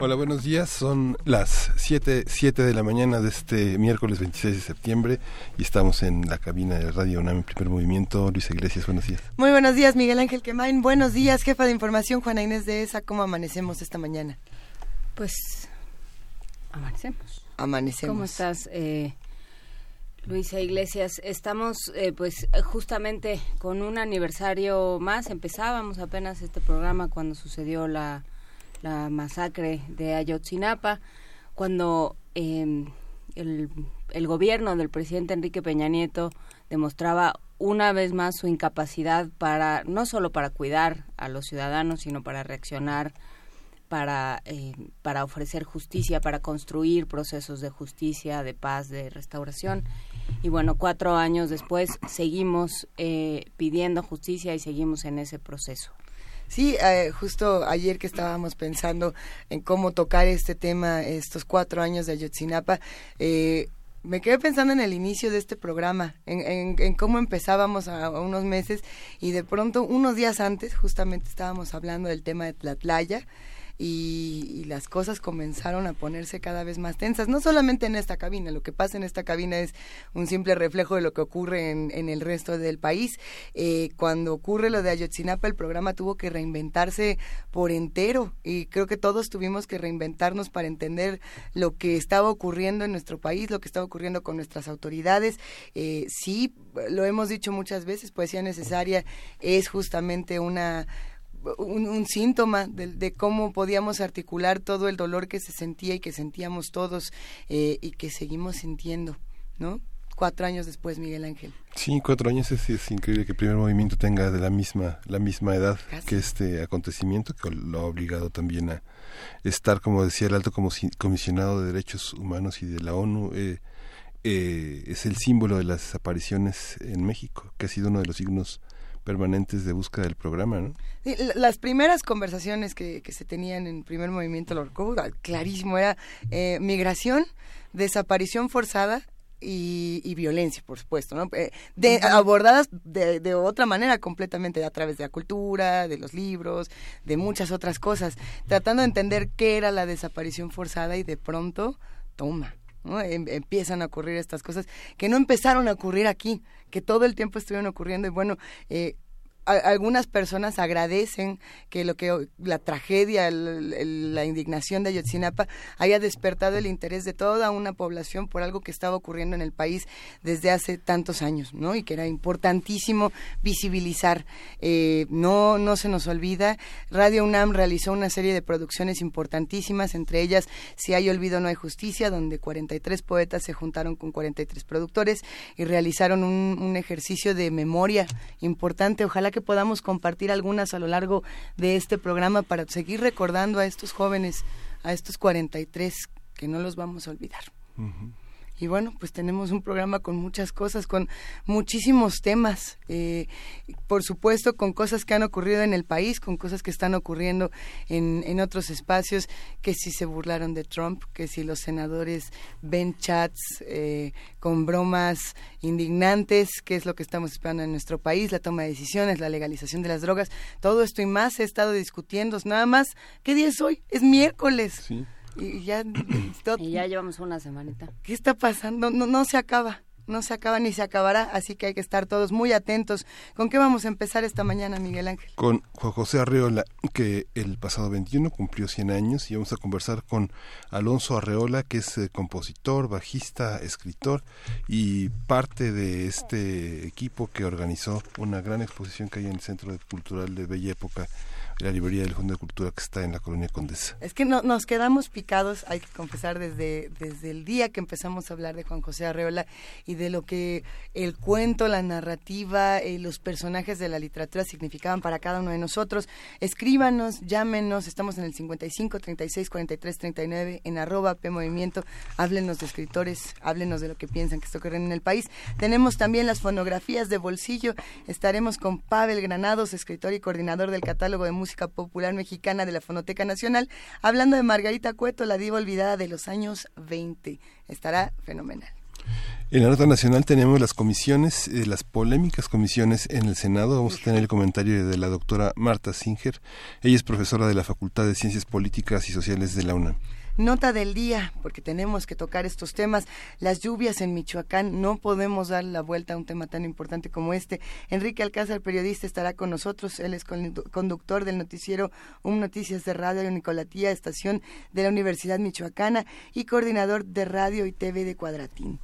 Hola, buenos días. Son las 7, de la mañana de este miércoles 26 de septiembre y estamos en la cabina de Radio UNAM en primer movimiento. Luis Iglesias, buenos días. Muy buenos días, Miguel Ángel Quemain. Buenos días, jefa de información, Juana Inés de ESA. ¿Cómo amanecemos esta mañana? Pues amanecemos. Amanecemos. ¿Cómo estás, eh, Luisa Iglesias? Estamos, eh, pues, justamente con un aniversario más. Empezábamos apenas este programa cuando sucedió la la masacre de Ayotzinapa, cuando em, el, el gobierno del presidente Enrique Peña Nieto demostraba una vez más su incapacidad para no solo para cuidar a los ciudadanos, sino para reaccionar, para, eh, para ofrecer justicia, para construir procesos de justicia, de paz, de restauración. Y bueno, cuatro años después seguimos eh, pidiendo justicia y seguimos en ese proceso. Sí, eh, justo ayer que estábamos pensando en cómo tocar este tema, estos cuatro años de Ayotzinapa, eh, me quedé pensando en el inicio de este programa, en, cómo empezábamos a, unos meses y de pronto, unos días antes, justamente estábamos hablando del tema de Tlatlaya y, las cosas comenzaron a ponerse cada vez más tensas, no solamente en esta cabina, lo que pasa en esta cabina es un simple reflejo de lo que ocurre en, el resto del país. Eh, cuando ocurre lo de Ayotzinapa, el programa tuvo que reinventarse por entero y creo que todos tuvimos que reinventarnos para entender lo que estaba ocurriendo en nuestro país, lo que estaba ocurriendo con nuestras autoridades. Eh, sí, lo hemos dicho muchas veces, poesía necesaria es justamente una un, síntoma de, cómo podíamos articular todo el dolor que se sentía y que sentíamos todos eh, y que seguimos sintiendo, ¿no? Cuatro años después, Miguel Ángel. Sí, cuatro años es, increíble que el primer movimiento tenga de la misma, la misma edad que este acontecimiento, que lo ha obligado también a estar, como decía el alto comisionado de derechos humanos y de la ONU, eh, eh, es el símbolo de las desapariciones en México, que ha sido uno de los signos permanentes de búsqueda del programa, ¿no? las primeras conversaciones que, se tenían en primer movimiento, lo recuerdo clarísimo, era eh, migración, desaparición forzada y, violencia, por supuesto, ¿no? Eh, de, abordadas de, de, otra manera completamente a través de la cultura, de los libros, de muchas otras cosas, tratando de entender qué era la desaparición forzada y de pronto, toma, ¿no? Em, empiezan a ocurrir estas cosas que no empezaron a ocurrir aquí, que todo el tiempo estuvieron ocurriendo y bueno, eh, algunas personas agradecen que lo que la tragedia, la indignación de Ayotzinapa haya despertado el interés de toda una población por algo que estaba ocurriendo en el país desde hace tantos años, ¿no? Y que era importantísimo visibilizar. Eh, no, no se nos olvida. Radio UNAM realizó una serie de producciones importantísimas, entre ellas Si hay olvido no hay justicia, donde 43 poetas se juntaron con 43 productores y realizaron un, un ejercicio de memoria importante. Ojalá que podamos compartir algunas a lo largo de este programa para seguir recordando a estos jóvenes, a estos 43 que no los vamos a olvidar. Y bueno, pues tenemos un programa con muchas cosas, con muchísimos temas, eh, por supuesto con cosas que han ocurrido en el país, con cosas que están ocurriendo en, en otros espacios, que si se burlaron de Trump, que si los senadores ven chats eh, con bromas indignantes, qué es lo que estamos esperando en nuestro país, la toma de decisiones, la legalización de las drogas, todo esto y más he estado discutiendo, nada más, ¿qué día es hoy? Es miércoles. Sí y ya, y ya llevamos una semanita. ¿Qué está pasando? No, no se acaba no se acaba ni se acabará, así que hay que estar todos muy atentos. ¿Con qué vamos a empezar esta mañana, Miguel Ángel? Con Juan José Arreola, que el pasado 21 cumplió 100 años y vamos a conversar con Alonso Arreola, que es eh, compositor, bajista, escritor y parte de este equipo que organizó una gran exposición que hay en el Centro Cultural de Bella Época la librería del Fondo de Cultura que está en la colonia Condesa. Es que no, nos quedamos picados, hay que confesar, desde, desde el día que empezamos a hablar de Juan José Arreola y de lo que el cuento, la narrativa, eh, los personajes de la literatura significaban para cada uno de nosotros. Escríbanos, llámenos, estamos en el 55 36 43 39 en arroba P Movimiento, háblenos de escritores, háblenos de lo que piensan que está ocurriendo en el país. Tenemos también las fonografías de bolsillo, estaremos con Pavel Granados, escritor y coordinador del catálogo de música música popular mexicana de la Fonoteca Nacional, hablando de Margarita Cueto, la diva olvidada de los años 20. Estará fenomenal. En la nota nacional tenemos las comisiones, eh, las polémicas comisiones en el Senado. Vamos a tener el comentario de la doctora Marta Singer. Ella es profesora de la Facultad de Ciencias Políticas y Sociales de la UNAM. Nota del día, porque tenemos que tocar estos temas. Las lluvias en Michoacán, no podemos dar la vuelta a un tema tan importante como este. Enrique Alcázar, periodista, estará con nosotros. Él es conductor del noticiero Un Noticias de Radio Nicolatía, estación de la Universidad Michoacana y coordinador de radio y TV de Cuadratín.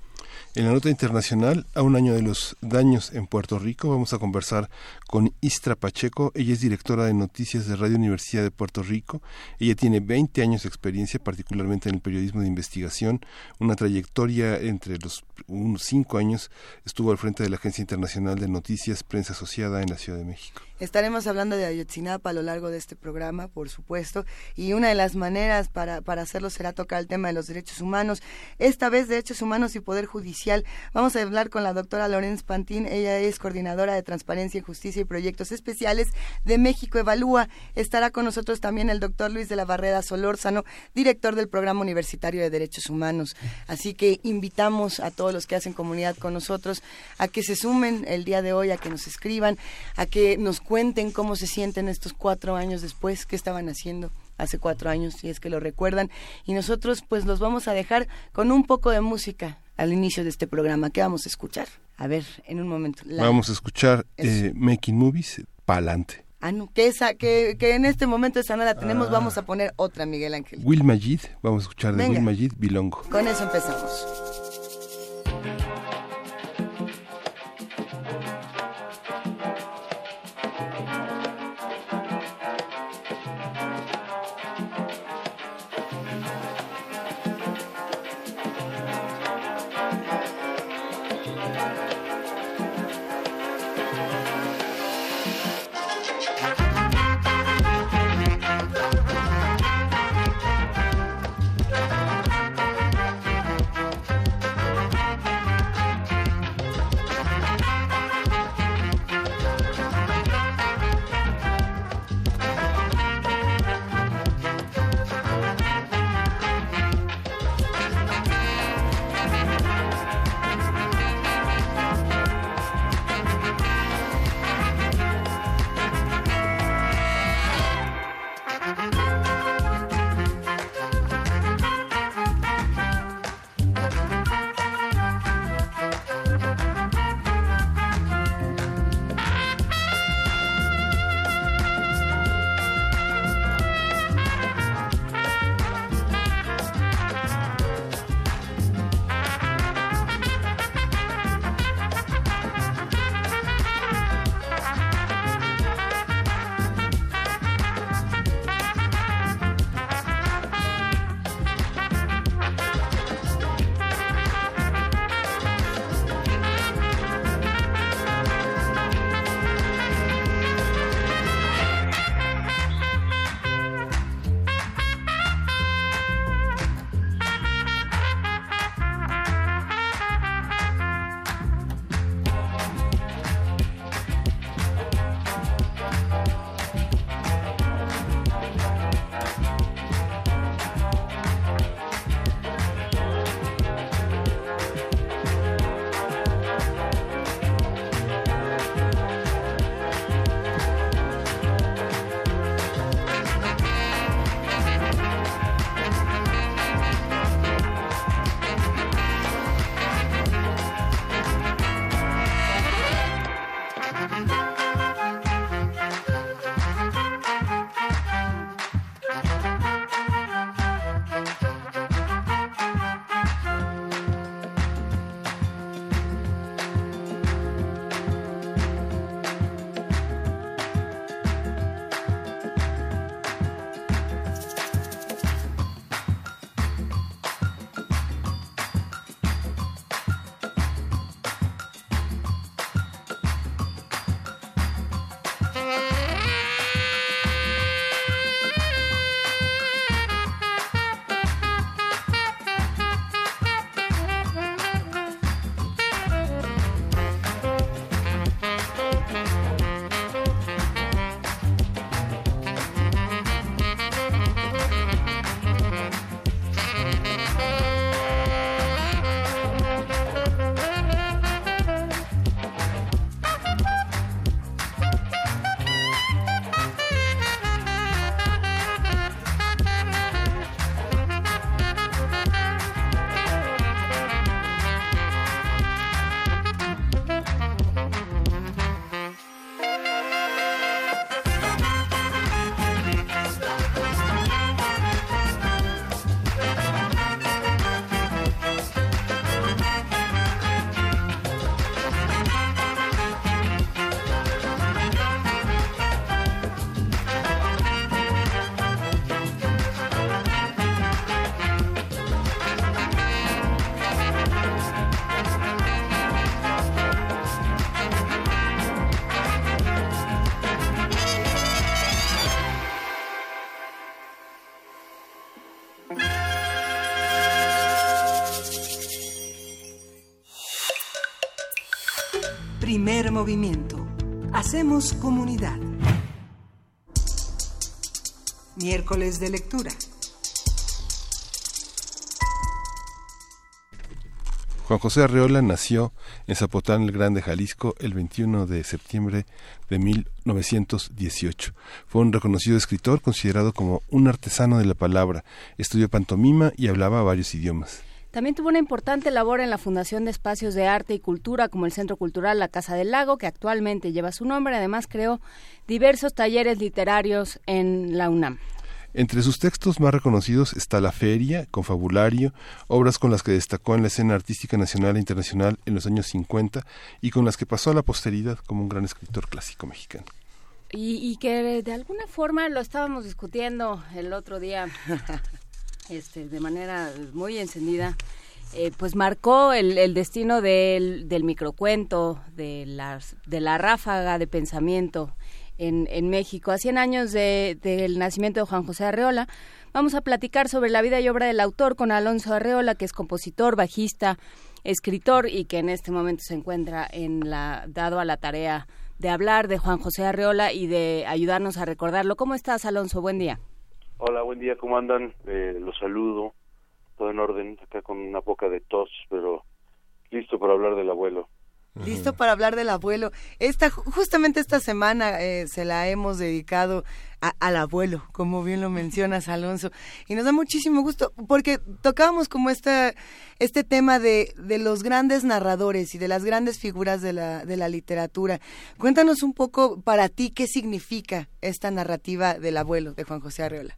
En la nota internacional, a un año de los daños en Puerto Rico, vamos a conversar con Istra Pacheco. Ella es directora de noticias de Radio Universidad de Puerto Rico. Ella tiene 20 años de experiencia, particularmente en el periodismo de investigación, una trayectoria entre los unos cinco años estuvo al frente de la Agencia Internacional de Noticias Prensa Asociada en la Ciudad de México. Estaremos hablando de Ayotzinapa a lo largo de este programa, por supuesto, y una de las maneras para, para hacerlo será tocar el tema de los derechos humanos. Esta vez, derechos humanos y poder judicial. Vamos a hablar con la doctora Lorenz Pantín. Ella es coordinadora de Transparencia y Justicia y Proyectos Especiales de México Evalúa. Estará con nosotros también el doctor Luis de la Barrera Solórzano, director del Programa Universitario de Derechos Humanos. Así que invitamos a todos los que hacen comunidad con nosotros a que se sumen el día de hoy, a que nos escriban, a que nos cuenten cómo se sienten estos cuatro años después, qué estaban haciendo hace cuatro años, si es que lo recuerdan. Y nosotros pues los vamos a dejar con un poco de música al inicio de este programa. ¿Qué vamos a escuchar? A ver, en un momento. vamos a escuchar eh, Making Movies, Pa'lante. Ah, no, que, esa, que, que en este momento esa no la tenemos, ah. vamos a poner otra, Miguel Ángel. Will Majid, vamos a escuchar de Will Majid, Bilongo. Con eso empezamos. Movimiento. Hacemos comunidad. Miércoles de lectura. Juan José Arreola nació en Zapotán el Grande, Jalisco, el 21 de septiembre de 1918. Fue un reconocido escritor considerado como un artesano de la palabra. Estudió pantomima y hablaba varios idiomas. También tuvo una importante labor en la Fundación de Espacios de Arte y Cultura, como el Centro Cultural La Casa del Lago, que actualmente lleva su nombre. Además, creó diversos talleres literarios en la UNAM. Entre sus textos más reconocidos está La Feria, Confabulario, obras con las que destacó en la escena artística nacional e internacional en los años 50 y con las que pasó a la posteridad como un gran escritor clásico mexicano. Y, que de alguna forma lo estábamos discutiendo el otro día este, de manera muy encendida. Eh, pues marcó el, destino del, del microcuento, de, las, de la ráfaga de pensamiento en, en México. A 100 años del nacimiento de Juan José Arreola, vamos a platicar sobre la vida y obra del autor con Alonso Arreola, que es compositor, bajista, escritor y que en este momento se encuentra en la, dado a la tarea de hablar de Juan José Arreola y de ayudarnos a recordarlo. ¿Cómo estás, Alonso? Buen día. Hola, buen día, ¿cómo andan? Eh, los saludo, todo en orden, acá con una poca de tos, pero listo para hablar del abuelo. Listo para hablar del abuelo. Esta, justamente esta semana eh, se la hemos dedicado al abuelo, como bien lo mencionas, Alonso. Y nos da muchísimo gusto, porque tocábamos como esta, este tema de, de los grandes narradores y de las grandes figuras de la, de la literatura. Cuéntanos un poco para ti qué significa esta narrativa del abuelo de Juan José Arreola.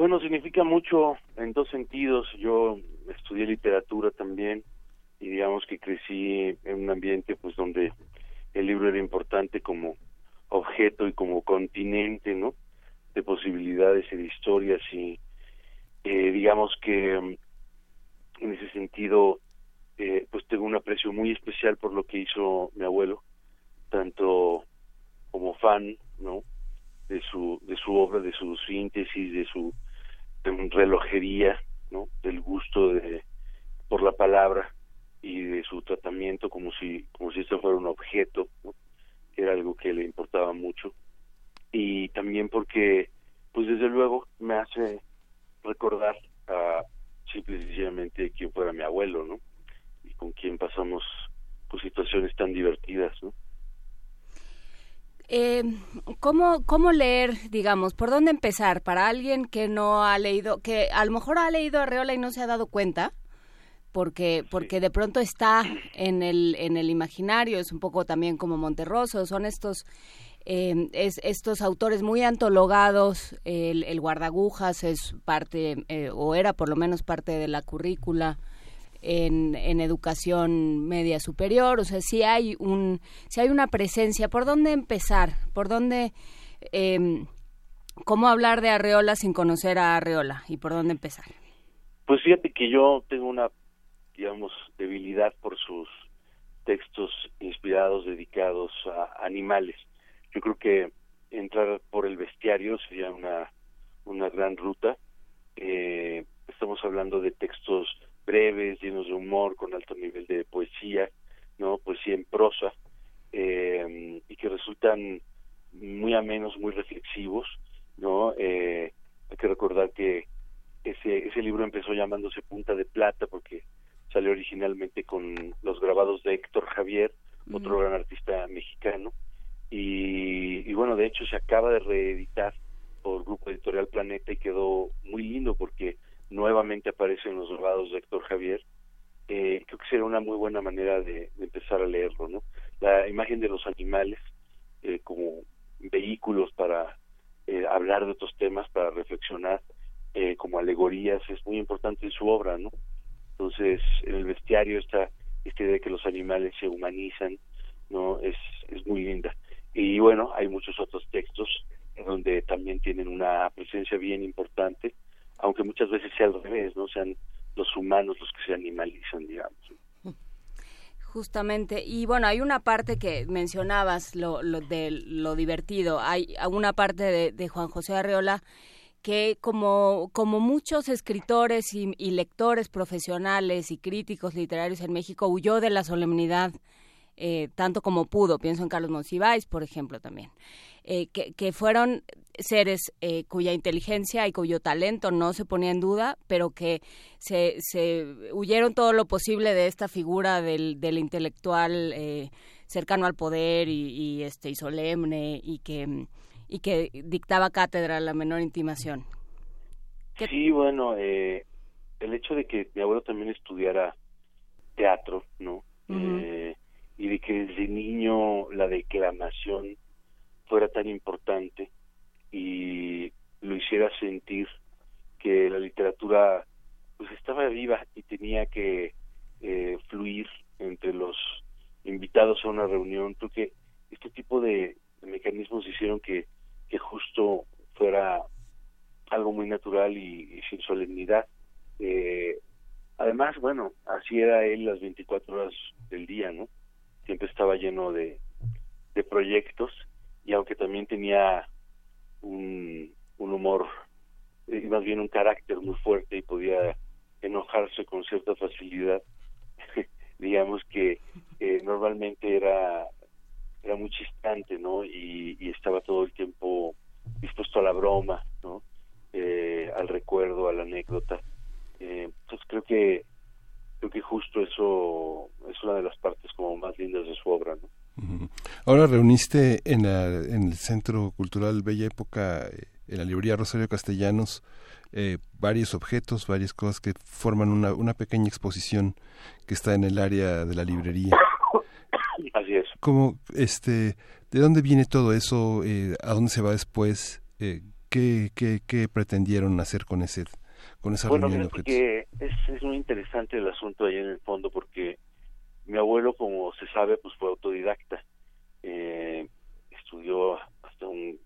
Bueno, significa mucho en dos sentidos. Yo estudié literatura también y digamos que crecí en un ambiente pues donde el libro era importante como objeto y como continente no de posibilidades y de historias y eh, digamos que mm, en ese sentido eh, pues tengo un aprecio muy especial por lo que hizo mi abuelo tanto como fan no de su de su obra de su síntesis de su relojería no del gusto de por la palabra y de su tratamiento como si como si esto fuera un objeto que era algo que le importaba mucho. Y también porque pues desde luego me hace recordar a simple y sencillamente quién fuera mi abuelo no y con quien pasamos pues situaciones tan divertidas no eh, ¿cómo, ¿Cómo leer, digamos, por dónde empezar para alguien que no ha leído, que a lo mejor ha leído Arreola y no se ha dado cuenta? porque porque de pronto está en el en el imaginario es un poco también como Monterroso son estos eh, es, estos autores muy antologados el, el guardagujas es parte eh, o era por lo menos parte de la currícula en, educación media superior. O sea si hay un si hay una presencia. Por dónde empezar por dónde eh, cómo hablar de Arreola sin conocer a Arreola y por dónde empezar pues fíjate que yo tengo una digamos, debilidad por sus textos inspirados, dedicados a animales. Yo creo que entrar por el bestiario sería una, una gran ruta. Eh, estamos hablando de textos breves, llenos de humor, con alto nivel de poesía, no poesía en prosa, eh, y que resultan muy amenos, muy reflexivos, no. Eh, hay que recordar que ese ese libro empezó llamándose Punta de Plata porque salió originalmente con los grabados de Héctor Javier, otro gran artista mexicano, y, bueno, de hecho se acaba de reeditar por Grupo Editorial Planeta y quedó muy lindo porque nuevamente aparecen los grabados de Héctor Javier. Eh, creo que sería una muy buena manera de, empezar a leerlo, ¿no? La imagen de los animales eh, como vehículos para eh, hablar de otros temas, para reflexionar, como alegorías, es muy importante en su obra, ¿no? Entonces, en el bestiario está esta idea de que los animales se humanizan, ¿no? Es, es muy linda. Y bueno, hay muchos otros textos donde también tienen una presencia bien importante, aunque muchas veces sea al revés, ¿no? Sean los humanos los que se animalizan, digamos. Justamente, y bueno, hay una parte que mencionabas, lo, lo de lo divertido, hay una parte de, Juan José Arreola que como, como muchos escritores y, lectores profesionales y críticos literarios en México huyó de la solemnidad eh, tanto como pudo. Pienso en Carlos Monsiváis, por ejemplo, también. Eh, que, fueron seres eh, cuya inteligencia y cuyo talento no se ponía en duda, pero que se, se huyeron todo lo posible de esta figura del, del intelectual cercano al poder y, este y solemne y que y que dictaba cátedra a la menor intimación. Sí, bueno, el hecho de que mi abuelo también estudiara teatro, ¿no? Y de que desde niño la declamación fuera tan importante y lo hiciera sentir que la literatura pues estaba viva y tenía que eh, fluir entre los invitados a una reunión. Creo que este tipo de, mecanismos hicieron que, que justo fuera algo muy natural y, sin solemnidad. Eh, además bueno así era él las 24 horas del día no siempre estaba lleno de, de proyectos y aunque también tenía un, un humor y eh, más bien un carácter muy fuerte y podía enojarse con cierta facilidad digamos que eh, normalmente era era muy chistante no y, estaba todo el tiempo dispuesto a la broma no eh, al recuerdo a la anécdota. Eh, entonces creo que creo que justo eso es una de las partes como más lindas de su obra, ¿no? Ahora reuniste en, en, el Centro Cultural Bella Época, eh, en la librería Rosario Castellanos, eh, varios objetos, varias cosas que forman una, una pequeña exposición que está en el área de la librería. Así es. ¿Cómo, este, ¿De dónde viene todo eso? Eh, ¿A dónde se va después? ¿qué, qué, ¿Qué pretendieron hacer con ese con esa bueno, que es, es muy interesante el asunto ahí en el fondo porque mi abuelo, como se sabe, pues fue autodidacta. Eh, estudió hasta un,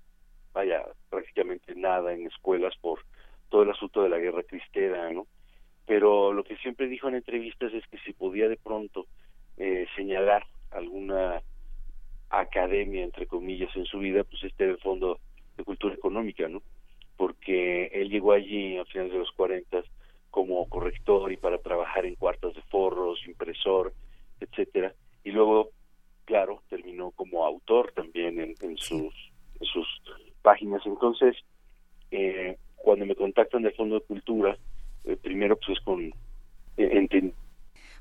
vaya, prácticamente nada en escuelas por todo el asunto de la guerra cristera, ¿no? Pero lo que siempre dijo en entrevistas es que si podía de pronto eh, señalar alguna academia, entre comillas, en su vida, pues este era el Fondo de Cultura Económica, ¿no? Porque él llegó allí a finales de los 40 como corrector y para trabajar en cuartas de forros, impresor, etcétera, y luego, claro, terminó como autor también en, sus en sus páginas. Entonces, eh, cuando me contactan del Fondo de Cultura, eh, primero pues es con eh,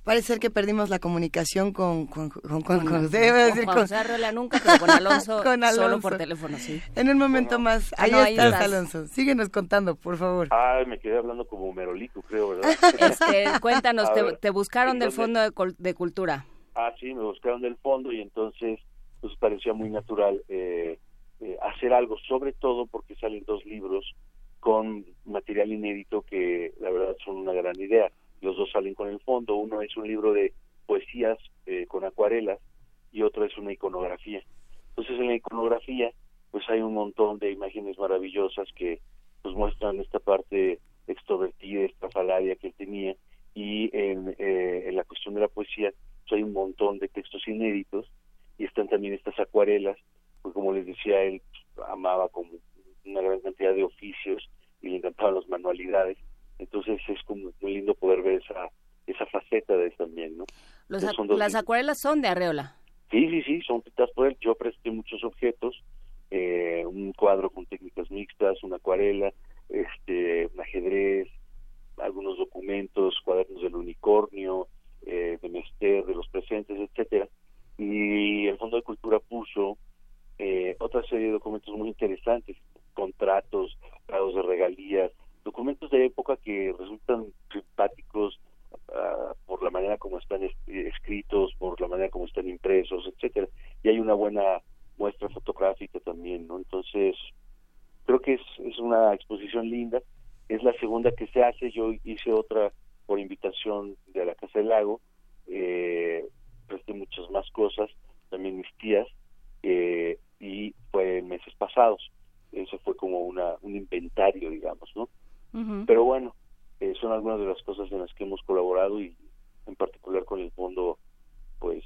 parece ser que perdimos la comunicación con con con, con, con, decir, con, nunca, pero con Alonso, con Alonso, solo por teléfono, sí. En un momento más, ahí, estás, Alonso. Síguenos contando, por favor. Ah, me quedé hablando como Merolico, creo, ¿verdad? Este, cuéntanos, te, buscaron del Fondo de, de, Cultura. Ah, sí, me buscaron del fondo y entonces pues parecía muy natural eh, eh, hacer algo, sobre todo porque salen dos libros con material inédito que la verdad son una gran idea los dos salen con el fondo, uno es un libro de poesías eh, con acuarelas y otro es una iconografía. Entonces en la iconografía pues hay un montón de imágenes maravillosas que pues muestran esta parte extrovertida, estrafalaria que él tenía. Y en, eh, en la cuestión de la poesía pues hay un montón de textos inéditos y están también estas acuarelas, pues como les decía él amaba como una gran cantidad de oficios y le encantaban las manualidades entonces es como muy lindo poder ver esa esa faceta de él también, ¿no? las acuarelas son de Arreola. Sí, sí, sí, son pintadas por él. Yo presté muchos objetos, eh, un cuadro con técnicas mixtas, una acuarela, este, un ajedrez, algunos documentos, cuadernos del unicornio, eh, de Mester, de los presentes, etcétera. Y el Fondo de Cultura puso eh, otra serie de documentos muy interesantes, contratos, grados de regalías, documentos de época que resultan simpáticos uh, por la manera como están escritos, por la manera como están impresos, etcétera. Y hay una buena muestra fotográfica también, ¿no? Entonces, creo que es, es una exposición linda. Es la segunda que se hace. Yo hice otra por invitación de la Casa del Lago. Eh, presté muchas más cosas, también mis tías, eh, y fue meses pasados. Eso fue como una, un inventario, digamos, ¿no? Pero bueno, eh, son algunas de las cosas en las que hemos colaborado y en particular con el fondo, pues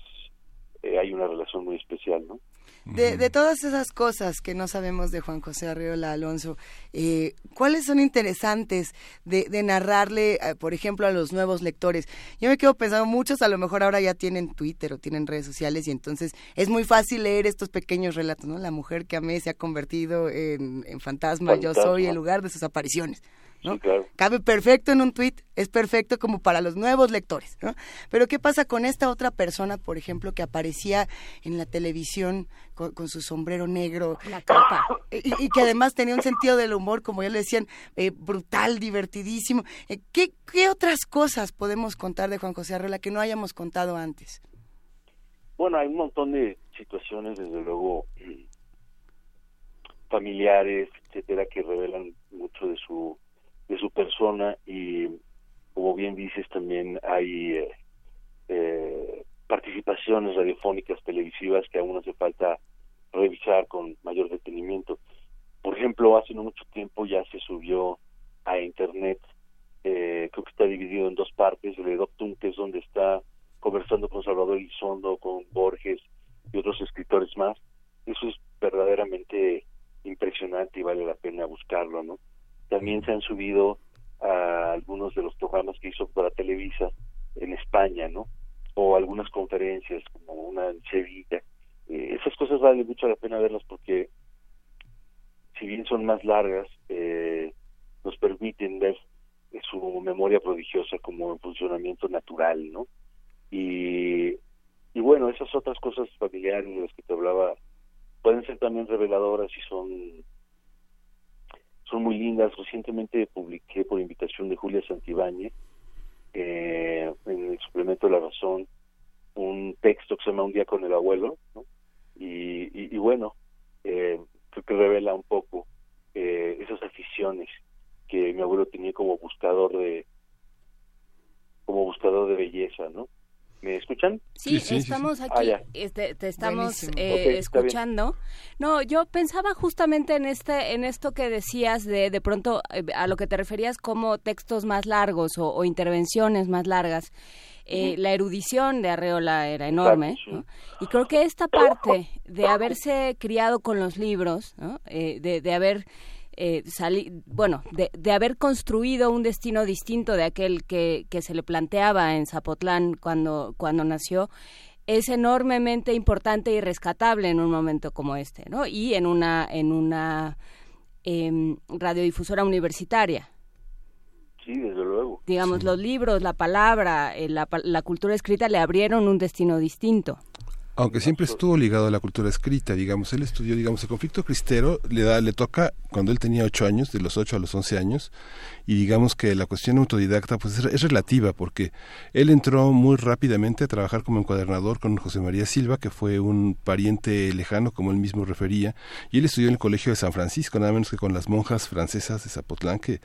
eh, hay una relación muy especial, ¿no? De, todas esas cosas que no sabemos de Juan José Arriola Alonso, eh, ¿cuáles son interesantes de, narrarle, eh, por ejemplo, a los nuevos lectores? Yo me quedo pensando, muchos a lo mejor ahora ya tienen Twitter o tienen redes sociales y entonces es muy fácil leer estos pequeños relatos, ¿no? La mujer que amé se ha convertido en, fantasma, yo soy el lugar de sus apariciones. Cabe perfecto en un tweet, es perfecto como para los nuevos lectores, Pero ¿qué pasa con esta otra persona, por ejemplo, que aparecía en la televisión con, su sombrero negro? La capa. Y, que además tenía un sentido del humor, como ya le decían, eh, brutal, divertidísimo. Eh, ¿qué, ¿Qué otras cosas podemos contar de Juan José Arrela que no hayamos contado antes? Bueno, hay un montón de situaciones, desde luego, mm, familiares, etcétera, que revelan mucho de su de su persona y como bien dices también hay eh, eh, participaciones radiofónicas televisivas que aún hace falta revisar con mayor detenimiento. Por ejemplo hace no mucho tiempo ya se subió a internet eh, creo que está dividido en dos partes el de Doctum que es donde está conversando con Salvador Elizondo con Borges y otros escritores más. Eso es verdaderamente impresionante y vale la pena buscarlo no también se han subido a algunos de los programas que hizo para Televisa en España, ¿no? O algunas conferencias, como una en Sevilla. Eh, esas cosas vale mucho la pena verlas porque, si bien son más largas, eh, nos permiten ver su memoria prodigiosa como en funcionamiento natural, ¿no? Y, y bueno, esas otras cosas familiares de las que te hablaba pueden ser también reveladoras y son son muy lindas. Recientemente publiqué por invitación de Julia Santibáñez eh, en el suplemento de La Razón un texto que se llama Un día con el abuelo, y, y, bueno, eh, creo que revela un poco eh, esas aficiones que mi abuelo tenía como buscador de como buscador de belleza, ¿no? ¿Me escuchan? Sí, estamos aquí, ah, este, te estamos eh, escuchando. No, yo pensaba justamente en este, en esto que decías de, de pronto eh, a lo que te referías como textos más largos o, intervenciones más largas. Eh, la erudición de Arreola era enorme, y creo que esta parte de haberse criado con los libros, de, de haber eh, bueno, de, de, haber construido un destino distinto de aquel que, que se le planteaba en Zapotlán cuando, cuando nació, es enormemente importante y rescatable en un momento como este, ¿no? Y en una, en una em, radiodifusora universitaria. Sí, desde luego. Digamos, los libros, la palabra, eh, la, la cultura escrita le abrieron un destino distinto. Aunque siempre estuvo ligado a la cultura escrita, digamos, él estudió, digamos, el conflicto cristero le da, le toca cuando él tenía ocho años, de los ocho a los once años, y digamos que la cuestión autodidacta pues es, relativa porque él entró muy rápidamente a trabajar como encuadernador con José María Silva que fue un pariente lejano como él mismo refería y él estudió en el colegio de San Francisco nada menos que con las monjas francesas de Zapotlán que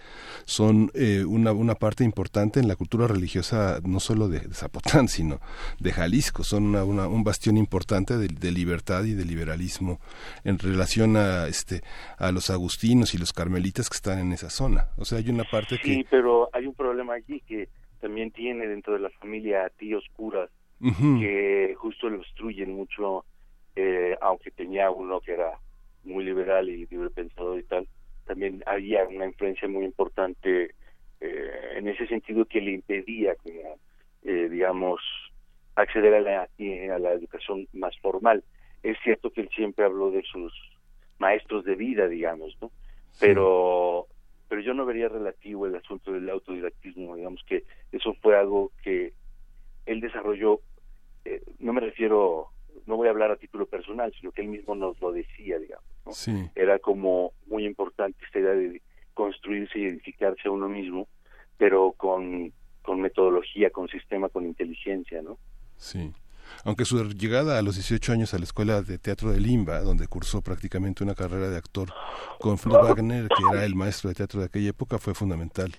son eh, una, una parte importante en la cultura religiosa no solo de, Zapotlán sino de Jalisco. Son una, un bastión importante de, de libertad y de liberalismo en relación a este a los agustinos y los carmelitas que están en esa zona. O sea hay una sí, pero hay un problema allí que también tiene dentro de la familia tíos curas que justo lo obstruyen mucho, eh, aunque tenía uno que era muy liberal y libre pensador y tal, también había una influencia muy importante eh, en ese sentido que le impedía, eh, digamos, acceder a la, a la educación más formal. Es cierto que él siempre habló de sus maestros de vida, digamos, ¿no? Pero pero yo no vería relativo el asunto del autodidactismo, digamos que eso fue algo que él desarrolló, eh, no me refiero, no voy a hablar a título personal, sino que él mismo nos lo decía, digamos. Era como muy importante esta idea de construirse y edificarse a uno mismo, pero con, con metodología, con sistema, con inteligencia, ¿no? Sí. Aunque su llegada a los 18 años a la Escuela de Teatro de Limba, donde cursó prácticamente una carrera de actor con Fritz Wagner, que era el maestro de teatro de aquella época, fue fundamental.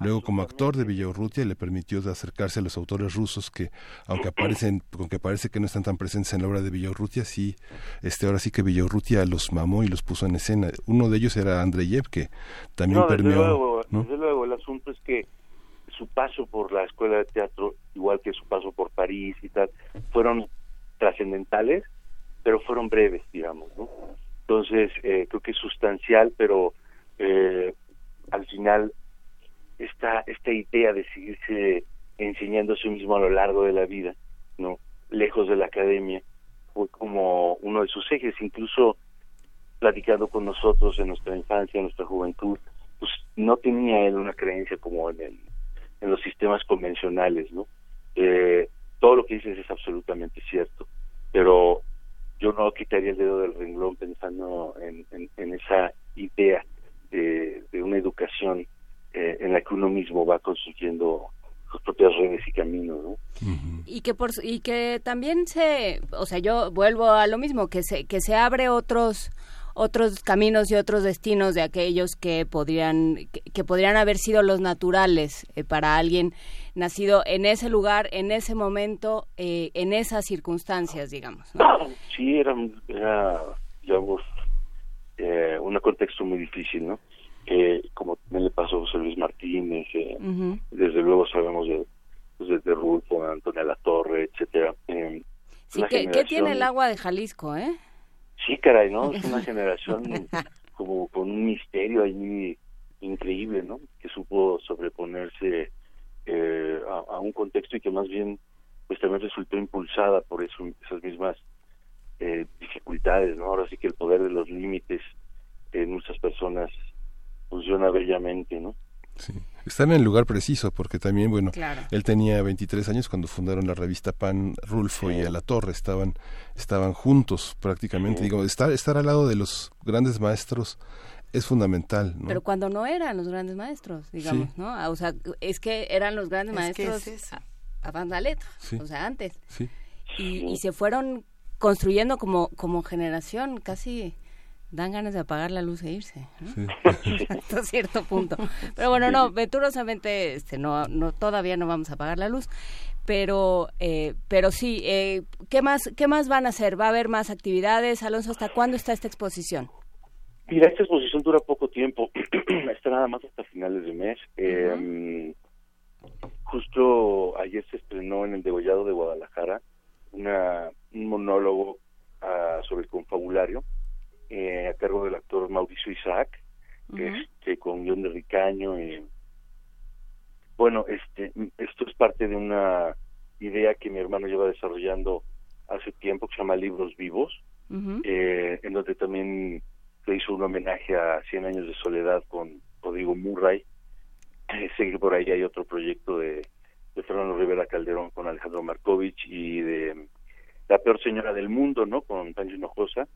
Luego, como actor de Villaurrutia, le permitió acercarse a los autores rusos que, aunque aparecen, aunque parece que no están tan presentes en la obra de Villaurrutia, sí, este, ahora sí que Villaurrutia los mamó y los puso en escena. Uno de ellos era Andreyev, que también permeó. desde luego, el asunto es que su paso por la escuela de teatro, igual que su paso por París y tal, fueron trascendentales, pero fueron breves, digamos, ¿no? Entonces, eh, creo que es sustancial, pero eh, al final esta, esta idea de seguirse enseñando a sí mismo a lo largo de la vida, ¿no? Lejos de la academia, fue como uno de sus ejes, incluso platicando con nosotros en nuestra infancia, en nuestra juventud, pues no tenía él una creencia como en, en los sistemas convencionales, ¿no? Eh, todo lo que dices es absolutamente cierto, pero yo no quitaría el dedo del renglón pensando en, en, esa idea de, una educación eh, en la que uno mismo va construyendo sus propias redes y caminos, ¿no? Y que por y que también se, o sea, yo vuelvo a lo mismo que se que se abre otros otros caminos y otros destinos de aquellos que podrían que, podrían haber sido los naturales eh, para alguien nacido en ese lugar, en ese momento, eh, en esas circunstancias, digamos. Sí, era, era digamos, eh, un contexto muy difícil, ¿no? Eh, como también le pasó a José Luis Martínez, eh, desde luego sabemos de, pues, de, Rulfo, Antonio La Torre, etcétera. Eh, sí, ¿qué, tiene el agua de Jalisco, eh? Sí, caray, ¿no? Es una generación como con un misterio ahí increíble, ¿no? Que supo sobreponerse eh, a, un contexto y que más bien pues también resultó impulsada por eso, esas mismas eh, dificultades, ¿no? Ahora sí que el poder de los límites en muchas personas funciona bellamente, ¿no? Sí. Están en el lugar preciso, porque también, bueno, él tenía 23 años cuando fundaron la revista Pan, Rulfo y A la Torre, estaban, estaban juntos prácticamente. Digo, estar, estar al lado de los grandes maestros es fundamental. ¿no? Pero cuando no eran los grandes maestros, digamos, ¿no? Ah, o sea, es que eran los grandes maestros a, a letra, o sea, antes. Y, y se fueron construyendo como, como generación casi dan ganas de apagar la luz e irse hasta cierto punto. Pero bueno no venturosamente este no no todavía no vamos a apagar la luz. Pero eh, pero sí eh, qué más qué más van a hacer va a haber más actividades Alonso hasta cuándo está esta exposición mira esta exposición dura poco tiempo. Está nada más hasta finales de mes. Eh, justo ayer se estrenó en el degollado de Guadalajara una un monólogo uh, sobre el confabulario eh, a cargo del actor Mauricio Isaac, este, con guion de Ricaño. bueno, este, esto es parte de una idea que mi hermano lleva desarrollando hace tiempo que se llama Libros Vivos, eh, en donde también se hizo un homenaje a Cien años de soledad con Rodrigo Murray. Eh, sé que por ahí hay otro proyecto de, de Fernando Rivera Calderón con Alejandro Markovich y de la peor señora del mundo, ¿no? Con Pancho Hinojosa.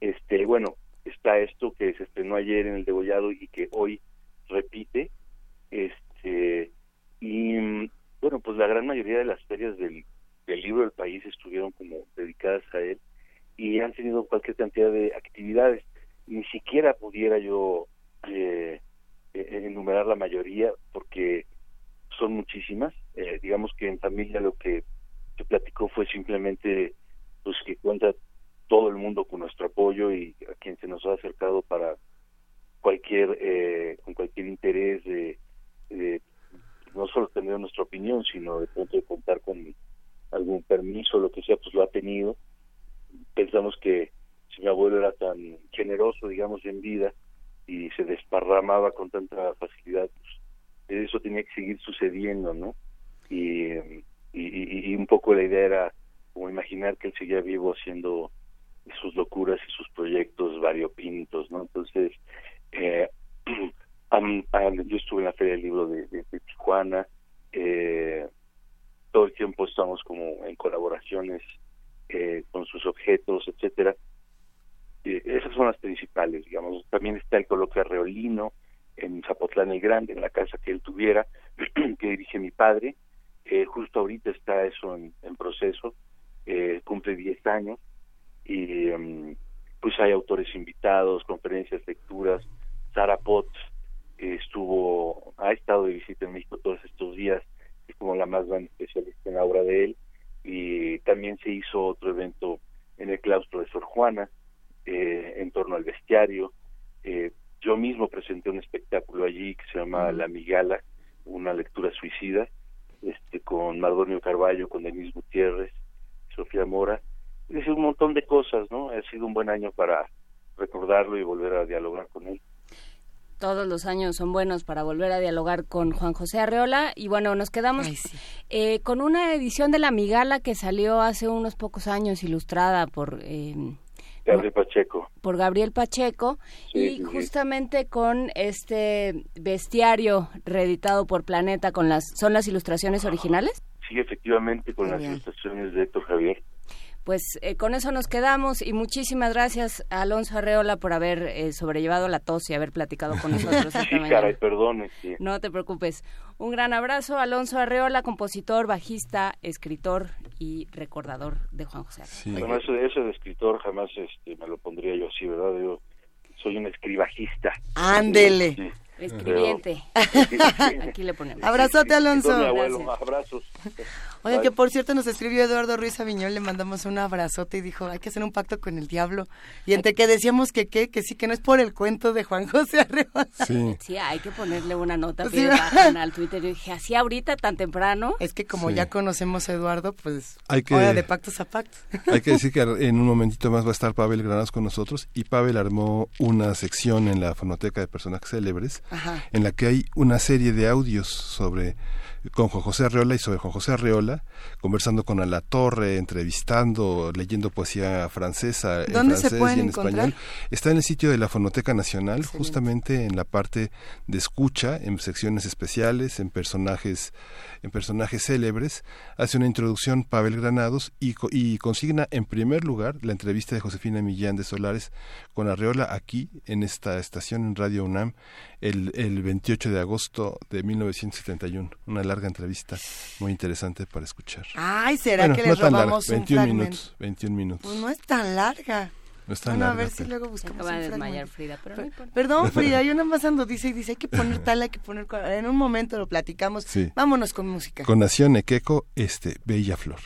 Este, bueno, está esto que se estrenó ayer en el degollado y que hoy repite. Este, y bueno, pues la gran mayoría de las ferias del, del libro del país estuvieron como dedicadas a él y han tenido cualquier cantidad de actividades. Ni siquiera pudiera yo eh, eh enumerar la mayoría porque son muchísimas. Eh, digamos que en familia lo que platicó fue simplemente pues que cuenta todo el mundo con nuestro apoyo y a quien se nos ha acercado para cualquier eh, con cualquier interés de, no solo tener nuestra opinión sino de pronto de contar con algún permiso lo que sea pues lo ha tenido. Pensamos que si mi abuelo era tan generoso digamos en vida y se desparramaba con tanta facilidad pues eso tenía que seguir sucediendo no y y, un poco la idea era como imaginar que él seguía vivo haciendo sus locuras y sus proyectos variopintos, ¿no? Entonces, eh, yo estuve en la Feria del Libro de, Tijuana, eh, todo el tiempo estamos como en colaboraciones eh, con sus objetos, etcétera. esas son las principales, digamos. También está el coloquio Reolino en Zapotlán el Grande, en la casa que él tuviera, que dirige mi padre, eh, justo ahorita está eso en, proceso, eh, cumple 10 años y em, pues hay autores invitados, conferencias, lecturas. Sara Potts estuvo, ha estado de visita en México todos estos días, es como la más grande especialista en la obra de él y también se hizo otro evento en el claustro de Sor Juana eh, en torno al bestiario. yo mismo presenté un espectáculo allí que se llama La Migala, una lectura suicida, este, con Mardonio Carballo, con Denis Gutiérrez, Sofía Mora, es un montón de cosas, ¿no? Ha sido un buen año para recordarlo y volver a dialogar con él. Todos los años son buenos para volver a dialogar con Juan José Arreola y bueno, nos quedamos eh, con una edición de La Migala que salió hace unos pocos años ilustrada por... Eh, Gabriel Pacheco. Por Gabriel Pacheco y justamente con este bestiario reeditado por Planeta con las son las ilustraciones originales. Sí, efectivamente con las ilustraciones de Héctor Javier pues eh, con eso nos quedamos y muchísimas gracias a Alonso Arreola por haber eh, sobrellevado la tos y haber platicado con nosotros. sí, caray, perdone. No te preocupes. Un gran abrazo, Alonso Arreola, compositor, bajista, escritor y recordador de Juan José. Sí. Bueno, eso, de escritor jamás este, me lo pondría yo así, ¿verdad? Yo soy un escribajista. Ándele. Escribiente. Aquí le ponemos. Abrazote, Alonso. abrazos. Oye, que por cierto nos escribió Eduardo Ruiz Aviñón, le mandamos un abrazote y dijo, hay que hacer un pacto con el diablo. Y entre que decíamos que qué, que sí, que no es por el cuento de Juan José Arreola. Sí. sí, hay que ponerle una nota sí. al Twitter. Yo dije, así ahorita, tan temprano. Es que como ya conocemos a Eduardo, pues hay que, ahora de pactos a pactos. Hay que decir que en un momentito más va a estar Pavel Granados con nosotros y Pavel armó una sección en la fonoteca de personajes célebres en la que hay una serie de audios sobre con Juan José Arreola y sobre Juan José Arreola, conversando con La Torre, entrevistando, leyendo poesía francesa en francés y en español. Está en el sitio de la Fonoteca Nacional, justamente en la parte de escucha, en secciones especiales, en personajes, en personajes célebres. Hace una introducción Pavel Granados y, y consigna en primer lugar la entrevista de Josefina Millán de Solares con Arreola aquí en esta estación en Radio UNAM el, el 28 de agosto de 1971. Una larga entrevista muy interesante para escuchar. Ay, ¿será que les no robamos larga, 21 minutos, 21 minutos. Pues no es tan larga. No es tan bueno, larga, a ver si luego buscamos Acaba de desmayar Frida, pero no Perdón, Frida, yo nada más ando, dice y dice, hay que poner tal, hay que poner... En un momento lo platicamos. Sí. Vámonos con música. Con Nación Equeco, este, Bella Flor.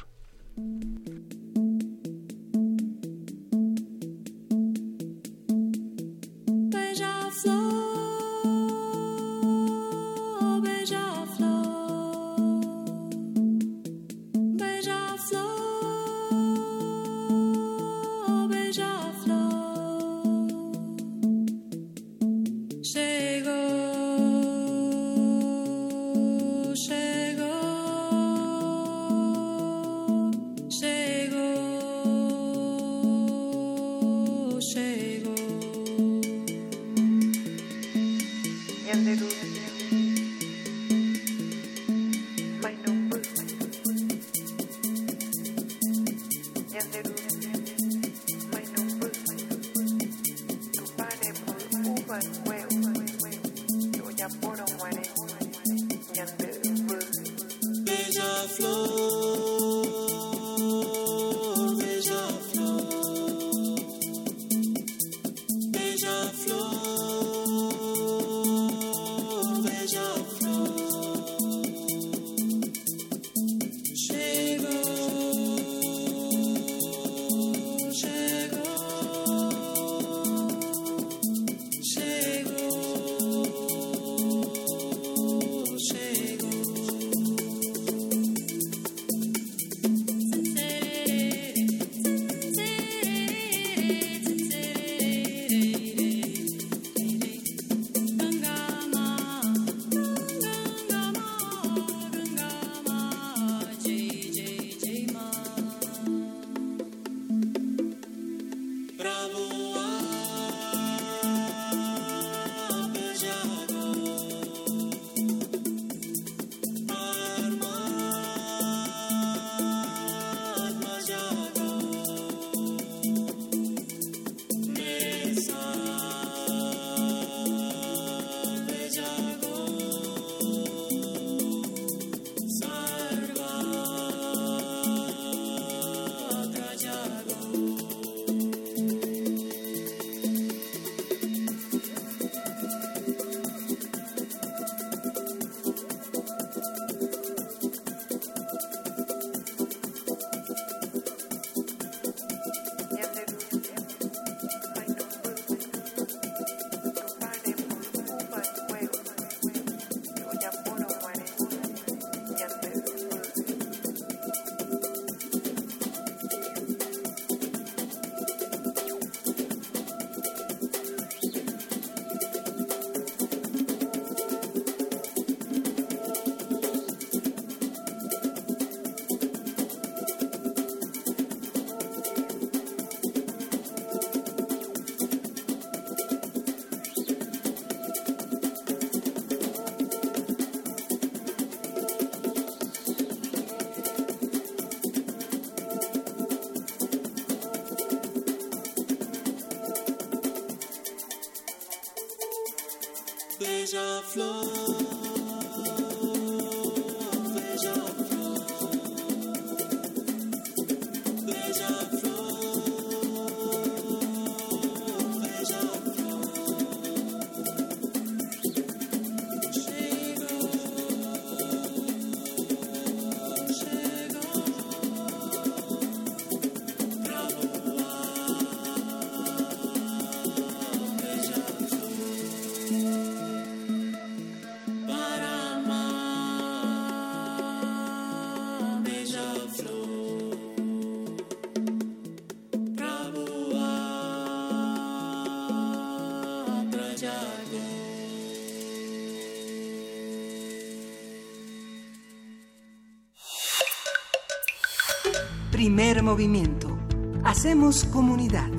Primer movimiento. Hacemos comunidad.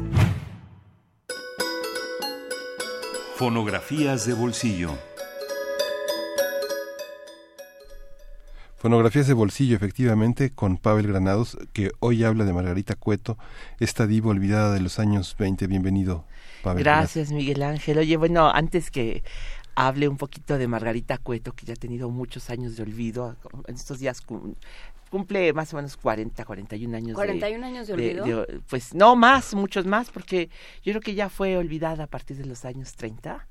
Fonografías de bolsillo. Fonografías de bolsillo, efectivamente, con Pavel Granados, que hoy habla de Margarita Cueto, esta diva olvidada de los años 20. Bienvenido, Pavel. Gracias, Miguel Ángel. Oye, bueno, antes que hable un poquito de Margarita Cueto, que ya ha tenido muchos años de olvido, en estos días cumple más o menos 40, 41 años. 41 años de olvido. pues no más, muchos más, porque yo creo que ya fue olvidada a partir de los años 30.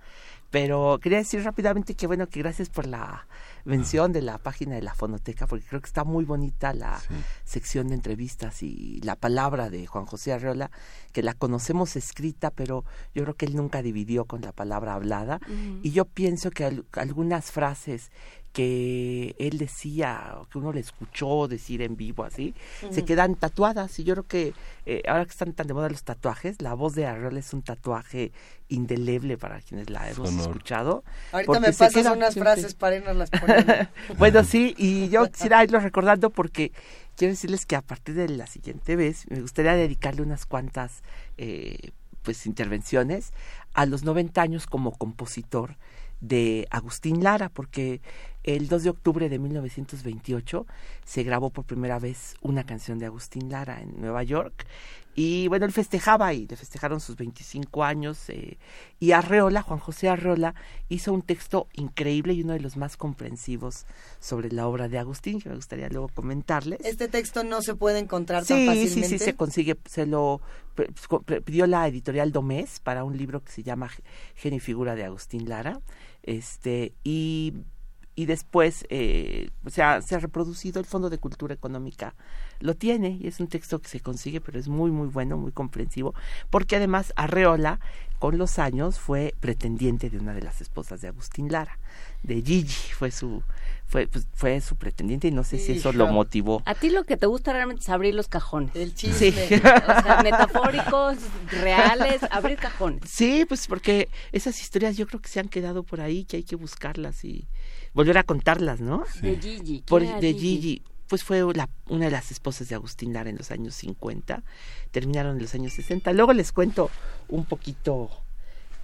Pero quería decir rápidamente que bueno, que gracias por la mención de la página de la fonoteca, porque creo que está muy bonita la sección de entrevistas y la palabra de Juan José Arreola, que la conocemos escrita, pero yo creo que él nunca dividió con la palabra hablada. Y yo pienso que algunas frases que él decía, que uno le escuchó decir en vivo así, se quedan tatuadas. Y yo creo que eh, ahora que están tan de moda los tatuajes, la voz de Arreola es un tatuaje indeleble para quienes la hemos escuchado. Ahorita me pasas unas frases para irnos las poniendo. bueno, sí, y yo quisiera irlo recordando porque quiero decirles que a partir de la siguiente vez me gustaría dedicarle unas cuantas eh, pues intervenciones a los 90 años como compositor de Agustín Lara, porque el 2 de octubre de 1928 se grabó por primera vez una canción de Agustín Lara en Nueva York. Y bueno, él festejaba y le festejaron sus 25 años. Eh, y Arreola, Juan José Arreola, hizo un texto increíble y uno de los más comprensivos sobre la obra de Agustín, que me gustaría luego comentarles. ¿Este texto no se puede encontrar tan fácilmente? Sí, sí, se consigue. Se lo pidió la editorial Domés para un libro que se llama Genio y Figura de Agustín Lara. Este, y y después eh, se, ha, se ha reproducido el Fondo de Cultura Económica. Lo tiene y es un texto que se consigue pero es muy muy bueno muy comprensivo porque además Arreola con los años fue pretendiente de una de las esposas de Agustín Lara de Gigi fue su fue pues, fue su pretendiente y no sé si eso lo motivó. A ti lo que te gusta realmente es abrir los cajones. El chisme. Sí. o sea metafóricos reales abrir cajones. Sí pues porque esas historias yo creo que se han quedado por ahí que hay que buscarlas y volver a contarlas, ¿no? De Gigi. Por, de Gigi? Pues fue la, una de las esposas de Agustín Lara en los años 50, terminaron en los años 60. Luego les cuento un poquito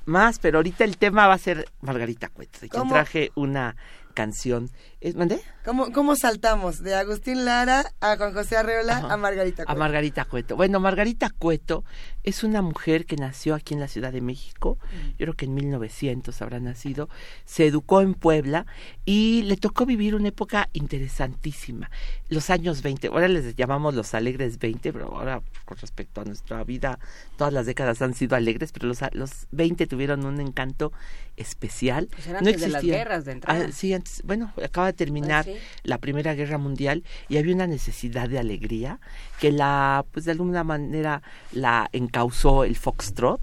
más, pero ahorita el tema va a ser Margarita Cueto, de quien traje una canción. ¿Mandé? ¿Cómo, ¿Cómo saltamos de Agustín Lara a Juan José Arreola a Margarita Cueto? A Margarita Cueto. Bueno, Margarita Cueto es una mujer que nació aquí en la Ciudad de México, mm. yo creo que en 1900 habrá nacido, se educó en Puebla y le tocó vivir una época interesantísima, los años 20, ahora les llamamos los alegres 20, pero ahora con respecto a nuestra vida, todas las décadas han sido alegres, pero los, los 20 tuvieron un encanto especial. Pues no de las guerras de entrada. Ah, sí, antes, bueno, acaba de terminar pues la Primera Guerra Mundial y había una necesidad de alegría que la, pues de alguna manera la encausó el foxtrot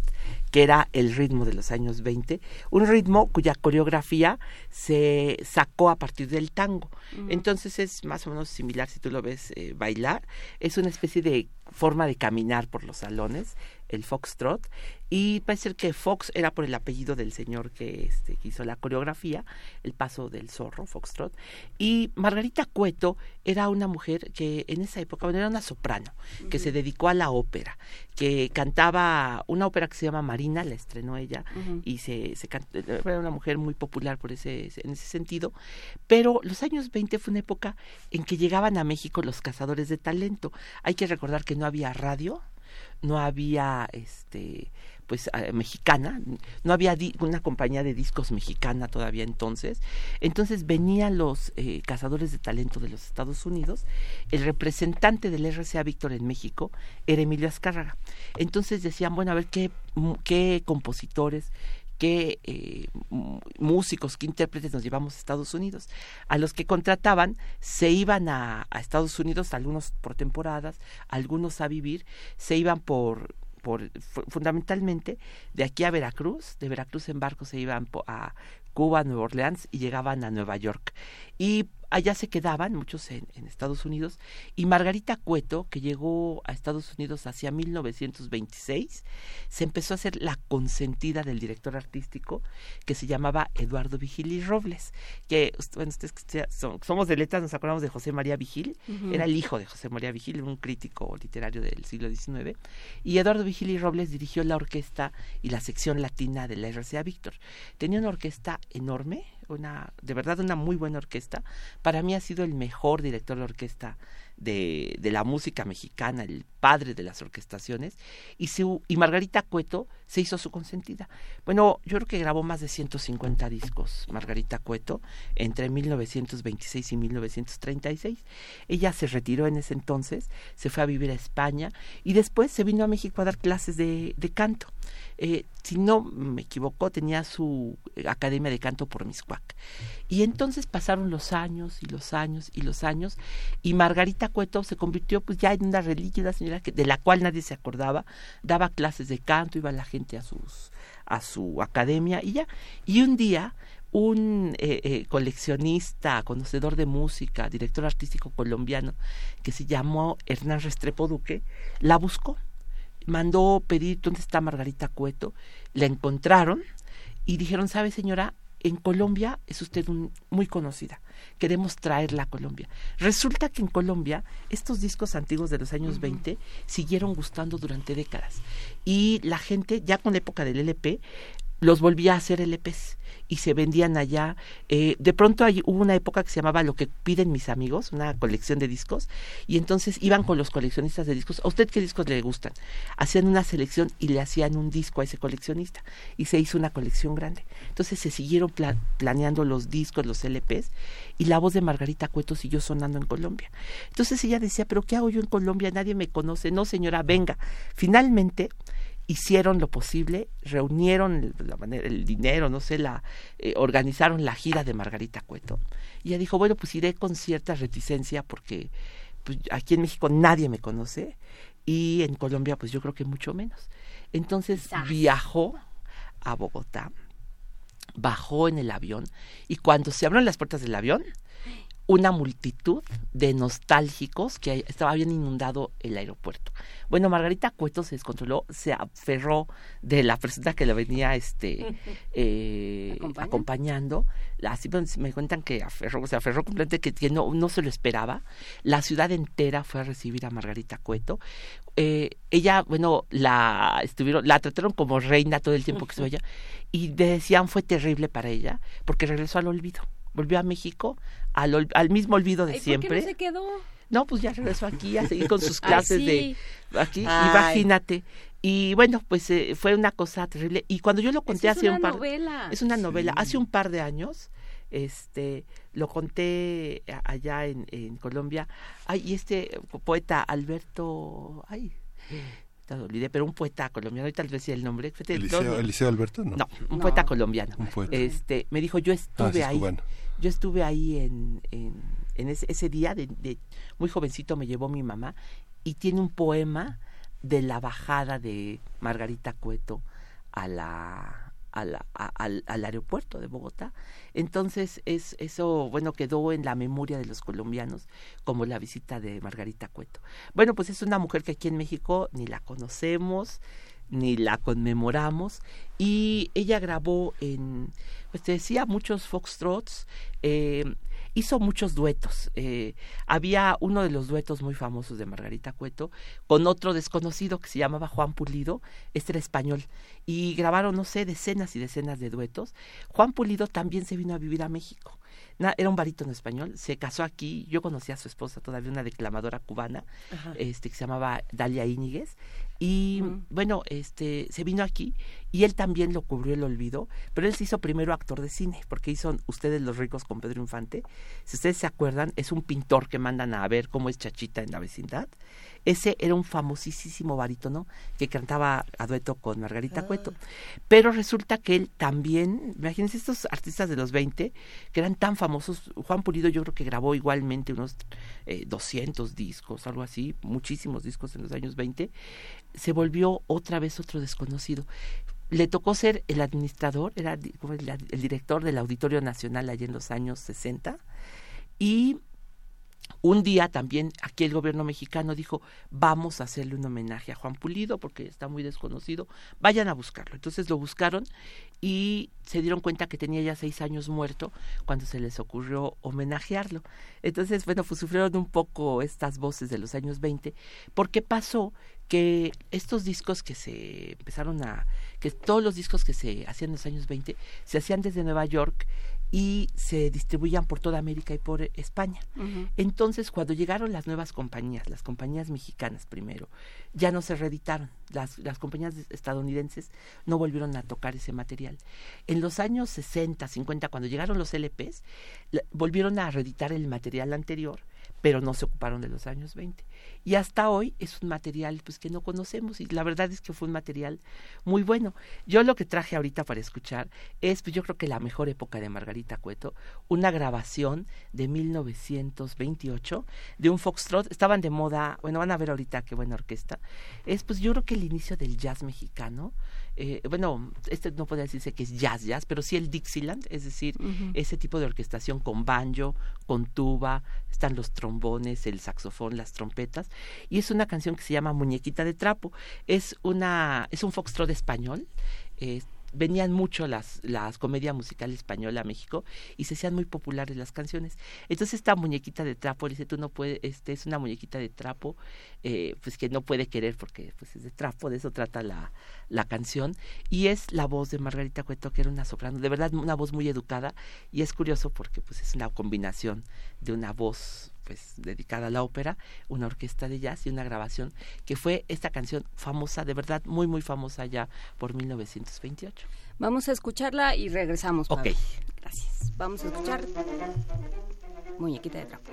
que era el ritmo de los años 20, un ritmo cuya coreografía se sacó a partir del tango. Entonces es más o menos similar si tú lo ves eh, bailar, es una especie de forma de caminar por los salones, el foxtrot, y parece que Fox era por el apellido del señor que, este, hizo la coreografía, el paso del zorro, Foxtrot. Y Margarita Cueto era una mujer que en esa época, bueno, era una soprano, que se dedicó a la ópera, que cantaba una ópera que se llama Marina, la estrenó ella, y se, se era una mujer muy popular por ese, en ese sentido. Pero los años 20 fue una época en que llegaban a México los cazadores de talento. Hay que recordar que no había radio, no había este pues mexicana, no había una compañía de discos mexicana todavía entonces, entonces venían los eh, cazadores de talento de los Estados Unidos, el representante del RCA Víctor en México era Emilio Azcárraga, entonces decían, bueno, a ver qué, qué compositores, qué eh, músicos, qué intérpretes nos llevamos a Estados Unidos. A los que contrataban se iban a, Estados Unidos, algunos por temporadas, algunos a vivir, se iban por, por fundamentalmente de aquí a Veracruz, de Veracruz en barco se iban a Cuba, Nueva Orleans y llegaban a Nueva York. Y allá se quedaban, muchos en, Estados Unidos, y Margarita Cueto, que llegó a Estados Unidos hacia 1926, se empezó a hacer la consentida del director artístico que se llamaba Eduardo Vigil Robles, que, bueno, ustedes somos de letras, nos acordamos de José María Vigil, era el hijo de José María Vigil, un crítico literario del siglo XIX, y Eduardo Vigil Robles dirigió la orquesta y la sección latina de la RCA Víctor. Tenía una orquesta enorme, una, de verdad una muy buena orquesta. Para mí ha sido el mejor director de orquesta de, de la música mexicana, el padre de las orquestaciones, y, y Margarita Cueto se hizo su consentida. Bueno, yo creo que grabó más de 150 discos Margarita Cueto entre 1926 y 1936. Ella se retiró en ese entonces, se fue a vivir a España y después se vino a México a dar clases de, de canto. Eh, si no me equivoco, tenía su academia de canto por Miscuac. Y entonces pasaron los años y los años y los años y Margarita Cueto se convirtió pues ya en una reliquia, una señora de la cual nadie se acordaba, daba clases de canto, iba la gente a sus a su academia y ya. Y un día un eh, eh, coleccionista, conocedor de música, director artístico colombiano, que se llamó Hernán Restrepo Duque, la buscó mandó pedir dónde está Margarita Cueto, la encontraron y dijeron, ¿sabe señora? En Colombia es usted muy conocida. Queremos traerla a Colombia. Resulta que en Colombia estos discos antiguos de los años 20 siguieron gustando durante décadas. Y la gente, ya con la época del LP, los volvía a hacer LPs y se vendían allá. Eh, de pronto hay, hubo una época que se llamaba Lo que piden mis amigos, una colección de discos, y entonces iban con los coleccionistas de discos, ¿a usted qué discos le gustan? Hacían una selección y le hacían un disco a ese coleccionista y se hizo una colección grande. Entonces se siguieron planeando los discos, los LPs, y la voz de Margarita Cueto siguió sonando en Colombia. Entonces ella decía, ¿pero qué hago yo en Colombia? Nadie me conoce. No, señora, venga. Finalmente, hicieron lo posible, reunieron el, dinero, no sé, la eh, organizaron la gira de Margarita Cueto. Y ella dijo, bueno, pues iré con cierta reticencia porque pues, aquí en México nadie me conoce y en Colombia pues yo creo que mucho menos. Entonces viajó a Bogotá, bajó en el avión y cuando se abrieron las puertas del avión, una multitud de nostálgicos que estaba bien inundado el aeropuerto. Bueno, Margarita Cueto se descontroló, se aferró de la persona que la venía este eh, acompañando. Así me cuentan que aferró, se aferró completamente, que, no, no se lo esperaba. La ciudad entera fue a recibir a Margarita Cueto. Eh, ella, bueno, la estuvieron, la trataron como reina todo el tiempo que estuvo allá y decían fue terrible para ella porque regresó al olvido volvió a México al, al mismo olvido de siempre. ¿por qué no se quedó? No, pues ya regresó aquí a seguir con sus clases de aquí, imagínate. Y bueno, pues eh, fue una cosa terrible. Y cuando yo lo conté hace un par novela. es una novela, hace un par de años, este, lo conté allá en, en Colombia. Ay, y este poeta Alberto, ay, olvidé, pero un poeta colombiano, ahorita les decía el nombre. Eliseo, Alberto, no. No, un poeta colombiano. Este, me dijo, yo estuve ah, ahí. Yo estuve ahí en, en, ese, día, de, muy jovencito me llevó mi mamá, y tiene un poema de la bajada de Margarita Cueto a la al, al, aeropuerto de Bogotá. Entonces, es, eso, bueno, quedó en la memoria de los colombianos como la visita de Margarita Cueto. Bueno, pues es una mujer que aquí en México ni la conocemos, ni la conmemoramos, y ella grabó en, pues te decía, muchos foxtrots, eh, hizo muchos duetos. Eh, había uno de los duetos muy famosos de Margarita Cueto con otro desconocido que se llamaba Juan Pulido, este era español, y grabaron, no sé, decenas y decenas de duetos. Juan Pulido también se vino a vivir a México era un barítono español, se casó aquí, yo conocí a su esposa todavía, una declamadora cubana, este que se llamaba Dalia Íñiguez, y bueno, este se vino aquí y él también lo cubrió el olvido, pero él se hizo primero actor de cine, porque hizo Ustedes los ricos con Pedro Infante. Si ustedes se acuerdan, es un pintor que mandan a ver cómo es Chachita en la vecindad. Ese era un famosísimo barítono que cantaba a dueto con Margarita ah. Cueto. Pero resulta que él también, imagínense estos artistas de los 20 que eran tan famosos, Juan Pulido yo creo que grabó igualmente unos 200 eh, discos, algo así, muchísimos discos en los años 20, se volvió otra vez otro desconocido. Le tocó ser el administrador, era el, el, director del Auditorio Nacional allá en los años 60 y un día también aquí el gobierno mexicano dijo, vamos a hacerle un homenaje a Juan Pulido porque está muy desconocido, vayan a buscarlo. Entonces lo buscaron y se dieron cuenta que tenía ya seis años muerto cuando se les ocurrió homenajearlo. Entonces, bueno, pues sufrieron un poco estas voces de los años 20 porque pasó que estos discos que se empezaron a, que todos los discos que se hacían en los años 20 se hacían desde Nueva York y se distribuían por toda América y por España. Entonces, cuando llegaron las nuevas compañías, las compañías mexicanas primero, ya no se reeditaron. Las, las compañías estadounidenses no volvieron a tocar ese material. En los años 60, 50, cuando llegaron los LPs, volvieron a reeditar el material anterior, pero no se ocuparon de los años 20 y hasta hoy es un material pues que no conocemos y la verdad es que fue un material muy bueno. Yo lo que traje ahorita para escuchar es pues yo creo que la mejor época de Margarita Cueto, una grabación de 1928 de un foxtrot, estaban de moda, bueno, van a ver ahorita qué buena orquesta. Es pues yo creo que el inicio del jazz mexicano eh, bueno, este no puede decirse que es jazz, jazz, pero sí el Dixieland, es decir, ese tipo de orquestación con banjo, con tuba, están los trombones, el saxofón, las trompetas, y es una canción que se llama Muñequita de Trapo. Es una, es un foxtrot español, venían mucho las, las comedias musicales española a México y se hacían muy populares las canciones. Entonces esta muñequita de trapo, dice, tú no puedes, este es una muñequita de trapo, eh, pues que no puede querer porque pues es de trapo, de eso trata la, la canción. Y es la voz de Margarita Cueto, que era una soprano, de verdad una voz muy educada y es curioso porque pues es una combinación de una voz pues dedicada a la ópera, una orquesta de jazz y una grabación que fue esta canción famosa, de verdad muy muy famosa ya por 1928. Vamos a escucharla y regresamos. Ok. Gracias. Vamos a escuchar Muñequita de trapo.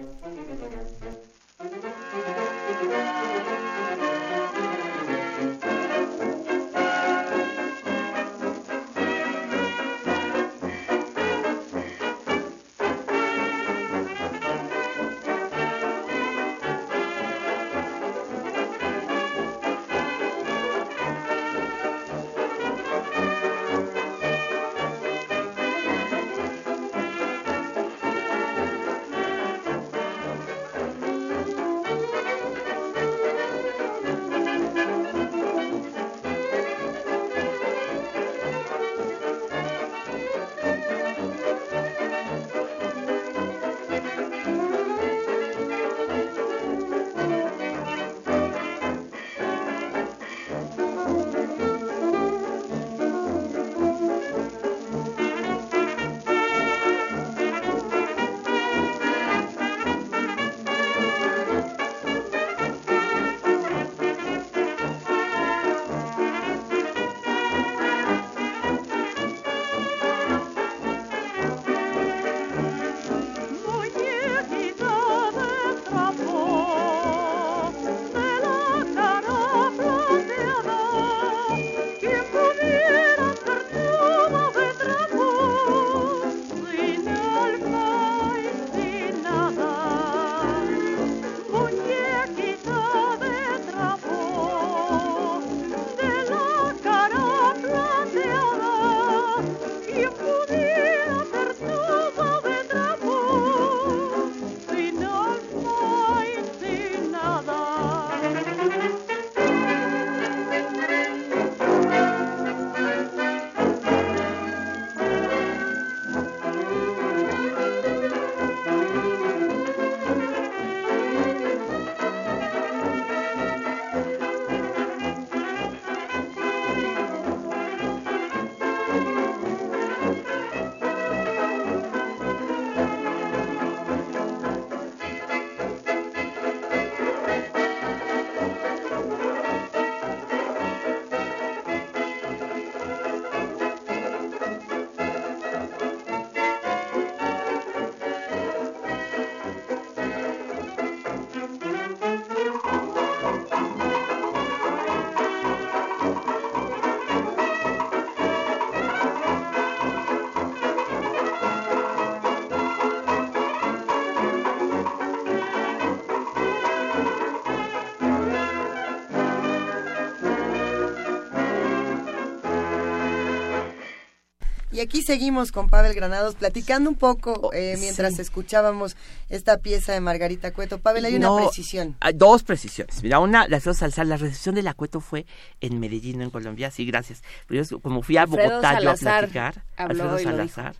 Aquí seguimos con Pavel Granados platicando un poco Oh, eh, mientras escuchábamos esta pieza de Margarita Cueto. Pavel, hay una No, precisión. dos precisiones. Mira, una, la Salazar, la recepción de la Cueto fue en Medellín, en Colombia. Sí, gracias. Pero yo, como fui a Alfredo Bogotá yo a platicar, habló Alfredo Salazar.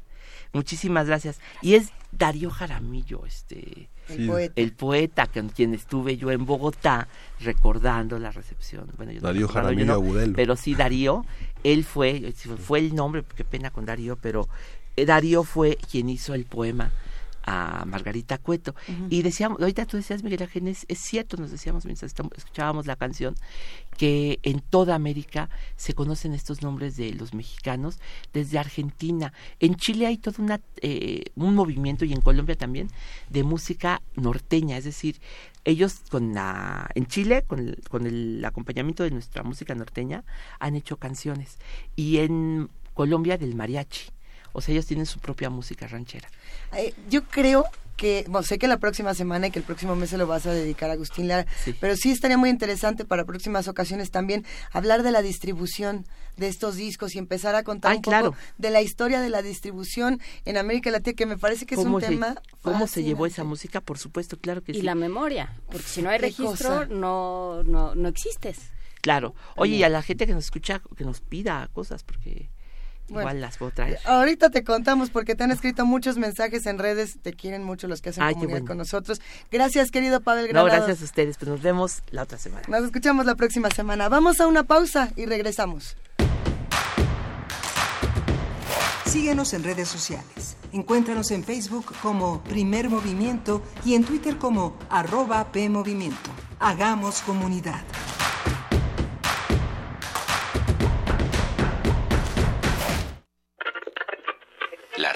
Muchísimas gracias. Y es Darío Jaramillo, este, El Sí. poeta. el poeta con quien estuve yo en Bogotá recordando la recepción. Bueno, yo no Darío yo Jaramillo no, Agudelo. Pero sí, Darío, él fue, fue el nombre, qué pena con Darío, pero eh, Darío fue quien hizo el poema a Margarita Cueto. Y decíamos, ahorita tú decías, Miguel Ángel, es, es cierto, nos decíamos mientras estamos- escuchábamos la canción, que en toda América se conocen estos nombres de los mexicanos, desde Argentina. En Chile hay todo una, eh, un movimiento, y en Colombia también, de música norteña, es decir, ellos con la, en Chile, con el, con el acompañamiento de nuestra música norteña, han hecho canciones. Y en Colombia del mariachi. O sea, ellos tienen su propia música ranchera. Eh, yo creo que, bueno, sé que la próxima semana y que el próximo mes se lo vas a dedicar a Agustín Lara, Sí. pero sí estaría muy interesante para próximas ocasiones también hablar de la distribución de estos discos y empezar a contar Ay, un poco de la historia de la distribución en América Latina, que me parece que es un ¿Cómo se- tema ¿Cómo se llevó esa música? Por supuesto, claro que Y sí. la memoria, porque si no hay ¿Qué registro, no, no, no existes. Claro. Oye, y a la gente que nos escucha, que nos pida cosas, porque Bueno. igual las traer. Ahorita te contamos porque te han escrito muchos mensajes en redes, te quieren mucho los que hacen Ay, comunidad bueno. con nosotros. Gracias, querido Pavel No, Granados. gracias a ustedes. Pues nos vemos la otra semana. Nos escuchamos la próxima semana. Vamos a una pausa y regresamos. Síguenos en redes sociales. Encuéntranos en Facebook como Primer Movimiento y en Twitter como arroba PMovimiento. Hagamos comunidad.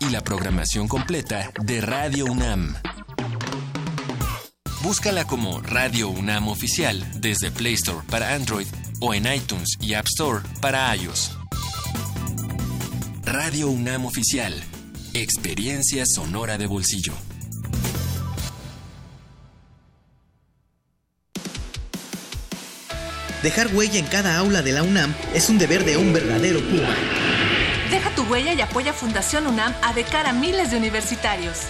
Y la programación completa de Radio UNAM. Búscala como Radio UNAM Oficial desde Play Store para Android o en iTunes y App Store para iOS. Radio UNAM Oficial. Experiencia sonora de bolsillo. Dejar huella en cada aula de la UNAM es un deber de un verdadero Puma. Huella y apoya Fundación UNAM a de cara a miles de universitarios.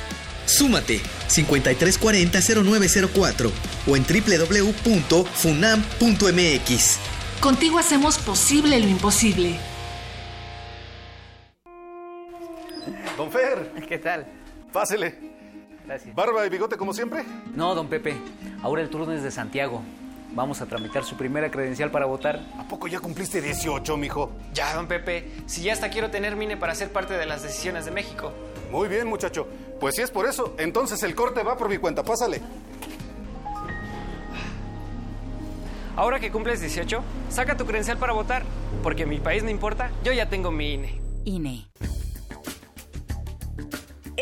Súmate 5340-0904 o en www.funam.mx. Contigo hacemos posible lo imposible. Don Fer, ¿Qué tal? pásele. Gracias. ¿Barba y bigote como siempre? No, don Pepe. Ahora el turno es de Santiago. Vamos a tramitar su primera credencial para votar. ¿A poco ya cumpliste 18, mijo? Ya, don Pepe, si ya hasta quiero tener mine para ser parte de las decisiones de México. Muy bien, muchacho. Pues si es por eso, entonces el corte va por mi cuenta. Pásale. Ahora que cumples 18, saca tu credencial para votar, porque mi país no importa, yo ya tengo mi INE. INE.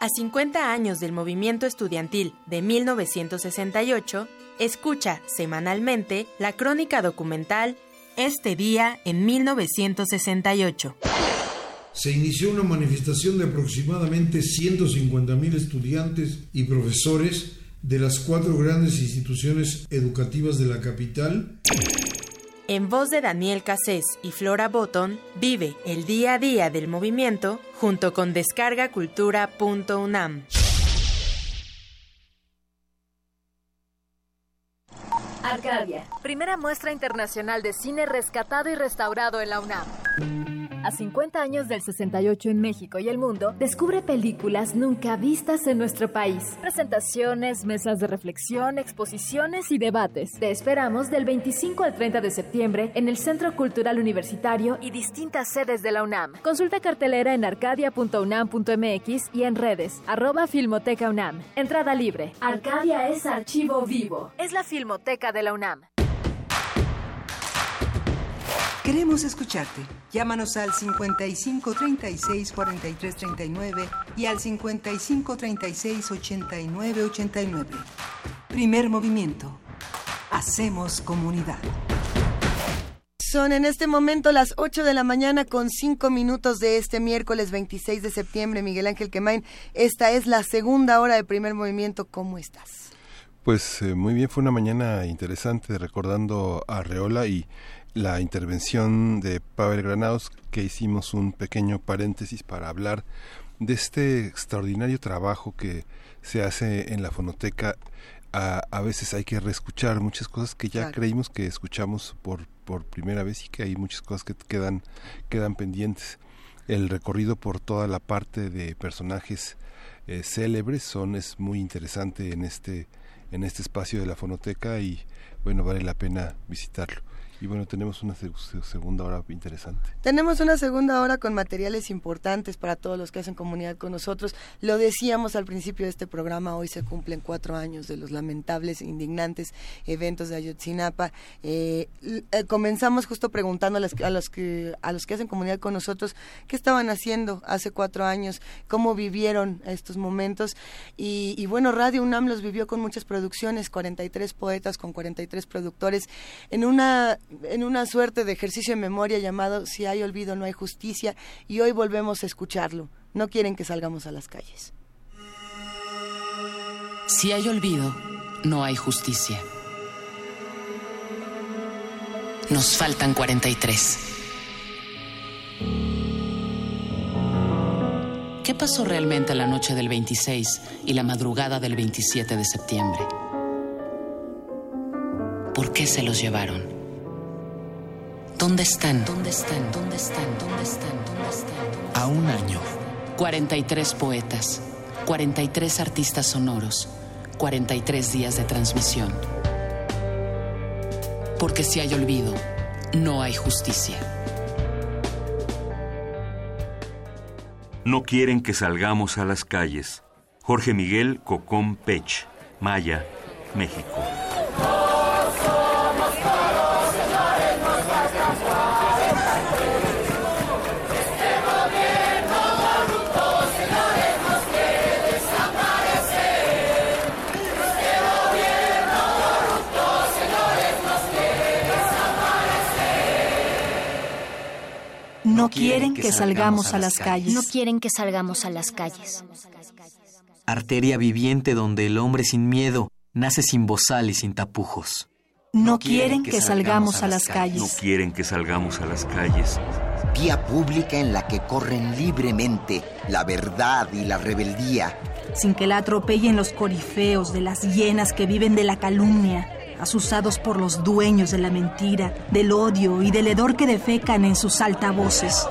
A 50 años del movimiento estudiantil de 1968, escucha semanalmente la crónica documental Este día en 1968. se inició una manifestación de aproximadamente 150.000 estudiantes y profesores de las cuatro grandes instituciones educativas de la capital. En voz de Daniel Cassés y Flora Botton, vive el día a día del movimiento junto con descargacultura.unam. Arcadia, primera muestra internacional de cine rescatado y restaurado en la UNAM. A 50 años del 68 en México y el mundo, descubre películas nunca vistas en nuestro país. Presentaciones, mesas de reflexión, exposiciones y debates. Te esperamos del 25 al 30 de septiembre en el Centro Cultural Universitario y distintas sedes de la UNAM. Consulta cartelera en arcadia.unam.mx y en redes, arroba Filmoteca UNAM. Entrada libre. Arcadia es archivo vivo. Es la Filmoteca de la UNAM. Queremos escucharte. Llámanos al 55 36 43 39 y al 55 36 89 89. Primer movimiento. Hacemos comunidad. Son en este momento las 8 de la mañana con 5 minutos de este miércoles 26 de septiembre. Miguel Ángel Quemain, esta es la segunda hora de primer movimiento. ¿Cómo estás? Pues eh, muy bien, fue una mañana interesante recordando a Reola y la intervención de Pavel Granados, que hicimos un pequeño paréntesis para hablar de este extraordinario trabajo que se hace en la fonoteca. A, a veces hay que reescuchar muchas cosas que ya creímos que escuchamos por, por primera vez y que hay muchas cosas que quedan, quedan pendientes. El recorrido por toda la parte de personajes eh, célebres son es muy interesante en este en este espacio de la fonoteca y bueno vale la pena visitarlo y bueno, tenemos una segunda hora interesante. Tenemos una segunda hora con materiales importantes para todos los que hacen comunidad con nosotros. Lo decíamos al principio de este programa, hoy se cumplen cuatro años de los lamentables, indignantes eventos de Ayotzinapa. Eh, eh, comenzamos justo preguntando a, a, los que, a los que hacen comunidad con nosotros qué estaban haciendo hace cuatro años, cómo vivieron estos momentos. Y, y bueno, Radio UNAM los vivió con muchas producciones, 43 poetas con 43 productores, en una en una suerte de ejercicio de memoria llamado Si hay olvido no hay justicia y hoy volvemos a escucharlo. No quieren que salgamos a las calles. Si hay olvido, no hay justicia. Nos faltan 43. ¿Qué pasó realmente la noche del 26 y la madrugada del 27 de septiembre? ¿Por qué se los llevaron? ¿Dónde están? ¿Dónde están? ¿Dónde están? ¿Dónde están? ¿Dónde están? A un año. 43 poetas, 43 artistas sonoros, 43 días de transmisión. Porque si hay olvido, no hay justicia. No quieren que salgamos a las calles. Jorge Miguel Cocón Pech, Maya, México. No quieren que salgamos a las calles. No quieren que salgamos a las calles. Arteria viviente donde el hombre sin miedo nace sin bozal y sin tapujos. No quieren que salgamos a las calles. No quieren que salgamos a las calles. Vía pública en la que corren libremente la verdad y la rebeldía. Sin que la atropellen los corifeos de las hienas que viven de la calumnia asusados por los dueños de la mentira, del odio y del hedor que defecan en sus altavoces.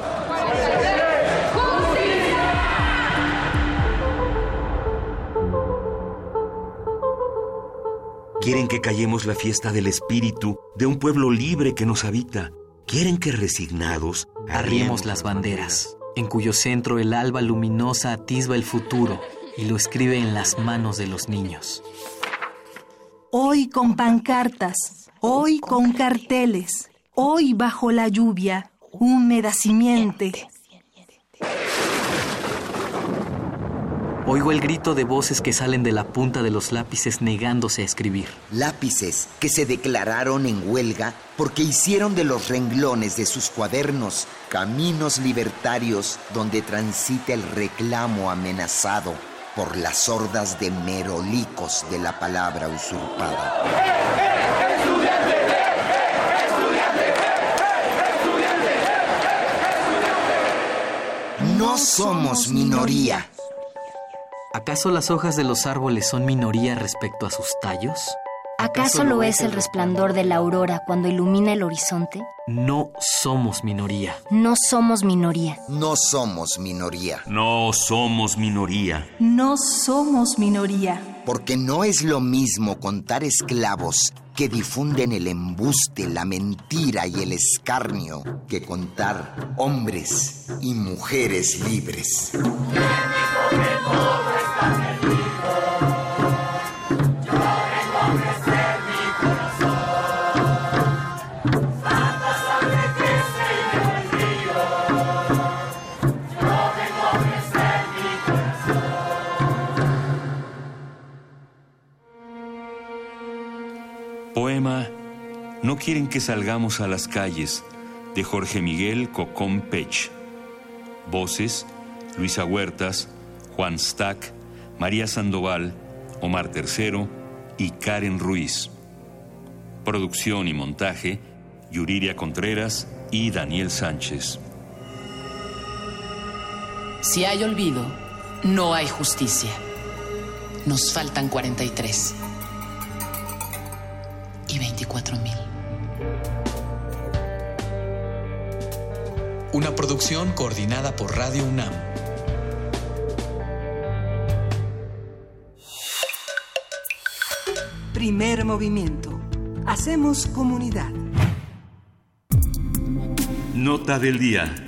Quieren que callemos la fiesta del espíritu de un pueblo libre que nos habita. Quieren que resignados arriemos las banderas, en cuyo centro el alba luminosa atisba el futuro y lo escribe en las manos de los niños. Hoy con pancartas, hoy con carteles, hoy bajo la lluvia, húmeda simiente. Oigo el grito de voces que salen de la punta de los lápices negándose a escribir. Lápices que se declararon en huelga porque hicieron de los renglones de sus cuadernos caminos libertarios donde transita el reclamo amenazado por las hordas de merolicos de la palabra usurpada. No somos minoría. ¿Acaso las hojas de los árboles son minoría respecto a sus tallos? ¿Acaso lo es el resplandor de la aurora cuando ilumina el horizonte? No somos minoría. No somos minoría. No somos minoría. No somos minoría. No somos minoría. Porque no es lo mismo contar esclavos que difunden el embuste, la mentira y el escarnio que contar hombres y mujeres libres. Quieren que salgamos a las calles de Jorge Miguel Cocón Pech. Voces Luisa Huertas, Juan Stack, María Sandoval, Omar Tercero y Karen Ruiz. Producción y montaje Yuriria Contreras y Daniel Sánchez. Si hay olvido, no hay justicia. Nos faltan 43 y 24 mil. Una producción coordinada por Radio UNAM. Primer movimiento. Hacemos comunidad. Nota del día.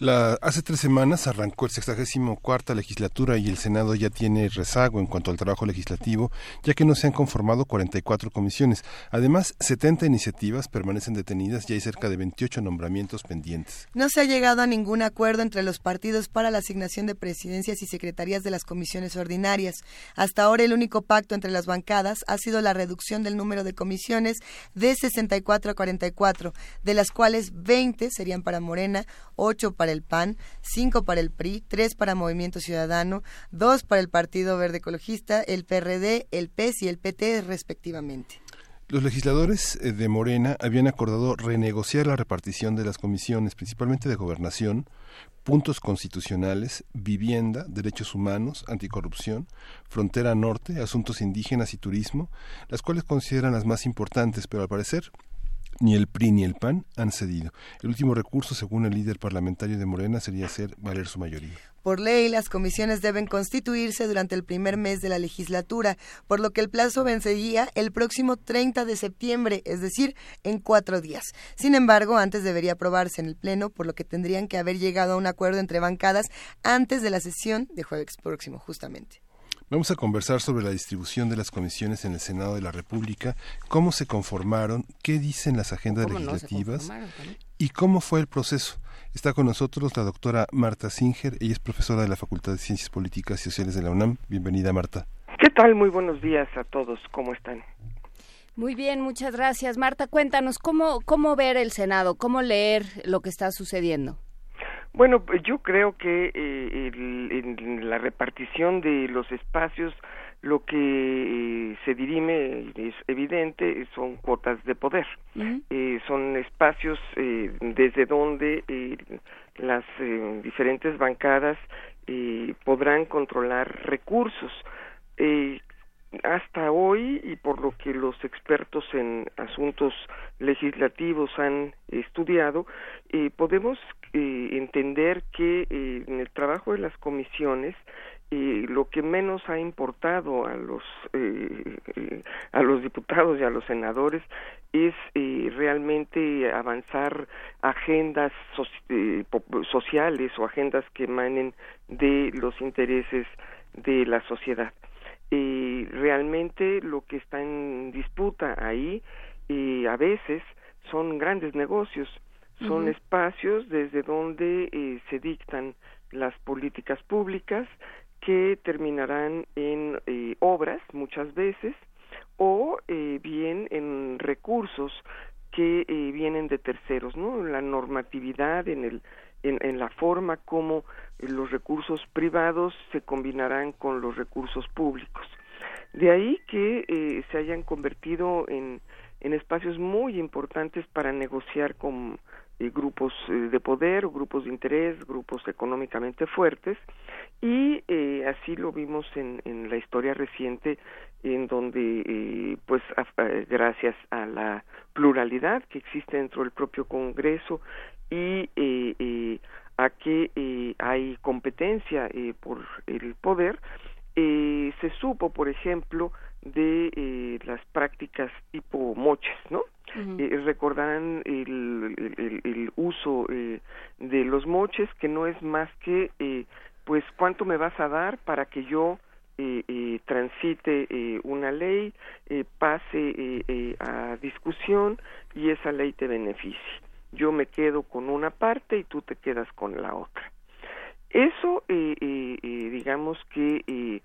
La, hace tres semanas arrancó el 64 legislatura y el Senado ya tiene rezago en cuanto al trabajo legislativo, ya que no se han conformado 44 comisiones. Además, 70 iniciativas permanecen detenidas y hay cerca de 28 nombramientos pendientes. No se ha llegado a ningún acuerdo entre los partidos para la asignación de presidencias y secretarías de las comisiones ordinarias. Hasta ahora el único pacto entre las bancadas ha sido la reducción del número de comisiones de 64 a 44, de las cuales 20 serían para Morena, 8 para el PAN, 5 para el PRI, 3 para Movimiento Ciudadano, 2 para el Partido Verde Ecologista, el PRD, el PES y el PT respectivamente. Los legisladores eh, de Morena habían acordado renegociar la repartición de las comisiones, principalmente de gobernación, puntos constitucionales, vivienda, derechos humanos, anticorrupción, frontera norte, asuntos indígenas y turismo, las cuales consideran las más importantes, pero al parecer ni el PRI ni el PAN han cedido. El último recurso, según el líder parlamentario de Morena, sería hacer valer su mayoría. Por ley, las comisiones deben constituirse durante el primer mes de la legislatura, por lo que el plazo vencería el próximo 30 de septiembre, es decir, en cuatro días. Sin embargo, antes debería aprobarse en el Pleno, por lo que tendrían que haber llegado a un acuerdo entre bancadas antes de la sesión de jueves próximo, justamente. Vamos a conversar sobre la distribución de las comisiones en el Senado de la República, cómo se conformaron, qué dicen las agendas legislativas y cómo fue el proceso. Está con nosotros la doctora Marta Singer, ella es profesora de la Facultad de Ciencias Políticas y Sociales de la UNAM. Bienvenida, Marta. ¿Qué tal? Muy buenos días a todos. ¿Cómo están? Muy bien, muchas gracias. Marta, cuéntanos cómo, cómo ver el Senado, cómo leer lo que está sucediendo. Bueno, pues yo creo que eh, en la repartición de los espacios lo que eh, se dirime es evidente son cuotas de poder. Eh, son espacios eh, desde donde eh, las eh, diferentes bancadas eh, podrán controlar recursos. Eh, hasta hoy y por lo que los expertos en asuntos legislativos han estudiado eh, podemos eh, entender que eh, en el trabajo de las comisiones eh, lo que menos ha importado a los eh, a los diputados y a los senadores es realmente avanzar agendas sociales o agendas que emanen de los intereses de la sociedad. Eh, realmente lo que está en disputa ahí eh, a veces son grandes negocios, son espacios desde donde eh, se dictan las políticas públicas que terminarán en eh, obras muchas veces o eh, bien en recursos que vienen de terceros, ¿no? La normatividad en el en, en la forma como los recursos privados se combinarán con los recursos públicos. De ahí que eh, se hayan convertido en, en espacios muy importantes para negociar con eh, grupos eh, de poder, grupos de interés, grupos económicamente fuertes y eh, así lo vimos en, la historia reciente en donde pues gracias a la pluralidad que existe dentro del propio Congreso y eh, eh, a que eh, hay competencia eh, por el poder eh, se supo por ejemplo de eh, las prácticas tipo moches no recordarán el, el, el uso eh, de los moches que no es más que eh, pues cuánto me vas a dar para que yo eh, eh, transite eh, una ley, eh, pase eh, eh, a discusión y esa ley te beneficie. Yo me quedo con una parte y tú te quedas con la otra. Eso, eh, eh, eh, digamos que eh,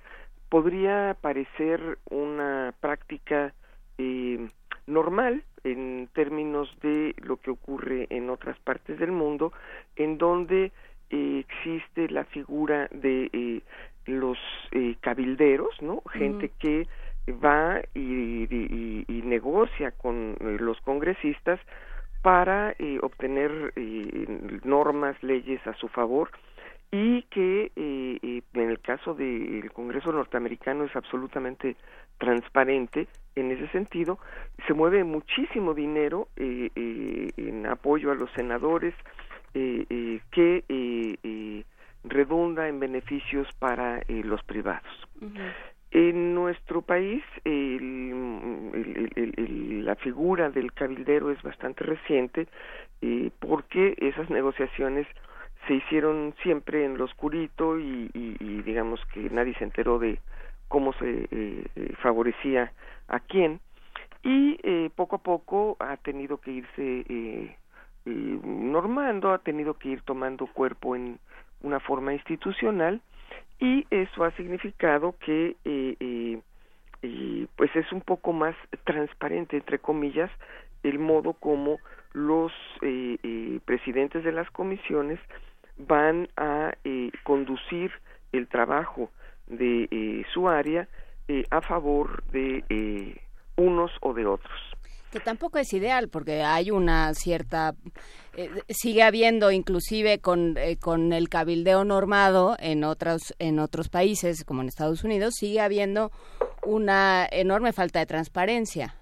podría parecer una práctica eh, normal en términos de lo que ocurre en otras partes del mundo, en donde existe la figura de los eh, cabilderos, ¿no? Gente que va y, y- y negocia con los congresistas para eh, obtener eh, normas, leyes a su favor y que eh, eh, en el caso del Congreso norteamericano es absolutamente transparente en ese sentido. Se mueve muchísimo dinero eh, eh, en apoyo a los senadores que redunda en beneficios para los privados. En nuestro país el- la figura del cabildero es bastante reciente eh, porque esas negociaciones se hicieron siempre en lo oscurito y, digamos que nadie se enteró de cómo se eh, eh, favorecía a quién. Y eh, poco a poco ha tenido que irse eh, normando, ha tenido que ir tomando cuerpo en una forma institucional y eso ha significado que eh, eh, eh, pues es un poco más transparente entre comillas el modo como los eh, eh, presidentes de las comisiones van a conducir el trabajo de su área a favor de unos o de otros. Que tampoco es ideal porque hay una cierta eh, sigue habiendo inclusive con, eh, con el cabildeo normado en otros en otros países como en Estados Unidos sigue habiendo una enorme falta de transparencia.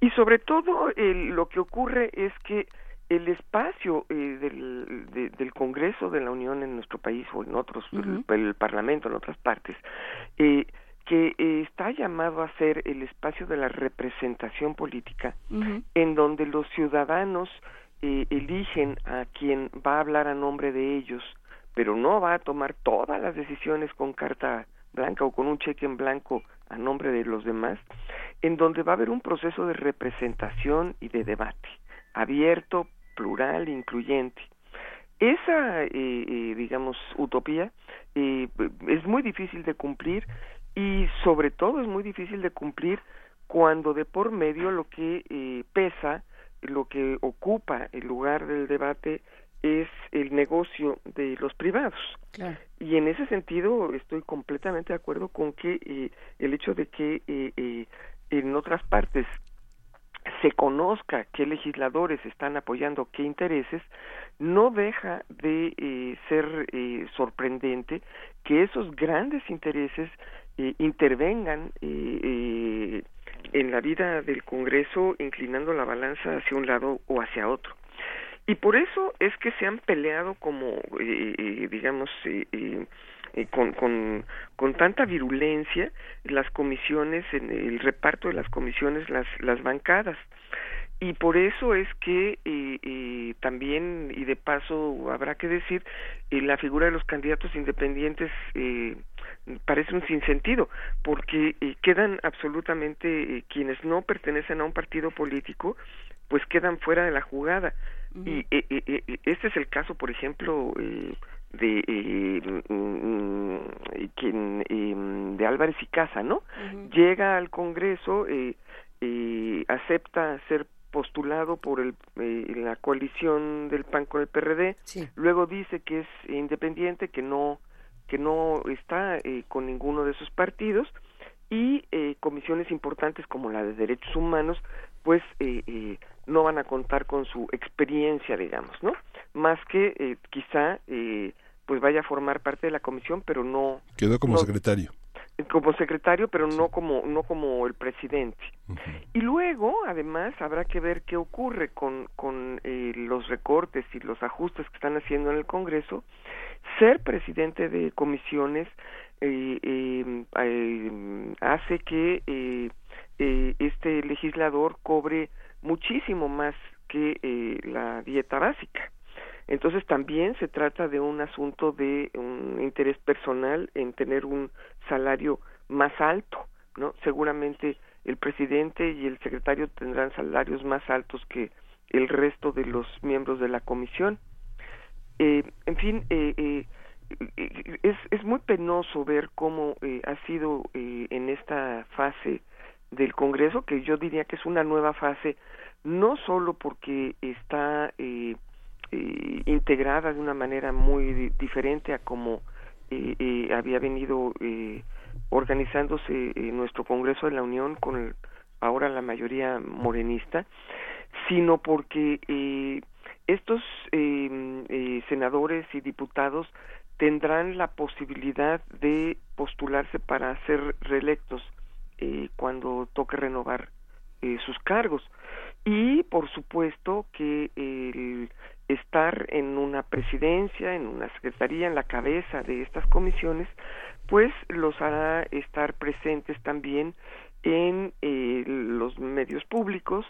Y sobre todo el- lo que ocurre es que el espacio eh, del, de- del Congreso de la Unión en nuestro país o en otros, el, el Parlamento en otras partes, eh, que eh, está llamado a ser el espacio de la representación política, en donde los ciudadanos eh, eligen a quien va a hablar a nombre de ellos, pero no va a tomar todas las decisiones con carta blanca o con un cheque en blanco a nombre de los demás, en donde va a haber un proceso de representación y de debate, abierto, plural, incluyente. Esa, eh, eh, digamos, utopía eh, es muy difícil de cumplir y sobre todo es muy difícil de cumplir cuando de por medio lo que eh, pesa, lo que ocupa el lugar del debate es el negocio de los privados. Claro. Y en ese sentido estoy completamente de acuerdo con que eh, el hecho de que eh, eh, en otras partes se conozca qué legisladores están apoyando qué intereses, no deja de eh, ser eh, sorprendente que esos grandes intereses eh, intervengan eh, eh, en la vida del Congreso inclinando la balanza hacia un lado o hacia otro. Y por eso es que se han peleado como, eh, digamos, con, con, con tanta virulencia las comisiones, en el reparto de las comisiones, las, las bancadas. Y por eso es que eh, eh, también, y de paso habrá que decir, eh, la figura de los candidatos independientes eh, parece un sinsentido, porque quedan absolutamente quienes no pertenecen a un partido político, pues quedan fuera de la jugada. Y este es el caso, por ejemplo, eh, de mm, quien em, de Álvarez y Casa, ¿no? Llega al Congreso, eh, eh, acepta ser postulado por el, la coalición del PAN con el PRD, luego dice que es independiente, que no que no está con ninguno de esos partidos. Y comisiones importantes como la de derechos humanos pues no van a contar con su experiencia digamos no más que quizá pues vaya a formar parte de la comisión, pero no quedó como secretario. Como secretario, pero no como no como el presidente. Y luego, además, habrá que ver qué ocurre con con eh, los recortes y los ajustes que están haciendo en el Congreso. Ser presidente de comisiones eh, eh, hace que este legislador cobre muchísimo más que la dieta básica. Entonces también se trata de un asunto de un interés personal en tener un salario más alto, ¿no? Seguramente el presidente y el secretario tendrán salarios más altos que el resto de los miembros de la comisión. Eh, en fin, eh, eh, es, es muy penoso ver cómo ha sido en esta fase del Congreso, que yo diría que es una nueva fase, no solo porque está eh, integrada de una manera muy diferente a como eh, eh, había venido organizándose nuestro Congreso de la Unión con ahora la mayoría morenista, sino porque estos senadores y diputados tendrán la posibilidad de postularse para ser reelectos cuando toque renovar sus cargos. Y por supuesto que el estar en una presidencia, en una secretaría, en la cabeza de estas comisiones, pues los hará estar presentes también en eh, los medios públicos,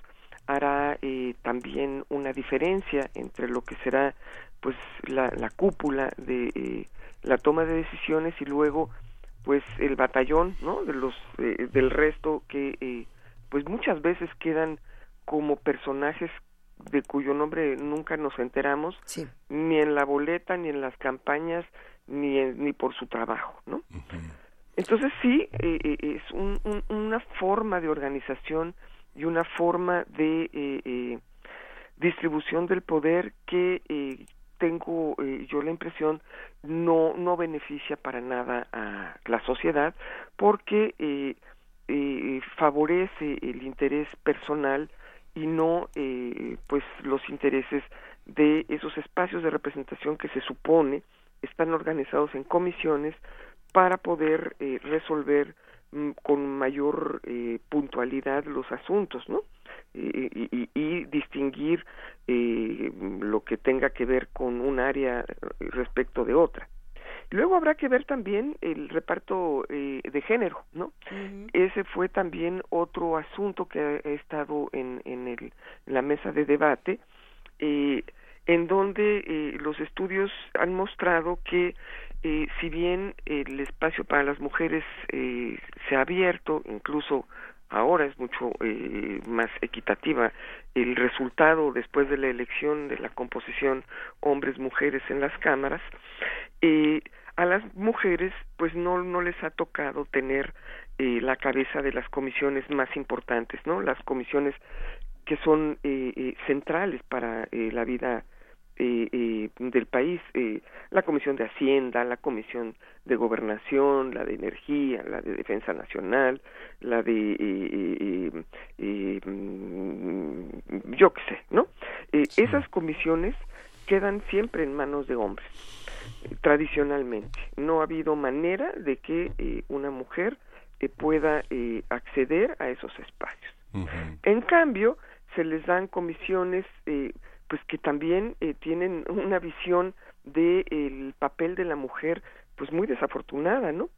hará eh, también una diferencia entre lo que será pues la, la cúpula de eh, la toma de decisiones y luego pues el batallón no de los del resto que pues muchas veces quedan como personajes de cuyo nombre nunca nos enteramos, ni en la boleta, ni en las campañas, ni, ni por su trabajo, ¿no? Entonces sí, eh, eh, es un, una forma de organización y una forma de eh, distribución del poder que tengo yo la impresión no no beneficia para nada a la sociedad porque favorece el interés personal y no eh, pues los intereses de esos espacios de representación que se supone están organizados en comisiones para poder eh, resolver mm, con mayor eh, puntualidad los asuntos, ¿no? Y, y, distinguir lo que tenga que ver con un área respecto de otra. Luego habrá que ver también el reparto eh, de género, ¿no? Ese fue también otro asunto que ha, estado en, en, el, la mesa de debate, eh, en donde eh, los estudios han mostrado que eh, si bien el espacio para las mujeres eh, se ha abierto, incluso ahora es mucho eh, más equitativa el resultado después de la elección de la composición hombres-mujeres en las cámaras, eh, a las mujeres pues no no les ha tocado tener eh, la cabeza de las comisiones más importantes no las comisiones que son eh, eh, centrales para la vida del país la comisión de hacienda la comisión de gobernación la de energía la de defensa nacional la de mm, yo qué sé no esas comisiones quedan siempre en manos de hombres tradicionalmente. No ha habido manera de que eh, una mujer eh, pueda eh, acceder a esos espacios. En cambio, se les dan comisiones pues que también tienen una visión del el papel de la mujer pues muy desafortunada, ¿no?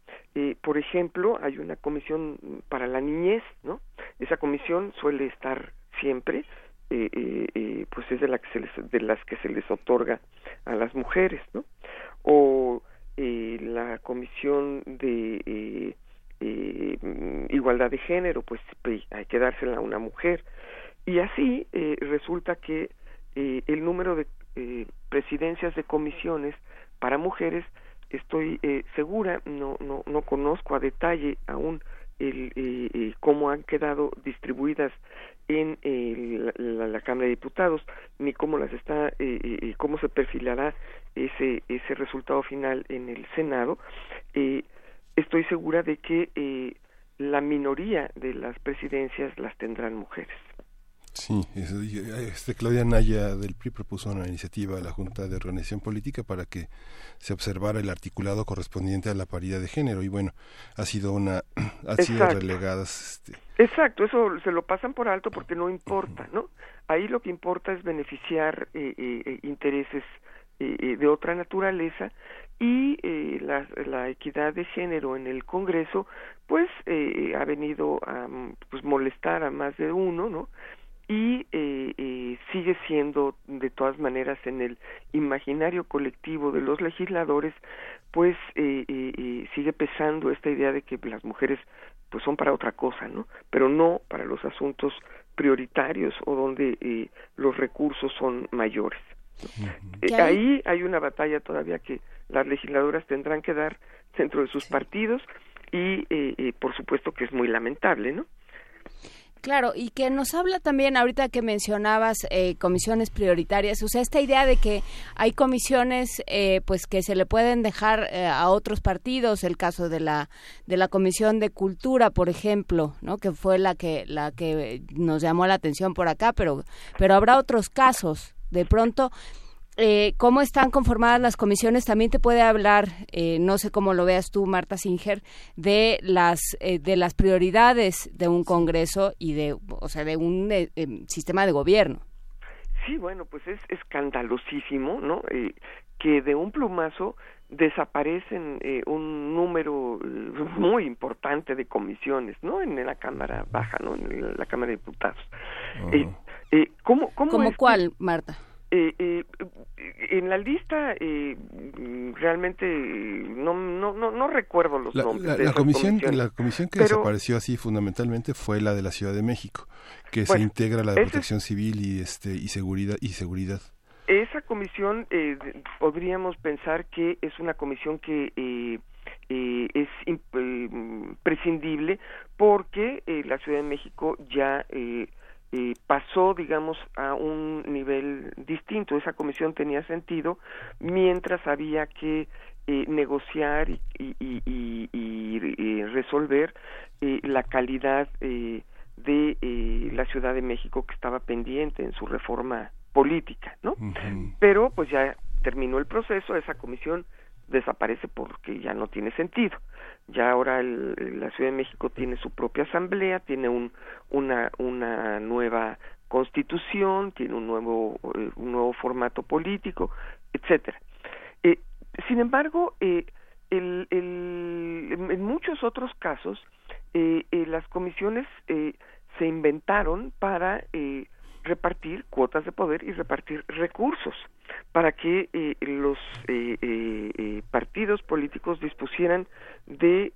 por ejemplo, hay una comisión para la niñez, ¿no? Esa comisión suele estar siempre pues es de la que se les, de las que se les otorga a las mujeres, ¿no? O eh, la comisión de eh, eh, igualdad de género, pues hay que dársela a una mujer. Y así resulta que el número de presidencias de comisiones para mujeres, estoy eh, segura, no, no, no conozco a detalle aún el, eh, eh, cómo han quedado distribuidas en la, la, Cámara de Diputados ni cómo las está eh, cómo se perfilará ese ese resultado final en el Senado estoy segura de que la minoría de las presidencias las tendrán mujeres. Sí, este Claudia Naya del PRI propuso una iniciativa a la Junta de Organización Política para que se observara el articulado correspondiente a la paridad de género y bueno, ha sido una ha sido relegadas este... Exacto, eso se lo pasan por alto porque no importa, ¿no? Ahí lo que importa es beneficiar eh, eh, eh intereses eh, de otra naturaleza y la, la, equidad de género en el Congreso pues ha venido a pues molestar a más de uno, ¿no? y eh, eh, sigue siendo de todas maneras en el imaginario colectivo de los legisladores pues eh, eh, sigue pesando esta idea de que las mujeres pues son para otra cosa no pero no para los asuntos prioritarios o donde los recursos son mayores ahí hay una batalla todavía que las legisladoras tendrán que dar dentro de sus partidos y por supuesto que es muy lamentable no Claro, y que nos habla también, ahorita que mencionabas eh, comisiones prioritarias, o sea, esta idea de que hay comisiones eh, pues que se le pueden dejar eh, a otros partidos, el caso de la de la Comisión de Cultura, por ejemplo, ¿no? que fue la que la que nos llamó la atención por acá, pero pero habrá otros casos. De pronto eh, cómo están conformadas las comisiones, también te puede hablar, eh, no sé cómo lo veas tú, Marta Singer, de las eh, de las prioridades de un Congreso y de, o sea, de un em, sistema de gobierno. Sí, bueno, pues es escandalosísimo, ¿no? que de un plumazo desaparecen un número muy importante de comisiones, ¿no? En la Cámara Baja, ¿no? En la Cámara de Diputados. ¿Cómo, cómo ¿Cómo cuál, Marta? Eh, eh, en la lista eh, realmente no, no, no, no, recuerdo los nombres. La, comisión, la comisión que desapareció así fundamentalmente fue la de la Ciudad de México, que se integra la de Protección Civil y este y seguridad y seguridad. Esa comisión eh, podríamos pensar que es una comisión que eh, eh, es prescindible porque la Ciudad de México ya eh, eh, pasó, digamos, a un nivel distinto. Esa comisión tenía sentido mientras había que eh, negociar y, y, y, y resolver eh, la calidad eh, de eh, la Ciudad de México que estaba pendiente en su reforma política, ¿no? Pero pues ya terminó el proceso, esa comisión desaparece porque ya no tiene sentido. Ya ahora el, la Ciudad de México tiene su propia asamblea, tiene un, una, una nueva constitución, tiene un nuevo, eh, un nuevo formato político, etcétera. Eh, sin embargo, eh, el, el, en muchos otros casos, eh, eh las comisiones eh, se inventaron para eh, repartir cuotas de poder y repartir recursos para que eh, los eh, eh, partidos políticos dispusieran de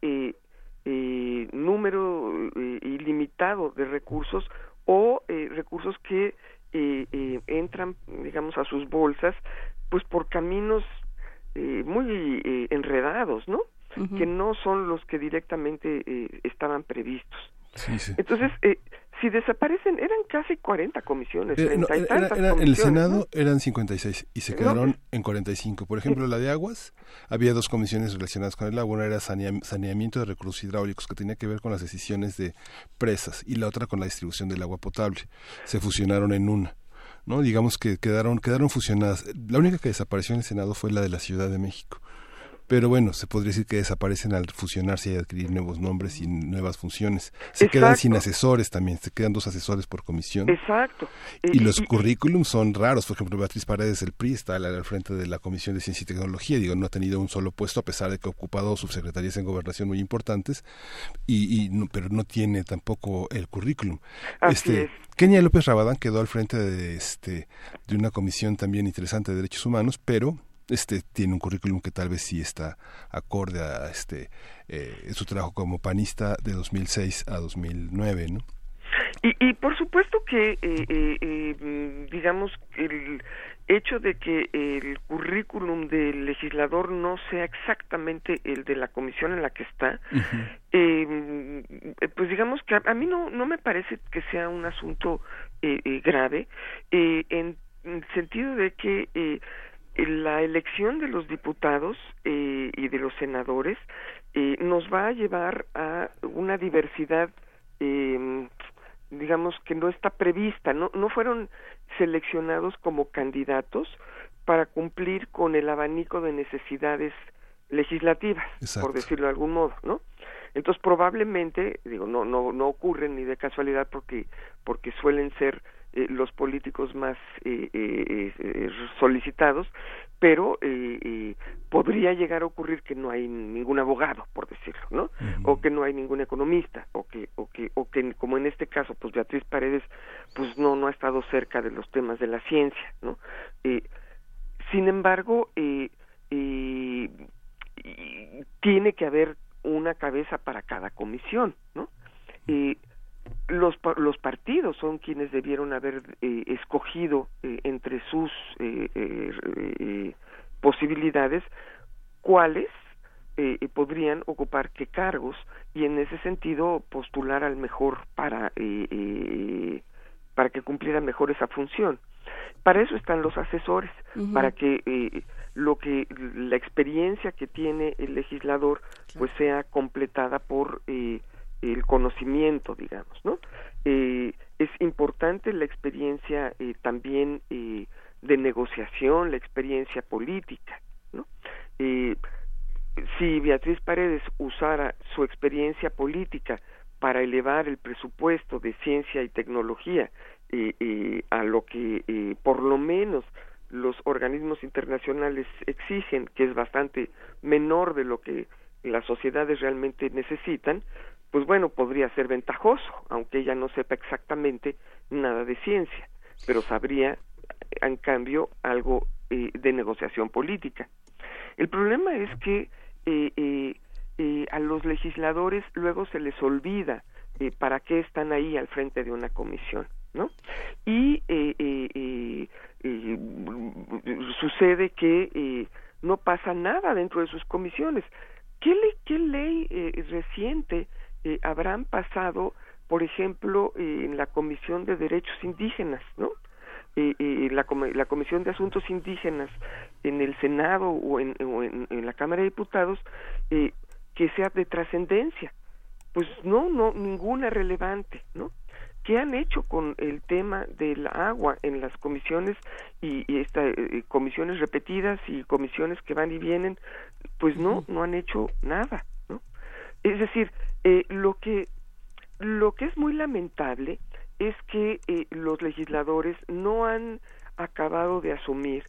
número ilimitado de recursos o recursos que entran digamos a sus bolsas pues por caminos muy enredados no que no son los que directamente estaban previstos. Entonces si desaparecen, eran casi 40 comisiones, eh, tantas En el Senado eran 56 y se quedaron en 45. Por ejemplo, la de aguas, había dos comisiones relacionadas con el agua. Una era saneamiento de recursos hidráulicos, que tenía que ver con las decisiones de presas, y la otra con la distribución del agua potable. Se fusionaron en una. ¿no? Digamos que quedaron, quedaron fusionadas. La única que desapareció en el Senado fue la de la Ciudad de México pero bueno, se podría decir que desaparecen al fusionarse y adquirir nuevos nombres y nuevas funciones. Se quedan sin asesores también, se quedan dos asesores por comisión. Exacto. Y, los currículums son raros, por ejemplo, Beatriz Paredes del PRI está al, frente de la Comisión de Ciencia y Tecnología, digo, no ha tenido un solo puesto a pesar de que ha ocupado subsecretarías en gobernación muy importantes, y, y pero no tiene tampoco el currículum. este, Kenia López Rabadán quedó al frente de, este, de una comisión también interesante de derechos humanos, pero este tiene un currículum que tal vez sí está acorde a este eh, su trabajo como panista de 2006 a 2009, ¿no? Y, y por supuesto que, digamos, el hecho de que el currículum del legislador no sea exactamente el de la comisión en la que está, em, pues digamos que a, mí no, no me parece que sea un asunto eh, eh, grave, eh, en, el sentido de que la elección de los diputados y de los senadores nos va a llevar a una diversidad em, digamos que no está prevista, no, no fueron seleccionados como candidatos para cumplir con el abanico de necesidades legislativas, por decirlo de algún modo, ¿no? Entonces probablemente, digo, no no no ocurre ni de casualidad porque porque suelen ser eh, los políticos más eh, eh, solicitados, pero podría llegar a ocurrir que no hay ningún abogado, por decirlo, ¿no? O que no hay ningún economista, o que, o que, o que, como en este caso, pues Beatriz Paredes, pues no, no ha estado cerca de los temas de la ciencia, ¿no? sin embargo, tiene que haber una cabeza para cada comisión, ¿no? Los, los partidos son quienes debieron haber eh, escogido eh, entre sus eh, posibilidades cuáles podrían ocupar qué cargos y en ese sentido postular al mejor para para que cumpliera mejor esa función. Para eso están los asesores para que lo que la experiencia que tiene el legislador pues sea completada por el conocimiento, digamos, ¿no? Eh, es importante la experiencia eh, también eh, de negociación, la experiencia política, ¿no? si Beatriz Paredes usara su experiencia política para elevar el presupuesto de ciencia y tecnología a lo que por lo menos los organismos internacionales exigen, que es bastante menor de lo que las sociedades realmente necesitan, pues bueno, podría ser ventajoso, aunque ella no sepa exactamente nada de ciencia, pero sabría, en cambio, algo eh, de negociación política. El problema es que eh, eh, a los legisladores luego se les olvida para qué están ahí al frente de una comisión, ¿no? Y sucede que no pasa nada dentro de sus comisiones. ¿Qué, qué ley reciente eh, habrán pasado, por ejemplo, eh, en la Comisión de Derechos Indígenas, ¿no? Eh, la, la, Comisión de Asuntos Indígenas en el Senado o en, en, la Cámara de Diputados que sea de trascendencia. Pues no, no, ninguna relevante, ¿no? ¿Qué han hecho con el tema del agua en las comisiones y, y esta, comisiones repetidas y comisiones que van y vienen? Pues no, no han hecho nada, ¿no? Es decir, eh, lo que lo que es muy lamentable es que eh, los legisladores no han acabado de asumir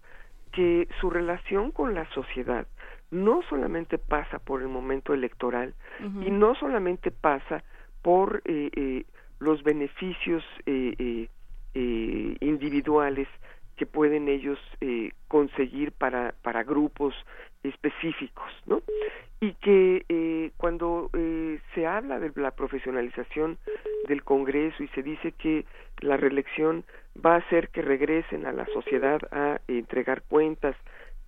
que su relación con la sociedad no solamente pasa por el momento electoral y no solamente pasa por eh, los beneficios individuales que pueden ellos conseguir para, para grupos específicos, ¿no? Y que eh, cuando eh, se habla de la profesionalización del Congreso y se dice que la reelección va a hacer que regresen a la sociedad a entregar cuentas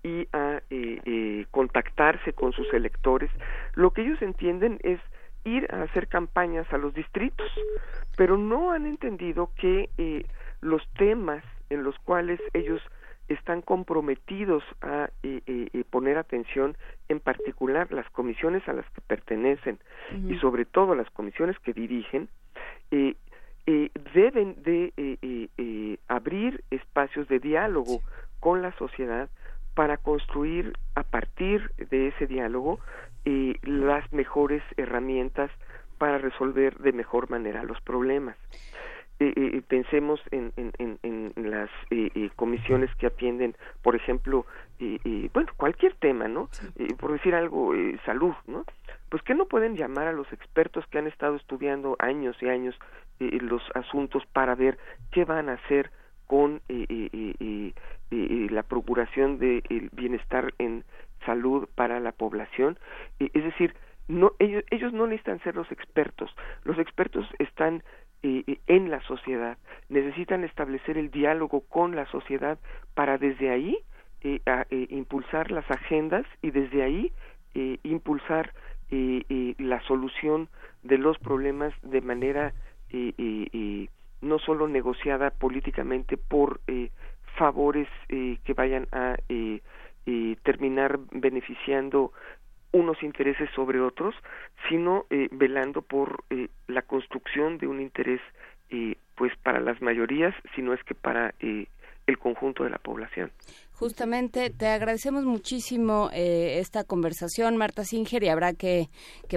y a eh, contactarse con sus electores, lo que ellos entienden es ir a hacer campañas a los distritos, pero no han entendido que los temas en los cuales ellos están comprometidos a eh, eh, eh, poner atención en particular las comisiones a las que pertenecen y sobre todo las comisiones que dirigen deben de abrir espacios de diálogo con la sociedad para construir a partir de ese diálogo las mejores herramientas para resolver de mejor manera los problemas. Eh, eh, pensemos en, en, en, las eh, comisiones que atienden, por ejemplo, bueno, cualquier tema, ¿no? por decir algo, salud, ¿no? Pues que no pueden llamar a los expertos que han estado estudiando años y años los asuntos para ver qué van a hacer con la procuración del bienestar en salud para la población. es decir, no ellos, ellos no necesitan ser los expertos. Los expertos están eh, en la sociedad. Necesitan establecer el diálogo con la sociedad para desde ahí impulsar las agendas y desde ahí impulsar la solución de los problemas de manera no solo negociada políticamente por favores que vayan a terminar beneficiando unos intereses sobre otros, sino eh, velando por eh, la construcción de un interés eh, pues para las mayorías, sino es que para el conjunto de la población. Justamente, te agradecemos muchísimo eh, esta conversación, Marta Singer, y habrá que,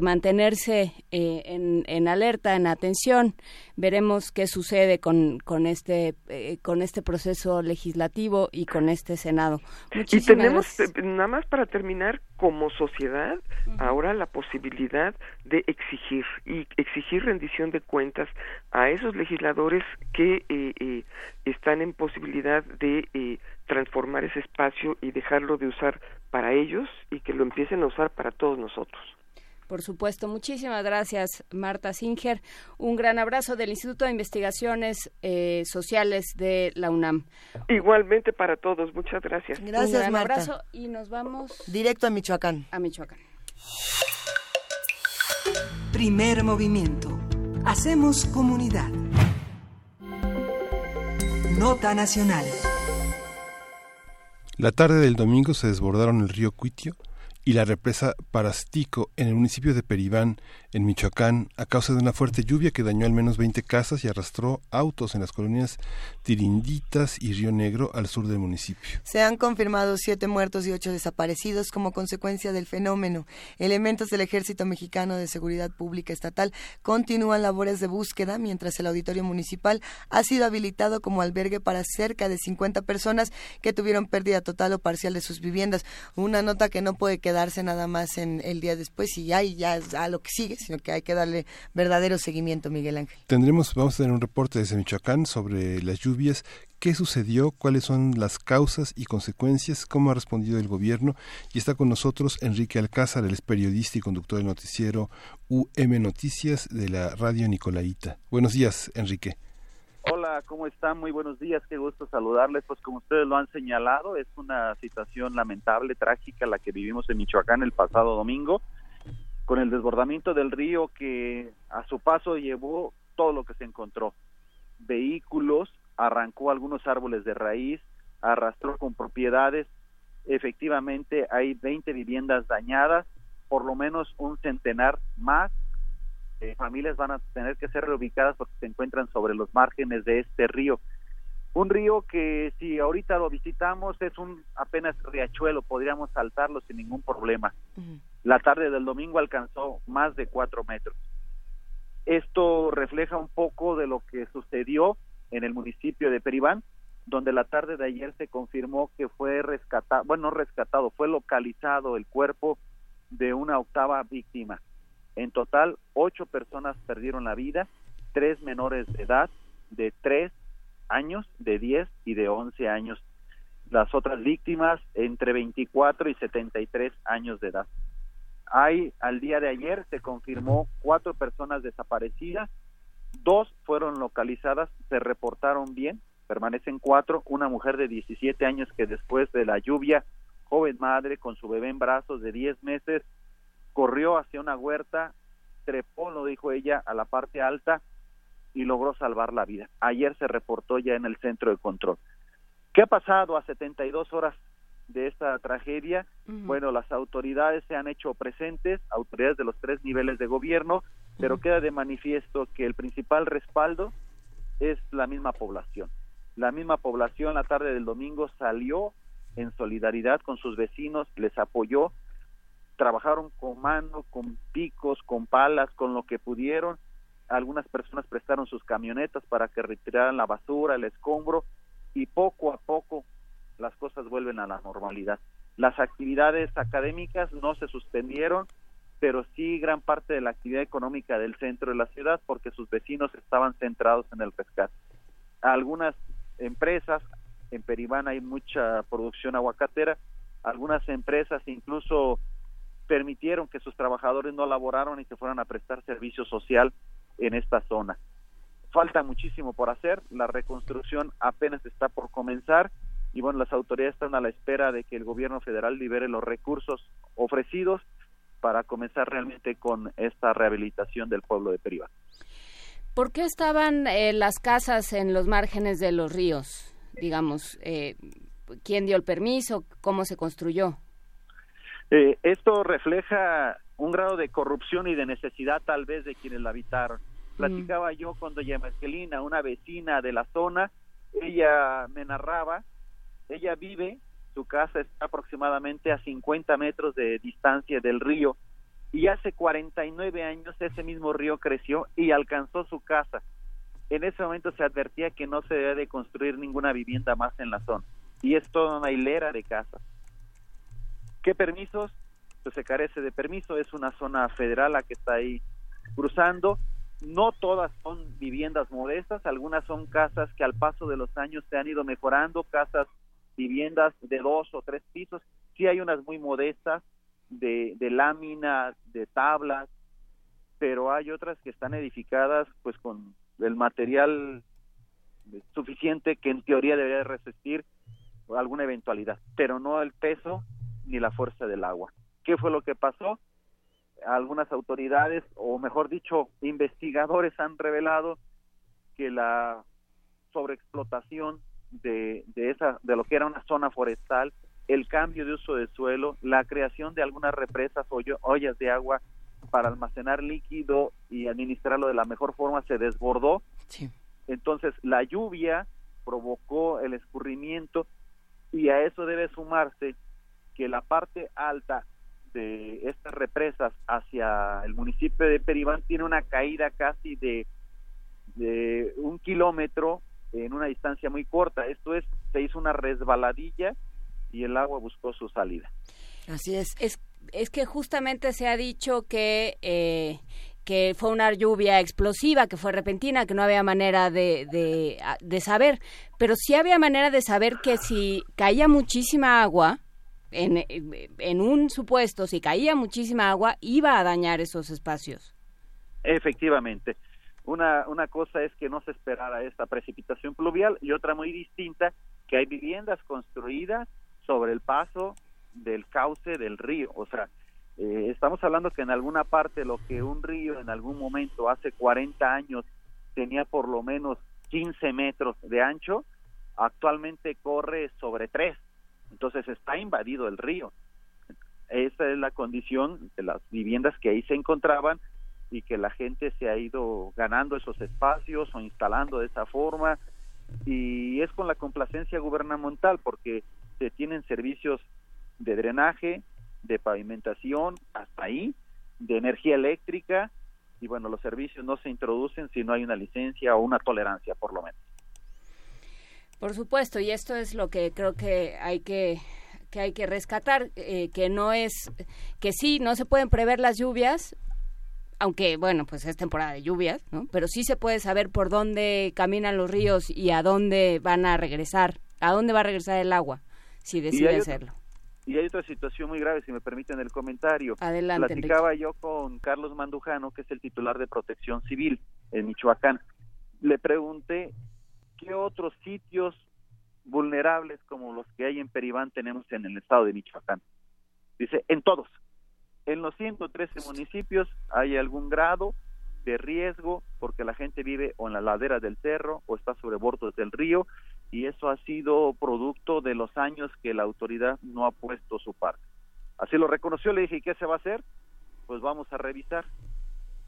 mantenerse eh, en, alerta, en atención. Veremos qué sucede con, con, este, eh, con este proceso legislativo y con este Senado. y tenemos, nada más para terminar, como sociedad, ahora la posibilidad de exigir y exigir rendición de cuentas a esos legisladores que están en posibilidad de transformar ese espacio y dejarlo de usar para ellos y que lo empiecen a usar para todos nosotros. Por supuesto, muchísimas gracias Marta Singer. Un gran abrazo del Instituto de Investigaciones eh, Sociales de la UNAM. Igualmente para todos, muchas gracias. Gracias, Un gran Marta. abrazo y nos vamos directo a Michoacán. A Michoacán. Primer movimiento. Hacemos comunidad. Nota nacional. La tarde del domingo se desbordaron el río Cuitio y la represa Parastico en el municipio de Peribán, en Michoacán, a causa de una fuerte lluvia que dañó al menos 20 casas y arrastró autos en las colonias Tirinditas y Río Negro al sur del municipio. Se han confirmado siete muertos y ocho desaparecidos como consecuencia del fenómeno. Elementos del Ejército Mexicano de Seguridad Pública Estatal continúan labores de búsqueda mientras el auditorio municipal ha sido habilitado como albergue para cerca de 50 personas que tuvieron pérdida total o parcial de sus viviendas. Una nota que no puede quedarse nada más en el día después y ya, y ya a lo que sigue sino que hay que darle verdadero seguimiento, Miguel Ángel. Tendremos, vamos a tener un reporte desde Michoacán sobre las lluvias, qué sucedió, cuáles son las causas y consecuencias, cómo ha respondido el gobierno. Y está con nosotros Enrique Alcázar, el periodista y conductor del noticiero UM Noticias de la radio Nicolaita. Buenos días, Enrique. Hola, ¿cómo están? Muy buenos días, qué gusto saludarles. Pues como ustedes lo han señalado, es una situación lamentable, trágica la que vivimos en Michoacán el pasado domingo con el desbordamiento del río que a su paso llevó todo lo que se encontró. Vehículos, arrancó algunos árboles de raíz, arrastró con propiedades. Efectivamente, hay 20 viviendas dañadas, por lo menos un centenar más. Familias van a tener que ser reubicadas porque se encuentran sobre los márgenes de este río. Un río que si ahorita lo visitamos es un apenas riachuelo, podríamos saltarlo sin ningún problema. La tarde del domingo alcanzó más de cuatro metros. Esto refleja un poco de lo que sucedió en el municipio de Peribán, donde la tarde de ayer se confirmó que fue rescatado, bueno, rescatado, fue localizado el cuerpo de una octava víctima. En total, ocho personas perdieron la vida, tres menores de edad, de tres años, de 10 y de 11 años. Las otras víctimas entre 24 y 73 años de edad. Hay, al día de ayer se confirmó cuatro personas desaparecidas, dos fueron localizadas, se reportaron bien, permanecen cuatro, una mujer de 17 años que después de la lluvia, joven madre con su bebé en brazos de 10 meses, corrió hacia una huerta, trepó, lo dijo ella, a la parte alta y logró salvar la vida. Ayer se reportó ya en el centro de control. ¿Qué ha pasado a 72 horas de esta tragedia? Bueno, las autoridades se han hecho presentes, autoridades de los tres niveles de gobierno, pero queda de manifiesto que el principal respaldo es la misma población. La misma población la tarde del domingo salió en solidaridad con sus vecinos, les apoyó, trabajaron con mano, con picos, con palas, con lo que pudieron algunas personas prestaron sus camionetas para que retiraran la basura, el escombro y poco a poco las cosas vuelven a la normalidad. Las actividades académicas no se suspendieron, pero sí gran parte de la actividad económica del centro de la ciudad porque sus vecinos estaban centrados en el rescate. Algunas empresas, en Peribán hay mucha producción aguacatera, algunas empresas incluso permitieron que sus trabajadores no laboraron y que fueran a prestar servicio social en esta zona. falta muchísimo por hacer, la reconstrucción apenas está por comenzar y bueno, las autoridades están a la espera de que el gobierno federal libere los recursos ofrecidos para comenzar realmente con esta rehabilitación del pueblo de Periba. ¿Por qué estaban eh, las casas en los márgenes de los ríos? Digamos, eh, ¿quién dio el permiso? ¿Cómo se construyó? Eh, esto refleja un grado de corrupción y de necesidad tal vez de quienes la habitaron. Platicaba yo con doña Marcelina, una vecina de la zona, ella me narraba ella vive, su casa está aproximadamente a 50 metros de distancia del río y hace 49 años ese mismo río creció y alcanzó su casa. En ese momento se advertía que no se debe de construir ninguna vivienda más en la zona y es toda una hilera de casas. ¿Qué permisos? Pues se carece de permiso, es una zona federal la que está ahí cruzando. No todas son viviendas modestas, algunas son casas que al paso de los años se han ido mejorando, casas viviendas de dos o tres pisos. Sí hay unas muy modestas de, de láminas, de tablas, pero hay otras que están edificadas pues con el material suficiente que en teoría debería resistir alguna eventualidad, pero no el peso ni la fuerza del agua. ¿Qué fue lo que pasó? Algunas autoridades, o mejor dicho, investigadores han revelado que la sobreexplotación de, de, esa, de lo que era una zona forestal, el cambio de uso de suelo, la creación de algunas represas o ollas de agua para almacenar líquido y administrarlo de la mejor forma se desbordó. Entonces la lluvia provocó el escurrimiento y a eso debe sumarse que la parte alta de estas represas hacia el municipio de Peribán tiene una caída casi de, un kilómetro en una distancia muy corta. Esto es, se hizo una resbaladilla y el agua buscó su salida. Así es. Es, es que justamente se ha dicho que... Eh, que fue una lluvia explosiva, que fue repentina, que no había manera de, de, de, saber, pero sí había manera de saber que si caía muchísima agua, en, un supuesto, si caía muchísima agua, iba a dañar esos espacios. Efectivamente. Una, una cosa es que no se esperara esta precipitación pluvial y otra muy distinta, que hay viviendas construidas sobre el paso del cauce del río. O sea, eh, estamos hablando que en alguna parte lo que un río en algún momento hace 40 años tenía por lo menos 15 metros de ancho, actualmente corre sobre 3. Entonces está invadido el río. Esa es la condición de las viviendas que ahí se encontraban y que la gente se ha ido ganando esos espacios o instalando de esa forma y es con la complacencia gubernamental porque se tienen servicios de drenaje, de pavimentación, hasta ahí, de energía eléctrica y bueno, los servicios no se introducen si no hay una licencia o una tolerancia por lo menos. Por supuesto, y esto es lo que creo que hay que que hay que rescatar, eh, que no es, que sí, no se pueden prever las lluvias, aunque bueno, pues es temporada de lluvias, ¿no? Pero sí se puede saber por dónde caminan los ríos y a dónde van a regresar, a dónde va a regresar el agua, si decide hacerlo. y hay otra situación muy grave, si me permiten el comentario. Adelante. Platicaba yo con Carlos Mandujano, que es el titular de Protección Civil en Michoacán. Le pregunté qué otros sitios vulnerables como los que hay en Peribán tenemos en el estado de Michoacán. Dice, en todos en los 113 municipios hay algún grado de riesgo porque la gente vive o en la ladera del cerro o está sobre bordos del río y eso ha sido producto de los años que la autoridad no ha puesto su parte. Así lo reconoció, le dije, ¿y qué se va a hacer? Pues vamos a revisar.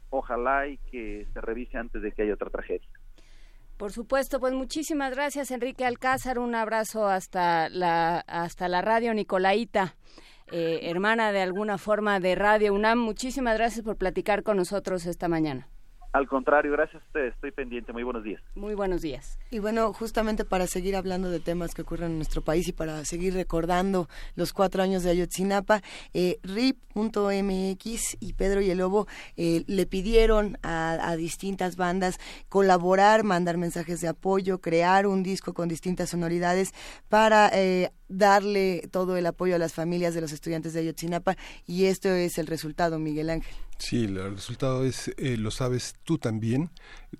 Ojalá y que se revise antes de que haya otra tragedia. Por supuesto, pues muchísimas gracias Enrique Alcázar, un abrazo hasta la hasta la radio Nicolaita. Eh, hermana de alguna forma de Radio UNAM. Muchísimas gracias por platicar con nosotros esta mañana. Al contrario, gracias a ustedes. Estoy pendiente. Muy buenos días. Muy buenos días. Y bueno, justamente para seguir hablando de temas que ocurren en nuestro país y para seguir recordando los cuatro años de Ayotzinapa, eh, RIP.mx y Pedro y el Lobo eh, le pidieron a, distintas bandas colaborar, mandar mensajes de apoyo, crear un disco con distintas sonoridades para eh, darle todo el apoyo a las familias de los estudiantes de Ayotzinapa y esto es el resultado, Miguel Ángel. Sí, el resultado es, eh, lo sabes tú también,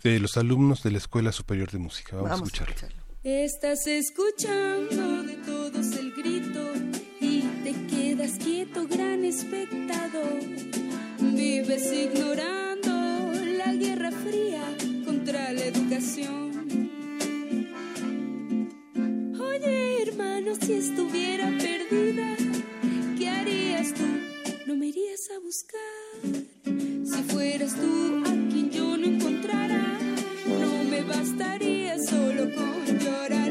de los alumnos de la Escuela Superior de Música. Vamos, a escucharlo. Estás escuchando de todos el grito y te quedas quieto, gran espectador. Vives ignorando la guerra fría contra la educación. Hermano, si estuviera perdida, ¿qué harías tú? ¿No me irías a buscar? Si fueras tú a quien yo no encontrara, no me bastaría solo con llorar.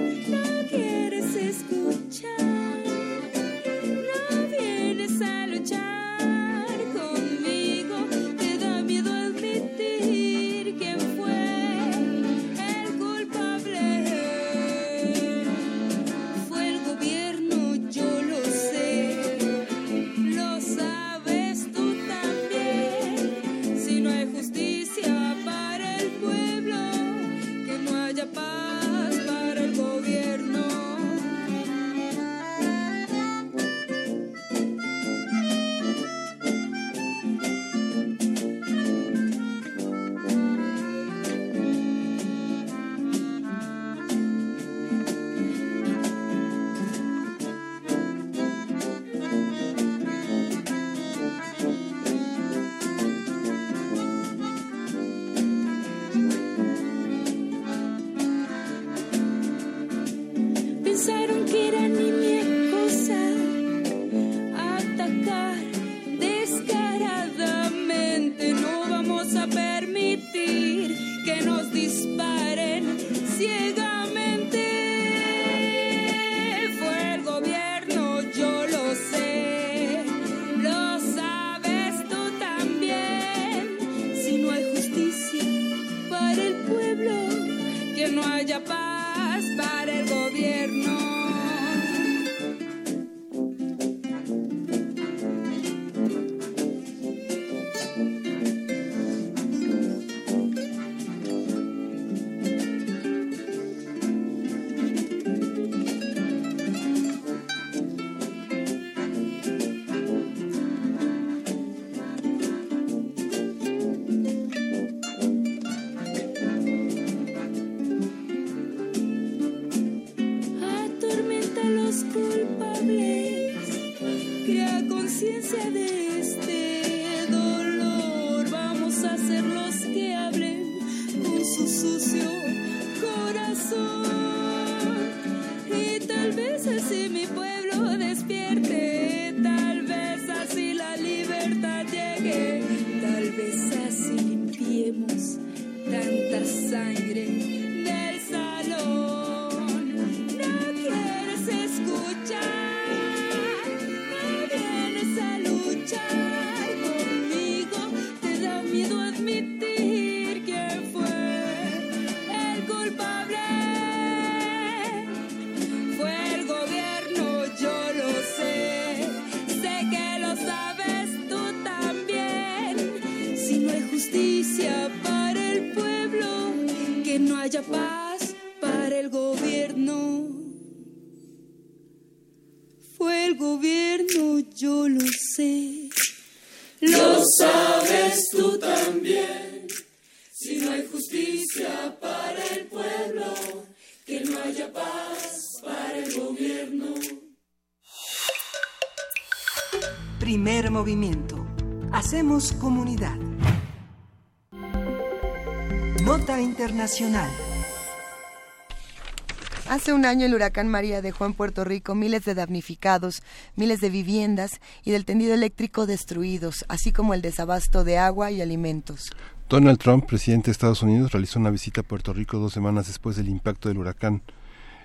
Hace un año el huracán María dejó en Puerto Rico miles de damnificados, miles de viviendas y del tendido eléctrico destruidos, así como el desabasto de agua y alimentos. Donald Trump, presidente de Estados Unidos, realizó una visita a Puerto Rico dos semanas después del impacto del huracán.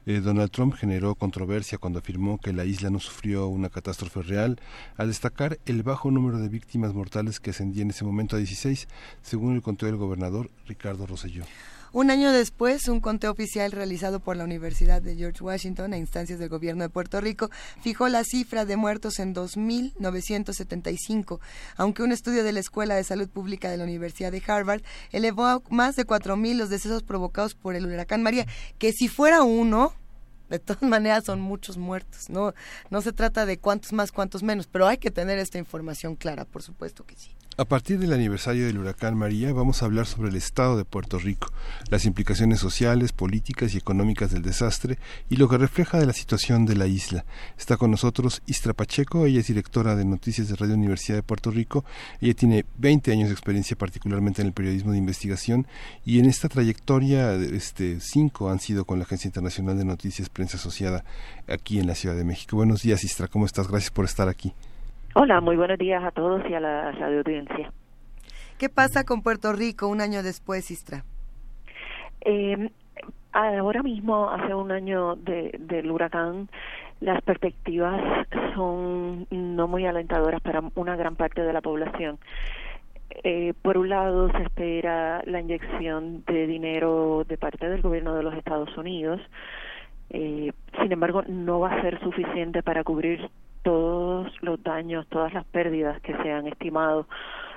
Eh, Donald Trump generó controversia cuando afirmó que la isla no sufrió una catástrofe real, al destacar el bajo número de víctimas mortales que ascendía en ese momento a 16, según el conteo del gobernador Ricardo Rosselló. Un año después, un conteo oficial realizado por la Universidad de George Washington a instancias del gobierno de Puerto Rico fijó la cifra de muertos en 2.975, aunque un estudio de la Escuela de Salud Pública de la Universidad de Harvard elevó a más de 4.000 los decesos provocados por el huracán María, que si fuera uno, De todas maneras son muchos muertos. No, no se trata de cuántos más, cuántos menos, pero hay que tener esta información clara, por supuesto que sí. A partir del aniversario del huracán María vamos a hablar sobre el estado de Puerto Rico, las implicaciones sociales, políticas y económicas del desastre y lo que refleja de la situación de la isla. Está con nosotros Istra Pacheco, ella es directora de noticias de Radio Universidad de Puerto Rico, ella tiene 20 años de experiencia particularmente en el periodismo de investigación y en esta trayectoria este cinco han sido con la Agencia Internacional de Noticias Prensa Asociada aquí en la Ciudad de México. Buenos días Istra, ¿cómo estás? Gracias por estar aquí. Hola, muy buenos días a todos y a la radio audiencia. ¿Qué pasa con Puerto Rico un año después, Istra? Eh, ahora mismo, hace un año de, del huracán, las perspectivas son no muy alentadoras para una gran parte de la población. Eh, por un lado, se espera la inyección de dinero de parte del gobierno de los Estados Unidos. Eh, sin embargo, no va a ser suficiente para cubrir todos los daños, todas las pérdidas que se han estimado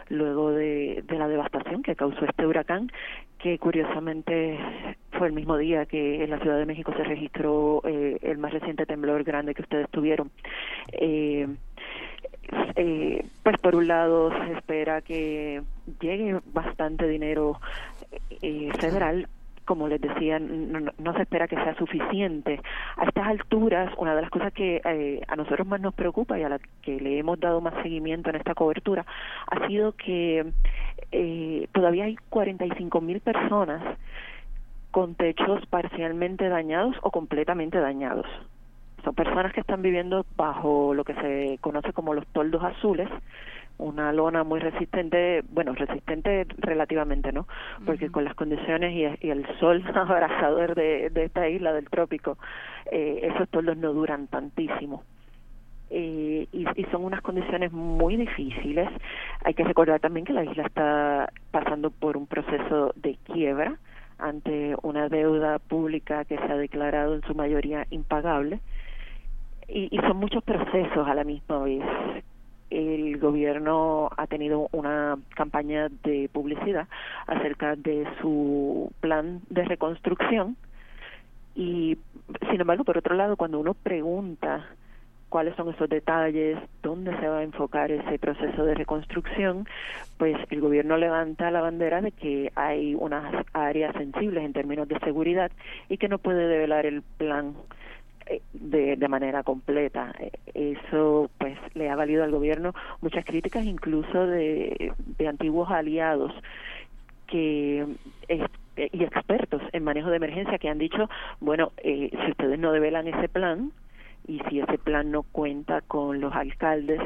luego de, la devastación que causó este huracán, que curiosamente fue el mismo día que en la Ciudad de México se registró eh, el más reciente temblor grande que ustedes tuvieron. Eh, eh, pues por un lado se espera que llegue bastante dinero eh, federal como les decía, no, se espera que sea suficiente. A estas alturas, una de las cosas que eh, a nosotros más nos preocupa y a la que le hemos dado más seguimiento en esta cobertura ha sido que eh, todavía hay 45 mil personas con techos parcialmente dañados o completamente dañados. Son personas que están viviendo bajo lo que se conoce como los toldos azules, una lona muy resistente, bueno, resistente relativamente, ¿no? Porque con las condiciones y, el sol abrasador de, esta isla del trópico, eh, esos toldos no duran tantísimo. Eh, y, y, son unas condiciones muy difíciles. Hay que recordar también que la isla está pasando por un proceso de quiebra ante una deuda pública que se ha declarado en su mayoría impagable. Y, y son muchos procesos a la misma vez el gobierno ha tenido una campaña de publicidad acerca de su plan de reconstrucción y sin embargo por otro lado cuando uno pregunta cuáles son esos detalles, dónde se va a enfocar ese proceso de reconstrucción, pues el gobierno levanta la bandera de que hay unas áreas sensibles en términos de seguridad y que no puede develar el plan de, de manera completa. Eso pues le ha valido al gobierno muchas críticas incluso de, antiguos aliados que y expertos en manejo de emergencia que han dicho, bueno, eh, si ustedes no develan ese plan y si ese plan no cuenta con los alcaldes,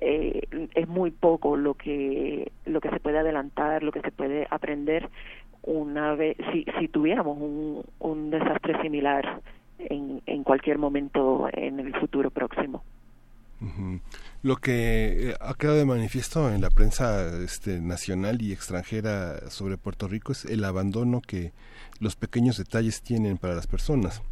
eh, es muy poco lo que lo que se puede adelantar, lo que se puede aprender una vez si, si tuviéramos un, un desastre similar en, en cualquier momento en el futuro próximo. Lo que eh, ha quedado de manifiesto en la prensa este, nacional y extranjera sobre Puerto Rico es el abandono que los pequeños detalles tienen para las personas.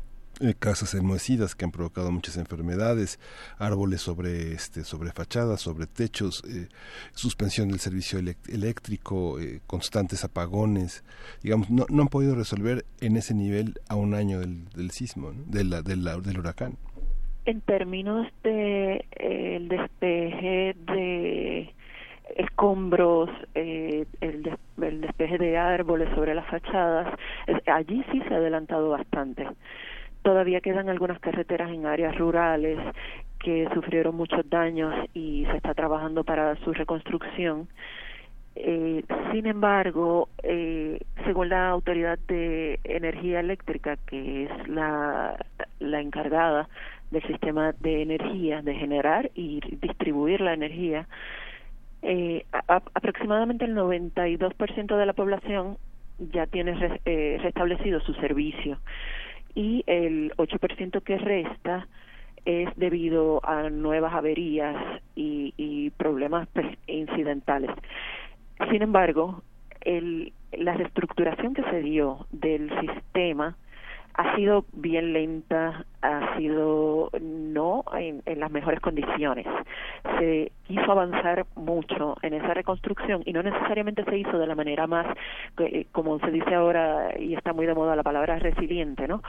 Eh, casas enmohecidas que han provocado muchas enfermedades, árboles sobre este sobre fachadas, sobre techos, eh, suspensión del servicio eléctrico, eh, constantes apagones, digamos, no, no han podido resolver en ese nivel a un año del, del sismo, del, del huracán. En términos de el despeje de escombros, el, el, despeje de árboles sobre las fachadas, allí sí se ha adelantado bastante. Todavía quedan algunas carreteras en áreas rurales que sufrieron muchos daños y se está trabajando para su reconstrucción. Eh, sin embargo, eh, según la Autoridad de Energía Eléctrica, que es la, encargada del sistema de energía, de generar y distribuir la energía, eh, aproximadamente el 92% de la población ya tiene eh, restablecido su servicio y el 8% que resta es debido a nuevas averías y, y problemas pues, incidentales. Sin embargo, el, la reestructuración que se dio del sistema ha sido bien lenta, ha sido no en, las mejores condiciones. Se quiso avanzar mucho en esa reconstrucción y no necesariamente se hizo de la manera más, eh, como se dice ahora y está muy de moda la palabra resiliente, ¿no?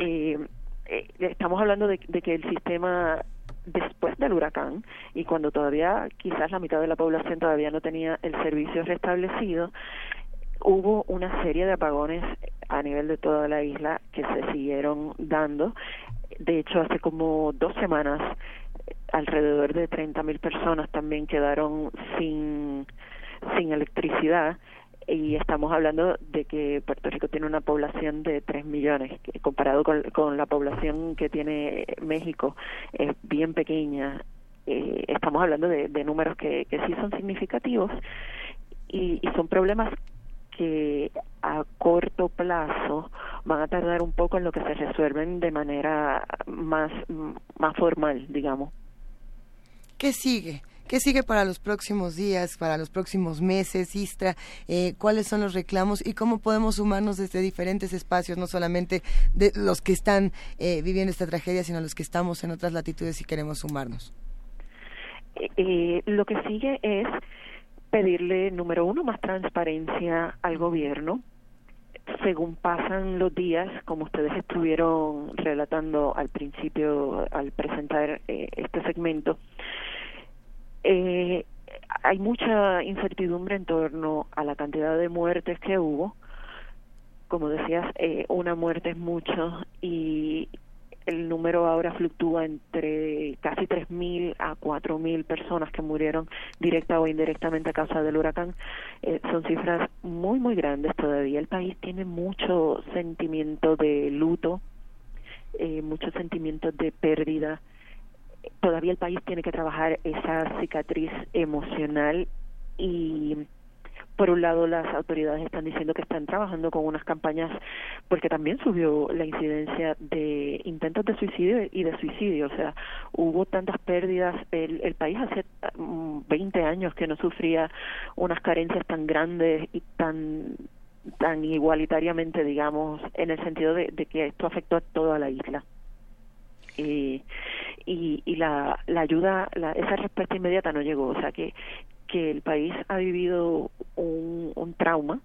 eh, eh, estamos hablando de, de que el sistema después del huracán y cuando todavía quizás la mitad de la población todavía no tenía el servicio restablecido, hubo una serie de apagones a nivel de toda la isla que se siguieron dando. De hecho, hace como dos semanas alrededor de 30.000 personas también quedaron sin, sin electricidad y estamos hablando de que Puerto Rico tiene una población de 3 millones, comparado con, con la población que tiene México, es bien pequeña. Eh, estamos hablando de, de números que, que sí son significativos y, y son problemas que a corto plazo van a tardar un poco en lo que se resuelven de manera más, más formal, digamos. ¿Qué sigue? ¿Qué sigue para los próximos días, para los próximos meses, Istra? Eh, ¿Cuáles son los reclamos y cómo podemos sumarnos desde diferentes espacios, no solamente de los que están eh, viviendo esta tragedia, sino los que estamos en otras latitudes y queremos sumarnos? Eh, eh, lo que sigue es pedirle, número uno, más transparencia al gobierno. Según pasan los días, como ustedes estuvieron relatando al principio, al presentar eh, este segmento, eh, hay mucha incertidumbre en torno a la cantidad de muertes que hubo. Como decías, eh, una muerte es mucho y el número ahora fluctúa entre casi 3.000 a 4.000 personas que murieron directa o indirectamente a causa del huracán. Eh, son cifras muy, muy grandes todavía. El país tiene mucho sentimiento de luto, eh, mucho sentimiento de pérdida. Todavía el país tiene que trabajar esa cicatriz emocional y por un lado las autoridades están diciendo que están trabajando con unas campañas porque también subió la incidencia de intentos de suicidio y de suicidio, o sea, hubo tantas pérdidas, el, el país hace 20 mm, años que no sufría unas carencias tan grandes y tan tan igualitariamente, digamos, en el sentido de, que esto afectó a toda la isla. y, y la, la ayuda, la, esa respuesta inmediata no llegó, o sea que que el país ha vivido un, trauma,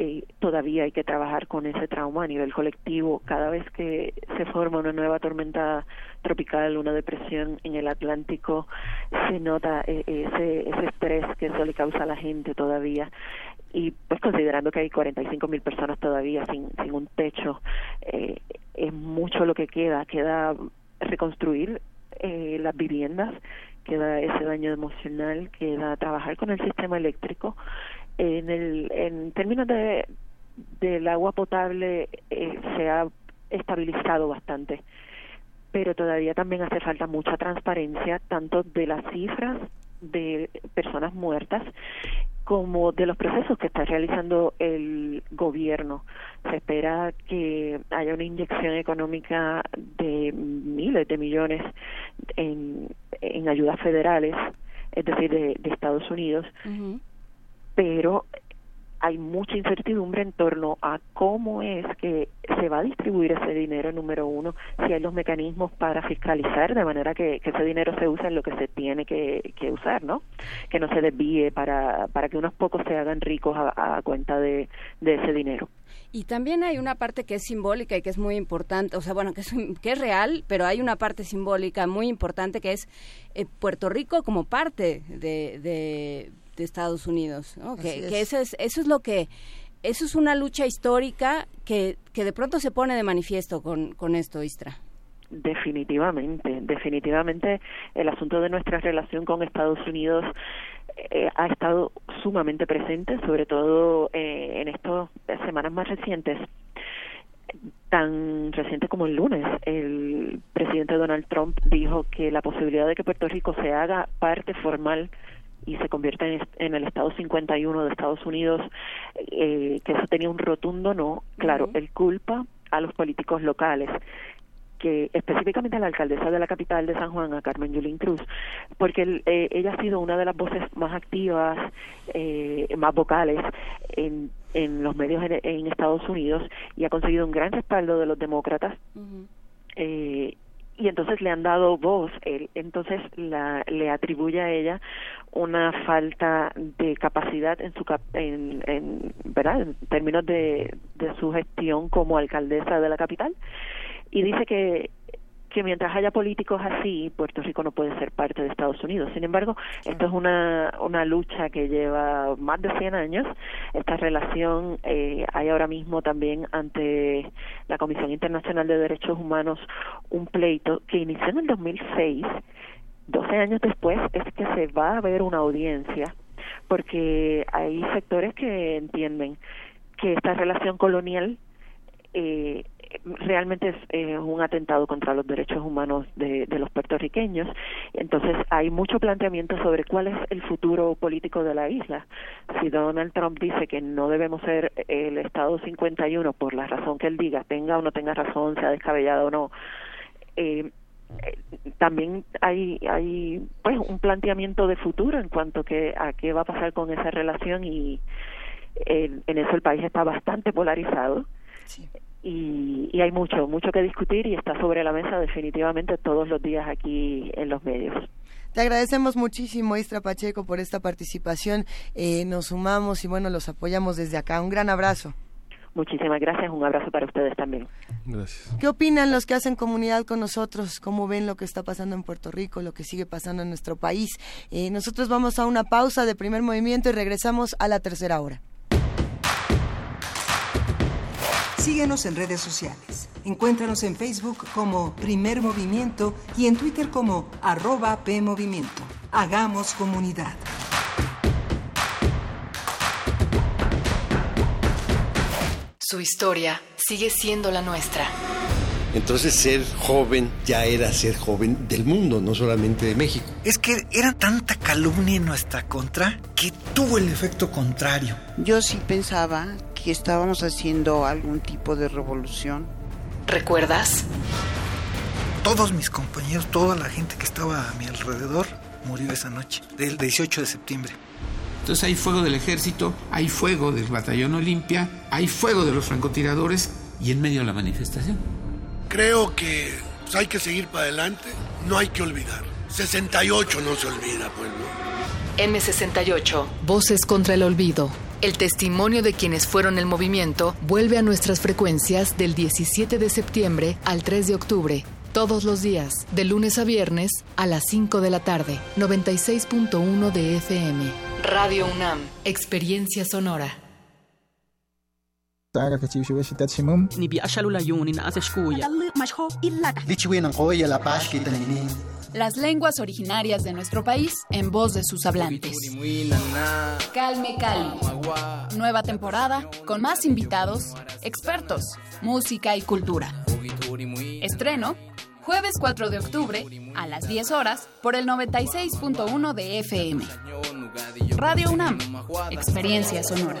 eh, todavía hay que trabajar con ese trauma a nivel colectivo. Cada vez que se forma una nueva tormenta tropical, una depresión en el Atlántico, se nota eh, ese, ese estrés que eso le causa a la gente todavía. Y pues considerando que hay 45 mil personas todavía sin, sin un techo, eh, es mucho lo que queda. Queda reconstruir eh, las viviendas, queda ese daño emocional, queda trabajar con el sistema eléctrico. En, el, en términos de, del agua potable eh, se ha estabilizado bastante, pero todavía también hace falta mucha transparencia, tanto de las cifras de personas muertas como de los procesos que está realizando el gobierno. Se espera que haya una inyección económica de miles de millones en, en ayudas federales, es decir, de, de Estados Unidos, pero hay mucha incertidumbre en torno a cómo es que se va a distribuir ese dinero, número uno, si hay los mecanismos para fiscalizar de manera que, que ese dinero se use en lo que se tiene que, que, usar, ¿no? Que no se desvíe para, para que unos pocos se hagan ricos a, cuenta de, de ese dinero. Y también hay una parte que es simbólica y que es muy importante, o sea, bueno, que es, que es real, pero hay una parte simbólica muy importante que es eh, Puerto Rico como parte de, de, de Estados Unidos, ¿no? Que, es. que, eso es eso es lo que eso es una lucha histórica que, que de pronto se pone de manifiesto con, con esto, Istra. Definitivamente, definitivamente el asunto de nuestra relación con Estados Unidos eh, ha estado sumamente presente, sobre todo eh, en estas semanas más recientes tan reciente como el lunes, el presidente Donald Trump dijo que la posibilidad de que Puerto Rico se haga parte formal y se convierta en, en, el estado 51 de Estados Unidos, eh, que eso tenía un rotundo no. Claro, uh -huh. él culpa a los políticos locales que específicamente a la alcaldesa de la capital de San Juan, a Carmen Yulín Cruz, porque eh, ella ha sido una de las voces más activas, eh, más vocales en, en los medios en, en, Estados Unidos y ha conseguido un gran respaldo de los demócratas. Uh -huh. eh, y entonces le han dado voz, él, entonces la, le atribuye a ella una falta de capacidad en su en, en verdad en términos de, de su gestión como alcaldesa de la capital. Y dice que que mientras haya políticos así, Puerto Rico no puede ser parte de Estados Unidos. Sin embargo, esto es una, una lucha que lleva más de 100 años. Esta relación eh, hay ahora mismo también ante la Comisión Internacional de Derechos Humanos un pleito que inició en el 2006. 12 años después es que se va a ver una audiencia porque hay sectores que entienden que esta relación colonial eh, realmente es eh, un atentado contra los derechos humanos de, los puertorriqueños. Entonces hay mucho planteamiento sobre cuál es el futuro político de la isla. Si Donald Trump dice que no debemos ser el Estado 51 por la razón que él diga, tenga o no tenga razón, sea descabellado o no, eh, eh, también hay hay pues un planteamiento de futuro en cuanto que a qué va a pasar con esa relación y en, en eso el país está bastante polarizado sí y, hay mucho, mucho que discutir y está sobre la mesa definitivamente todos los días aquí en los medios. Te agradecemos muchísimo, Istra Pacheco, por esta participación. Eh, nos sumamos y bueno, los apoyamos desde acá. Un gran abrazo. Muchísimas gracias, un abrazo para ustedes también. Gracias. ¿Qué opinan los que hacen comunidad con nosotros? ¿Cómo ven lo que está pasando en Puerto Rico, lo que sigue pasando en nuestro país? Eh, nosotros vamos a una pausa de primer movimiento y regresamos a la tercera hora. Síguenos en redes sociales. Encuéntranos en Facebook como Primer Movimiento y en Twitter como arroba PMovimiento. Hagamos comunidad. Su historia sigue siendo la nuestra. Entonces ser joven ya era ser joven del mundo, no solamente de México. Es que era tanta calumnia en nuestra contra que tuvo el efecto contrario. Yo sí pensaba que estábamos haciendo algún tipo de revolución. ¿Recuerdas? Todos mis compañeros, toda la gente que estaba a mi alrededor murió esa noche, del 18 de septiembre. Entonces hay fuego del ejército, hay fuego del batallón Olimpia, hay fuego de los francotiradores y en medio de la manifestación. Creo que pues, hay que seguir para adelante, no hay que olvidar. 68 no se olvida, pueblo. M68, Voces contra el Olvido. El testimonio de quienes fueron el movimiento vuelve a nuestras frecuencias del 17 de septiembre al 3 de octubre, todos los días, de lunes a viernes a las 5 de la tarde, 96.1 de FM. Radio UNAM, Experiencia Sonora. Las lenguas originarias de nuestro país en voz de sus hablantes. Calme Cali. Nueva temporada con más invitados, expertos, música y cultura. Estreno jueves 4 de octubre a las 10 horas por el 96.1 de FM. Radio UNAM, Experiencia Sonora.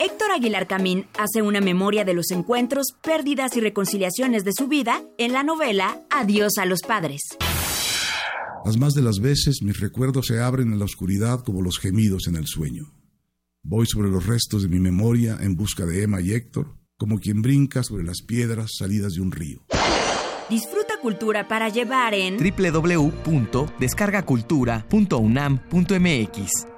Héctor Aguilar Camín hace una memoria de los encuentros, pérdidas y reconciliaciones de su vida en la novela Adiós a los padres. Las más de las veces mis recuerdos se abren en la oscuridad como los gemidos en el sueño. Voy sobre los restos de mi memoria en busca de Emma y Héctor, como quien brinca sobre las piedras salidas de un río. Disfruta cultura para llevar en www.descargacultura.unam.mx.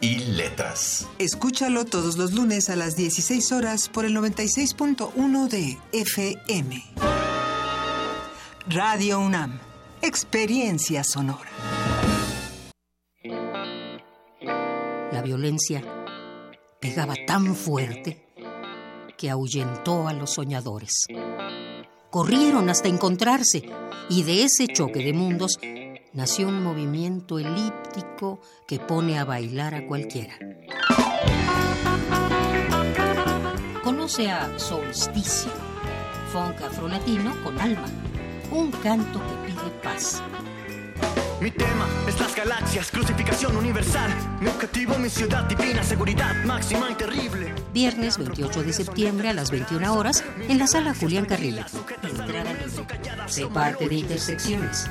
y Letras. Escúchalo todos los lunes a las 16 horas por el 96.1 de FM. Radio UNAM. Experiencia sonora. La violencia pegaba tan fuerte que ahuyentó a los soñadores. Corrieron hasta encontrarse y de ese choque de mundos nació un movimiento elíptico que pone a bailar a cualquiera. Conoce a Solsticio, funk afrolatino con alma, un canto que pide paz. Mi tema es las galaxias, crucificación universal. Mi objetivo, mi ciudad divina, seguridad máxima y terrible. Viernes 28 de septiembre a las 21 horas en la sala Julián Carrillo. Entrada libre. Sé parte de Intersecciones.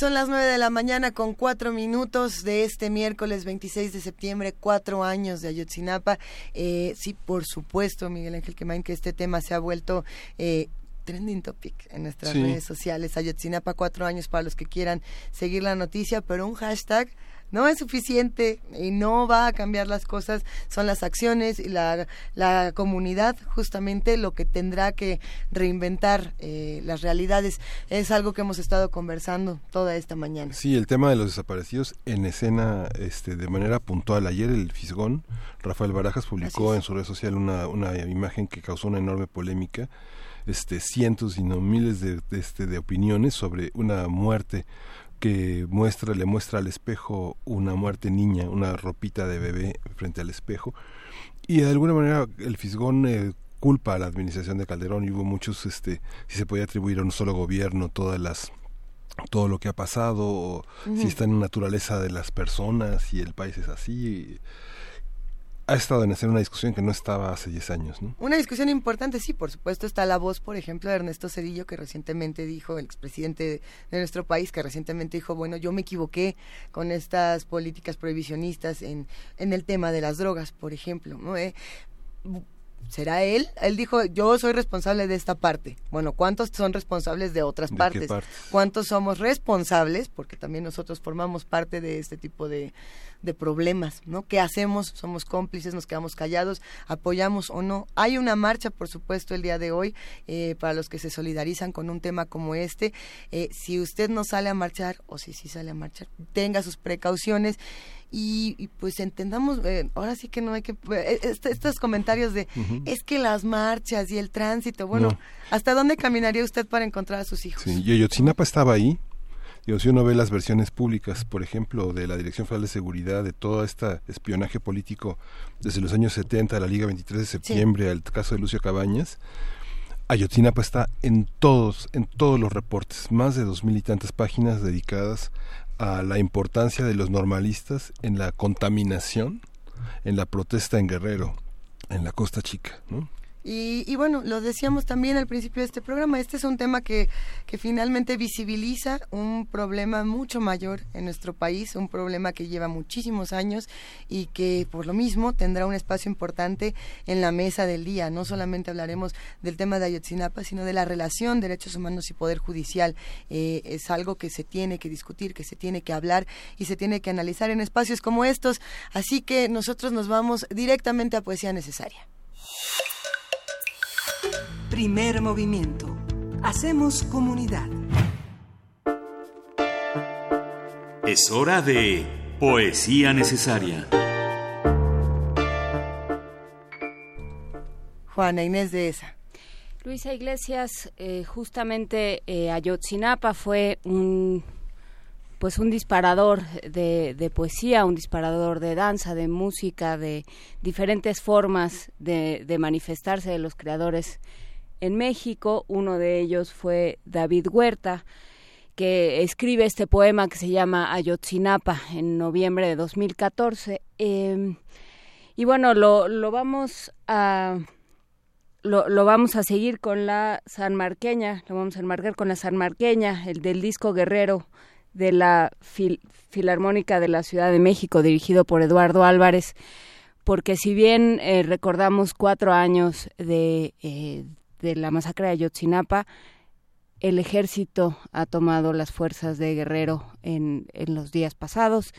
Son las 9 de la mañana con cuatro minutos de este miércoles 26 de septiembre, cuatro años de Ayotzinapa. Eh, sí, por supuesto, Miguel Ángel Quemain, que este tema se ha vuelto eh, trending topic en nuestras Sí. redes sociales. Ayotzinapa, cuatro años para los que quieran seguir la noticia, pero un hashtag no es suficiente y no va a cambiar las cosas. Son las acciones y la, la comunidad justamente lo que tendrá que reinventar eh, las realidades. Es algo que hemos estado conversando toda esta mañana. Sí, el tema de los desaparecidos en escena este, de manera puntual. Ayer el Fisgón, Rafael Barajas, publicó en su red social una, una imagen que causó una enorme polémica. Este, cientos y no miles de, de, este, de opiniones sobre una muerte que muestra, le muestra al espejo una muerte niña, una ropita de bebé frente al espejo. Y de alguna manera el Fisgón eh, culpa a la administración de Calderón y hubo muchos, este, si se podía atribuir a un solo gobierno todas las todo lo que ha pasado, o si está en la naturaleza de las personas y el país es así. Ha estado en hacer una discusión que no estaba hace 10 años, ¿no? Una discusión importante, sí, por supuesto, está la voz, por ejemplo, de Ernesto Cedillo, que recientemente dijo, el expresidente de, nuestro país, que recientemente dijo, bueno, yo me equivoqué con estas políticas prohibicionistas en, en el tema de las drogas, por ejemplo. ¿no? Eh, ¿Será él? Él dijo, yo soy responsable de esta parte. Bueno, ¿cuántos son responsables de otras ¿De qué partes? ¿Cuántos somos responsables? Porque también nosotros formamos parte de este tipo de, de problemas, ¿no? ¿Qué hacemos? ¿Somos cómplices? ¿Nos quedamos callados? ¿Apoyamos o no? Hay una marcha, por supuesto, el día de hoy eh, para los que se solidarizan con un tema como este. Eh, si usted no sale a marchar, o si sí sale a marchar, tenga sus precauciones. Y, y, pues entendamos, eh, ahora sí que no hay que... eh, est- estos comentarios de, es que las marchas y el tránsito, bueno, No. ¿hasta dónde caminaría usted para encontrar a sus hijos? Sí, y Ayotzinapa estaba ahí. Digo, si uno ve las versiones públicas, por ejemplo, de la Dirección Federal de Seguridad, de todo este espionaje político desde los años 70, la Liga 23 de septiembre, al caso de Lucio Cabañas, Ayotzinapa está en todos, en todos los reportes, más de dos mil y tantas páginas dedicadas a la importancia de los normalistas en la contaminación, en la protesta en Guerrero, en la Costa Chica, ¿no? Y, y bueno, lo decíamos también al principio de este programa, este es un tema que, finalmente visibiliza un problema mucho mayor en nuestro país, un problema que lleva muchísimos años y que por lo mismo tendrá un espacio importante en la mesa del día. No solamente hablaremos del tema de Ayotzinapa, sino de la relación derechos humanos y poder judicial. Eh, es algo que se tiene que discutir, que se tiene que hablar y se tiene que analizar en espacios como estos. Así que nosotros nos vamos directamente a Poesía Necesaria. Primer movimiento. Hacemos comunidad. Es hora de Poesía Necesaria. Juana Inés de esa. Luisa Iglesias, eh, justamente eh, Ayotzinapa fue un pues un disparador de, de poesía, un disparador de danza, de música, de diferentes formas de, manifestarse de los creadores en México. Uno de ellos fue David Huerta, que escribe este poema que se llama Ayotzinapa en noviembre de 2014. Eh, y bueno, lo, lo vamos a lo, lo, vamos a seguir con la sanmarqueña, lo vamos a enmarcar con la sanmarqueña, el del disco Guerrero de la Fil Filarmónica de la Ciudad de México, dirigido por Eduardo Álvarez, porque si bien eh, recordamos cuatro años de, eh, de la masacre de Ayotzinapa, el ejército ha tomado las fuerzas de Guerrero en, en, los días pasados.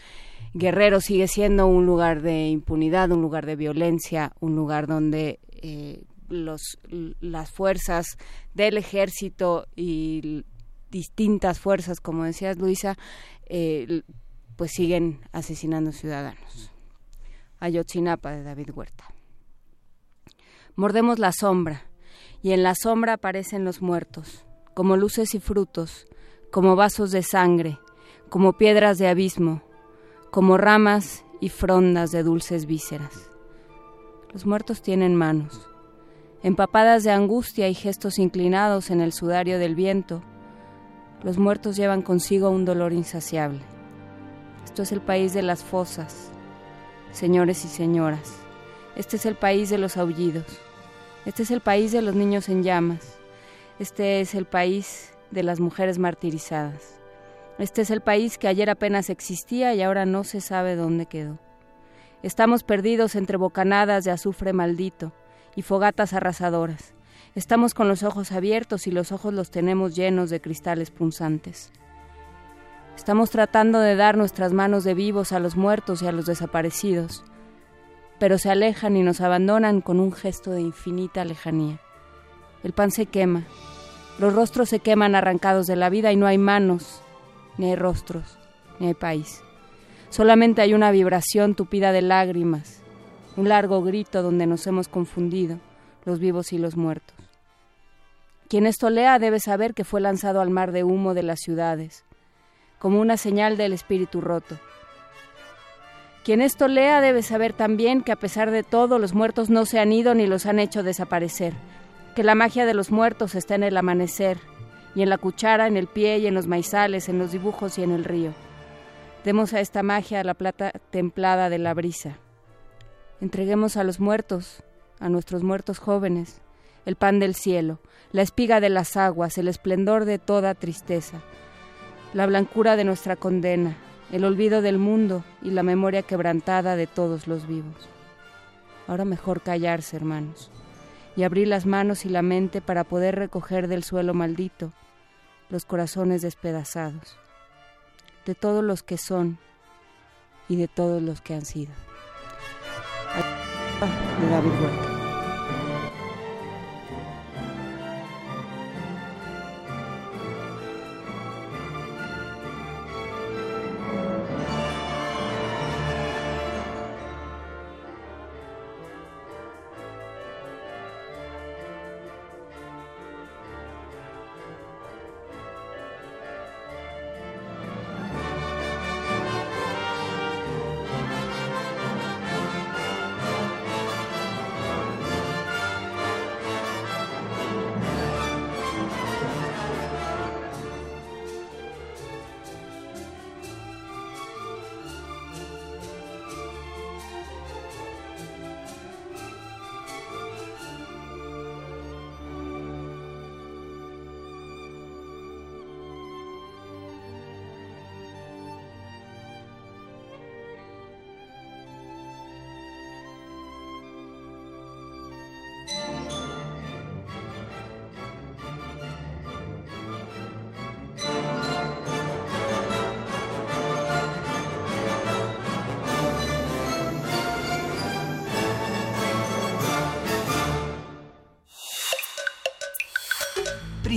Guerrero sigue siendo un lugar de impunidad, un lugar de violencia, un lugar donde eh, los, las fuerzas del ejército y distintas fuerzas, como decías Luisa, eh, pues siguen asesinando ciudadanos. Ayotzinapa de David Huerta. Mordemos la sombra y en la sombra aparecen los muertos como luces y frutos, como vasos de sangre, como piedras de abismo, como ramas y frondas de dulces vísceras. Los muertos tienen manos, empapadas de angustia y gestos inclinados en el sudario del viento. Los muertos llevan consigo un dolor insaciable. Esto es el país de las fosas, señores y señoras. Este es el país de los aullidos. Este es el país de los niños en llamas. Este es el país de las mujeres martirizadas. Este es el país que ayer apenas existía y ahora no se sabe dónde quedó. Estamos perdidos entre bocanadas de azufre maldito y fogatas arrasadoras. Estamos con los ojos abiertos y los ojos los tenemos llenos de cristales punzantes. Estamos tratando de dar nuestras manos de vivos a los muertos y a los desaparecidos, pero se alejan y nos abandonan con un gesto de infinita lejanía. El pan se quema, los rostros se queman arrancados de la vida y no hay manos, ni hay rostros, ni hay país. Solamente hay una vibración tupida de lágrimas, un largo grito donde nos hemos confundido, los vivos y los muertos. Quien esto lea debe saber que fue lanzado al mar de humo de las ciudades, como una señal del espíritu roto. Quien esto lea debe saber también que a pesar de todo los muertos no se han ido ni los han hecho desaparecer, que la magia de los muertos está en el amanecer, y en la cuchara, en el pie y en los maizales, en los dibujos y en el río. Demos a esta magia la plata templada de la brisa. Entreguemos a los muertos, a nuestros muertos jóvenes, el pan del cielo, la espiga de las aguas, el esplendor de toda tristeza, la blancura de nuestra condena, el olvido del mundo y la memoria quebrantada de todos los vivos. Ahora mejor callarse, hermanos y abrir las manos y la mente para poder recoger del suelo maldito los corazones despedazados, de todos los que son y de todos los que han sido.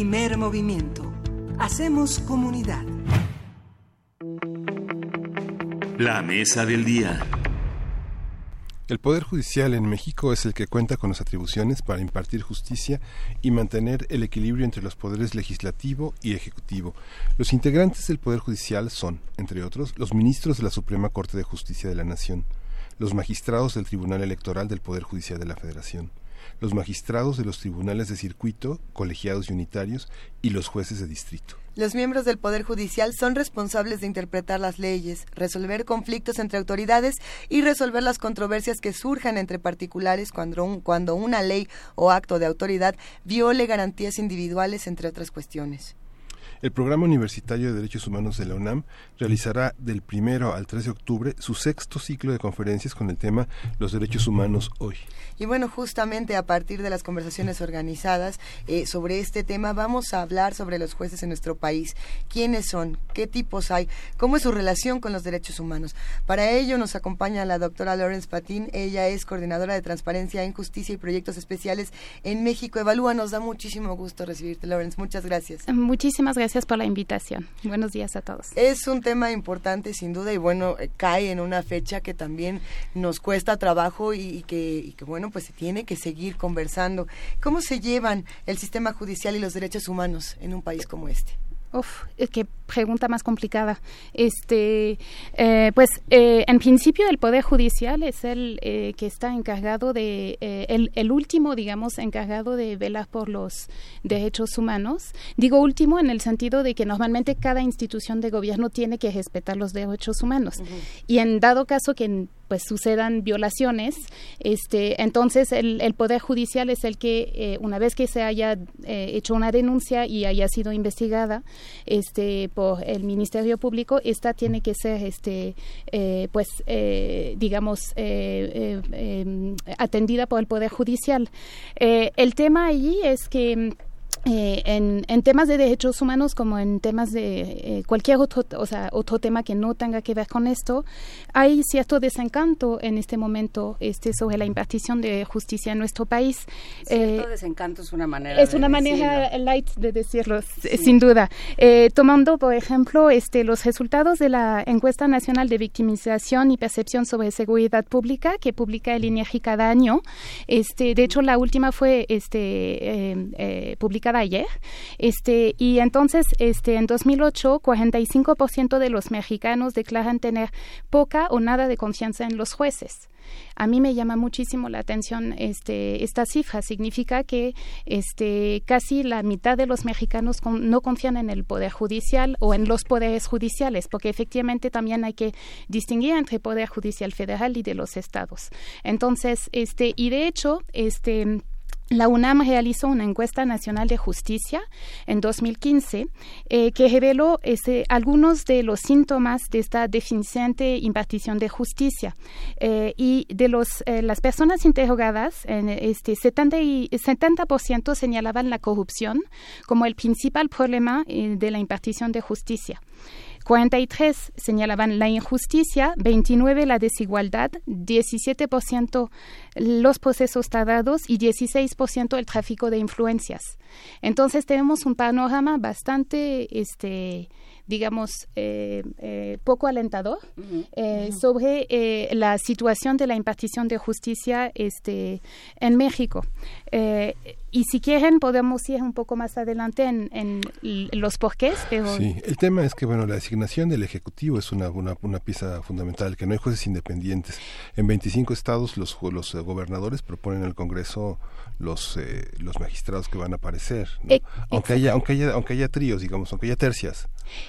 Primer movimiento. Hacemos comunidad. La mesa del día. El Poder Judicial en México es el que cuenta con las atribuciones para impartir justicia y mantener el equilibrio entre los poderes legislativo y ejecutivo. Los integrantes del Poder Judicial son, entre otros, los ministros de la Suprema Corte de Justicia de la Nación, los magistrados del Tribunal Electoral del Poder Judicial de la Federación, los magistrados de los tribunales de circuito, colegiados y unitarios y los jueces de distrito. Los miembros del Poder Judicial son responsables de interpretar las leyes, resolver conflictos entre autoridades y resolver las controversias que surjan entre particulares cuando, cuando una ley o acto de autoridad viole garantías individuales, entre otras cuestiones. El Programa Universitario de Derechos Humanos de la UNAM realizará del primero al 3 de octubre su sexto ciclo de conferencias con el tema Los derechos humanos hoy. Y bueno, justamente a partir de las conversaciones organizadas eh, sobre este tema, vamos a hablar sobre los jueces en nuestro país. ¿Quiénes son? ¿Qué tipos hay? ¿Cómo es su relación con los derechos humanos? Para ello nos acompaña la doctora Lawrence Patín. Ella es coordinadora de Transparencia en Justicia y Proyectos Especiales en México. Evalúa, nos da muchísimo gusto recibirte, Lawrence. Muchas gracias. Muchísimas gracias por la invitación. Buenos días a todos. Es un tema importante, sin duda, y bueno, eh, cae en una fecha que también nos cuesta trabajo y, que, y que, bueno, pues se tiene que seguir conversando. ¿Cómo se llevan el sistema judicial y los derechos humanos en un país como este? Uf, qué pregunta más complicada. Este, eh, pues, eh, en principio el poder judicial es el eh, que está encargado de, el, el, último, digamos, encargado de velar por los derechos humanos. Digo último en el sentido de que normalmente cada institución de gobierno tiene que respetar los derechos humanos. Y en dado caso que pues sucedan violaciones, este, entonces el, el poder judicial es el que una vez que se haya hecho una denuncia y haya sido investigada, este por el Ministerio Público esta tiene que ser este eh, pues eh, digamos eh, em, atendida por el Poder Judicial. El tema allí es que eh, en, en, temas de derechos humanos como en temas de eh, cualquier otro, o sea, otro tema que no tenga que ver con esto, hay cierto desencanto en este momento este, sobre la impartición de justicia en nuestro país. Cierto eh, desencanto es una manera. Es una manera light de decirlo, sin duda. tomando, por ejemplo, este, los resultados de la encuesta nacional de victimización y percepción sobre seguridad pública que publica el INEGI cada año. Este, de hecho, la última fue este, publicada ayer. Este, y entonces, este, en 2008, 45% de los mexicanos declaran tener poca o nada de confianza en los jueces. A mí me llama muchísimo la atención este, esta cifra. Significa que este, casi la mitad de los mexicanos no confían en el poder judicial o en los poderes judiciales, porque efectivamente también hay que distinguir entre poder judicial federal y de los estados. Entonces, este, y de hecho, este la UNAM realizó una encuesta nacional de justicia en 2015 eh, que reveló este, algunos de los síntomas de esta deficiente impartición de justicia. Eh, y de los, eh, las personas interrogadas, en este 70, y, 70% señalaban la corrupción como el principal problema de la impartición de justicia. 43 señalaban la injusticia, 29 la desigualdad, 17% los procesos tardados y 16% el tráfico de influencias. Entonces tenemos un panorama bastante este, digamos, eh, eh, poco alentador eh, sobre la situación de la impartición de justicia este, en México. Y si quieren, podemos ir un poco más adelante en, los porqués. Pero... Sí, el tema es que, bueno, la designación del Ejecutivo es una, una, una pieza fundamental, que no hay jueces independientes. En 25 estados los, los gobernadores proponen al Congreso los los magistrados que van a aparecer aunque haya aunque haya aunque haya tríos digamos aunque haya tercias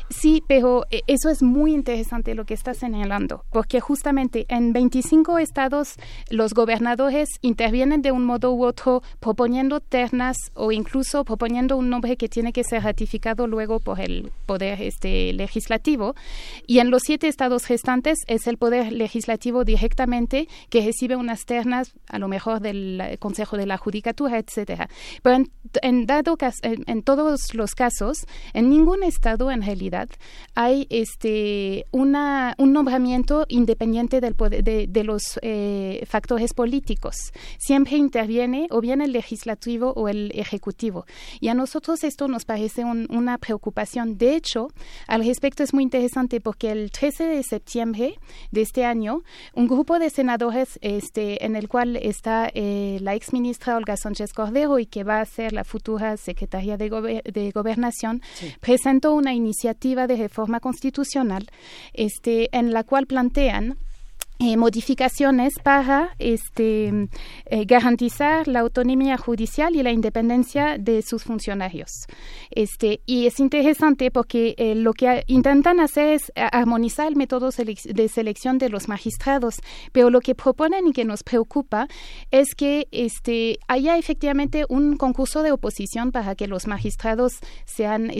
Sí, pero eh, eso es muy interesante lo que está señalando, porque justamente en 25 estados los gobernadores intervienen de un modo u otro proponiendo ternas o incluso proponiendo un nombre que tiene que ser ratificado luego por el poder este legislativo y en los siete estados restantes es el poder legislativo directamente que recibe unas ternas a lo mejor del Consejo de la Judicatura, etcétera. Pero en, dado en, en todos los casos en ningún estado en realidad hay este una, un nombramiento independiente del poder, de, los eh, factores políticos. Siempre interviene o bien el legislativo o el ejecutivo. Y a nosotros esto nos parece una preocupación. De hecho, al respecto es muy interesante porque el 13 de septiembre de este año, un grupo de senadores este, en el cual está eh, la ex ministra Olga Sánchez Cordero y que va a ser la futura secretaria de, de Gobernación, presentó una iniciativa iniciativa de reforma constitucional este, en la cual plantean eh, modificaciones para este, eh, garantizar la autonomía judicial y la independencia de sus funcionarios. Este, y es interesante porque eh, lo que intentan hacer es armonizar el método de selección de los magistrados, pero lo que proponen y que nos preocupa es que este, haya efectivamente un concurso de oposición para que los magistrados sean,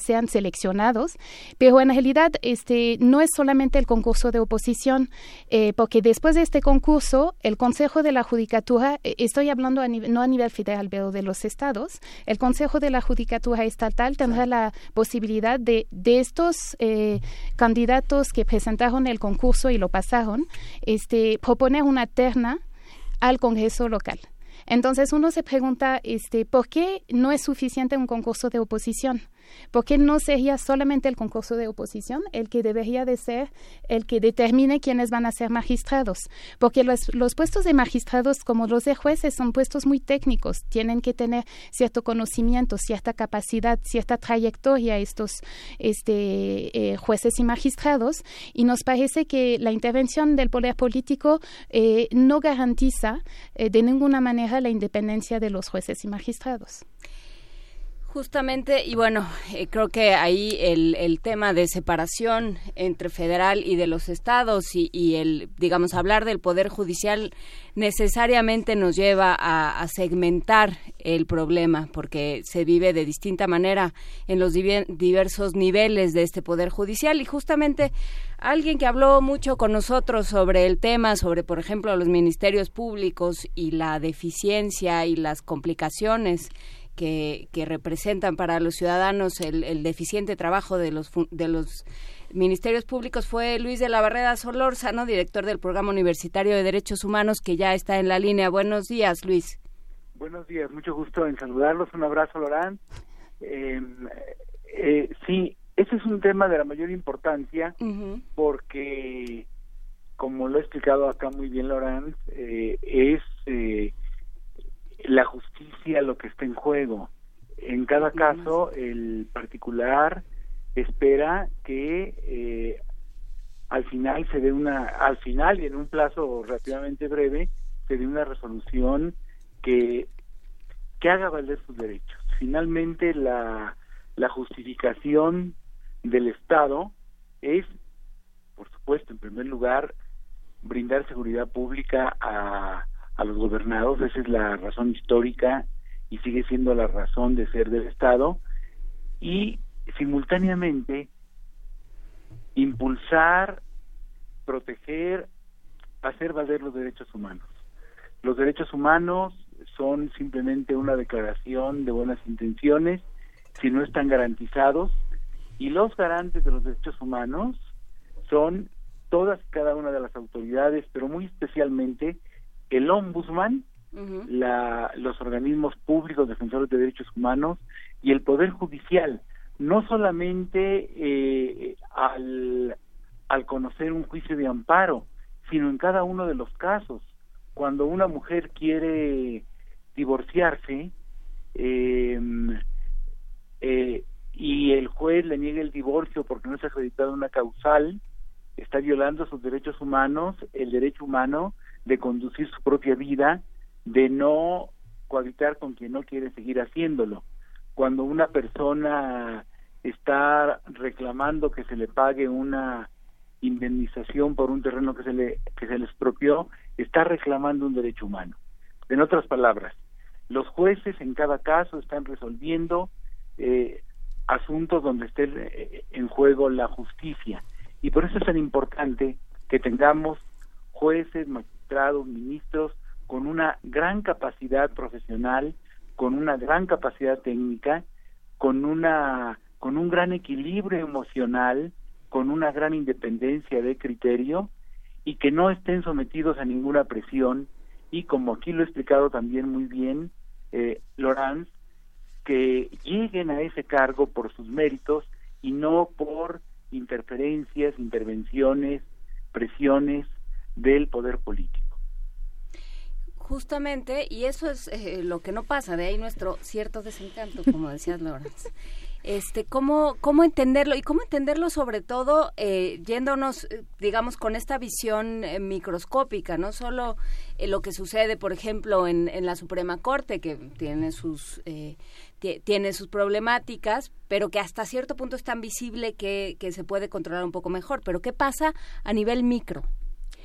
sean seleccionados, pero en realidad este, no es solamente el concurso de oposición, eh, porque después de este concurso, el Consejo de la Judicatura, eh, estoy hablando no a nivel federal, pero de los estados, el Consejo de la Judicatura Estatal tendrá la posibilidad de, de estos eh, candidatos que presentaron el concurso y lo pasaron, este, proponer una terna al Congreso local. Entonces uno se pregunta, este, ¿por qué no es suficiente un concurso de oposición? ¿Por qué no sería solamente el concurso de oposición el que debería de ser el que determine quiénes van a ser magistrados? Porque los, los puestos de magistrados, como los de jueces, son puestos muy técnicos. Tienen que tener cierto conocimiento, cierta capacidad, cierta trayectoria estos este, eh, jueces y magistrados. Y nos parece que la intervención del poder político eh, no garantiza eh, de ninguna manera la independencia de los jueces y magistrados. Justamente, y bueno, eh, creo que ahí el, el, tema de separación entre federal y de los estados y, el, digamos, hablar del poder judicial necesariamente nos lleva a, segmentar el problema, porque se vive de distinta manera en los diversos niveles de este poder judicial. Y justamente alguien que habló mucho con nosotros sobre el tema, sobre, por ejemplo, los ministerios públicos y la deficiencia y las complicaciones que, representan para los ciudadanos el, deficiente trabajo de los, de los ministerios públicos fue Luis de la Barrera Solórzano, director del Programa Universitario de Derechos Humanos, que ya está en la línea. Buenos días, Luis. Buenos días, mucho gusto en saludarlos. Un abrazo, Lorán. Eh, eh, sí, ese es un tema de la mayor importancia porque, como lo ha explicado acá muy bien Lorán, eh, es la justicia lo que está en juego. En cada caso, el particular espera que eh, al final se dé una, al final y en un plazo relativamente breve, se dé una resolución que, que haga valer sus derechos. Finalmente, la, la justificación del Estado es, por supuesto, en primer lugar, brindar seguridad pública a, a los gobernados, esa es la razón histórica y sigue siendo la razón de ser del Estado, y simultáneamente impulsar, proteger, hacer valer los derechos humanos. Los derechos humanos son simplemente una declaración de buenas intenciones si no están garantizados y los garantes de los derechos humanos son todas y cada una de las autoridades, pero muy especialmente el ombudsman, la, los organismos públicos defensores de derechos humanos y el poder judicial, no solamente eh, al, al conocer un juicio de amparo, sino en cada uno de los casos. Cuando una mujer quiere divorciarse eh, eh, y el juez le niega el divorcio porque no se ha acreditado una causal, está violando sus derechos humanos, el derecho humano de conducir su propia vida, de no cohabitar con quien no quiere seguir haciéndolo. Cuando una persona está reclamando que se le pague una indemnización por un terreno que se le que se le expropió, está reclamando un derecho humano. En otras palabras, los jueces en cada caso están resolviendo eh, asuntos donde esté eh, en juego la justicia y por eso es tan importante que tengamos jueces, ministros con una gran capacidad profesional, con una gran capacidad técnica, con una con un gran equilibrio emocional, con una gran independencia de criterio y que no estén sometidos a ninguna presión. Y como aquí lo he explicado también muy bien eh, Lorenz, que lleguen a ese cargo por sus méritos y no por interferencias, intervenciones, presiones del poder político. Justamente, y eso es eh, lo que no pasa, de ahí nuestro cierto desencanto, como decías, Lorenz. Este, ¿cómo, ¿Cómo entenderlo? Y cómo entenderlo sobre todo eh, yéndonos, eh, digamos, con esta visión eh, microscópica, no solo lo que sucede, por ejemplo, en, en, la Suprema Corte, que tiene sus, tiene sus problemáticas, pero que hasta cierto punto es tan visible que, que se puede controlar un poco mejor. Pero ¿qué pasa a nivel micro?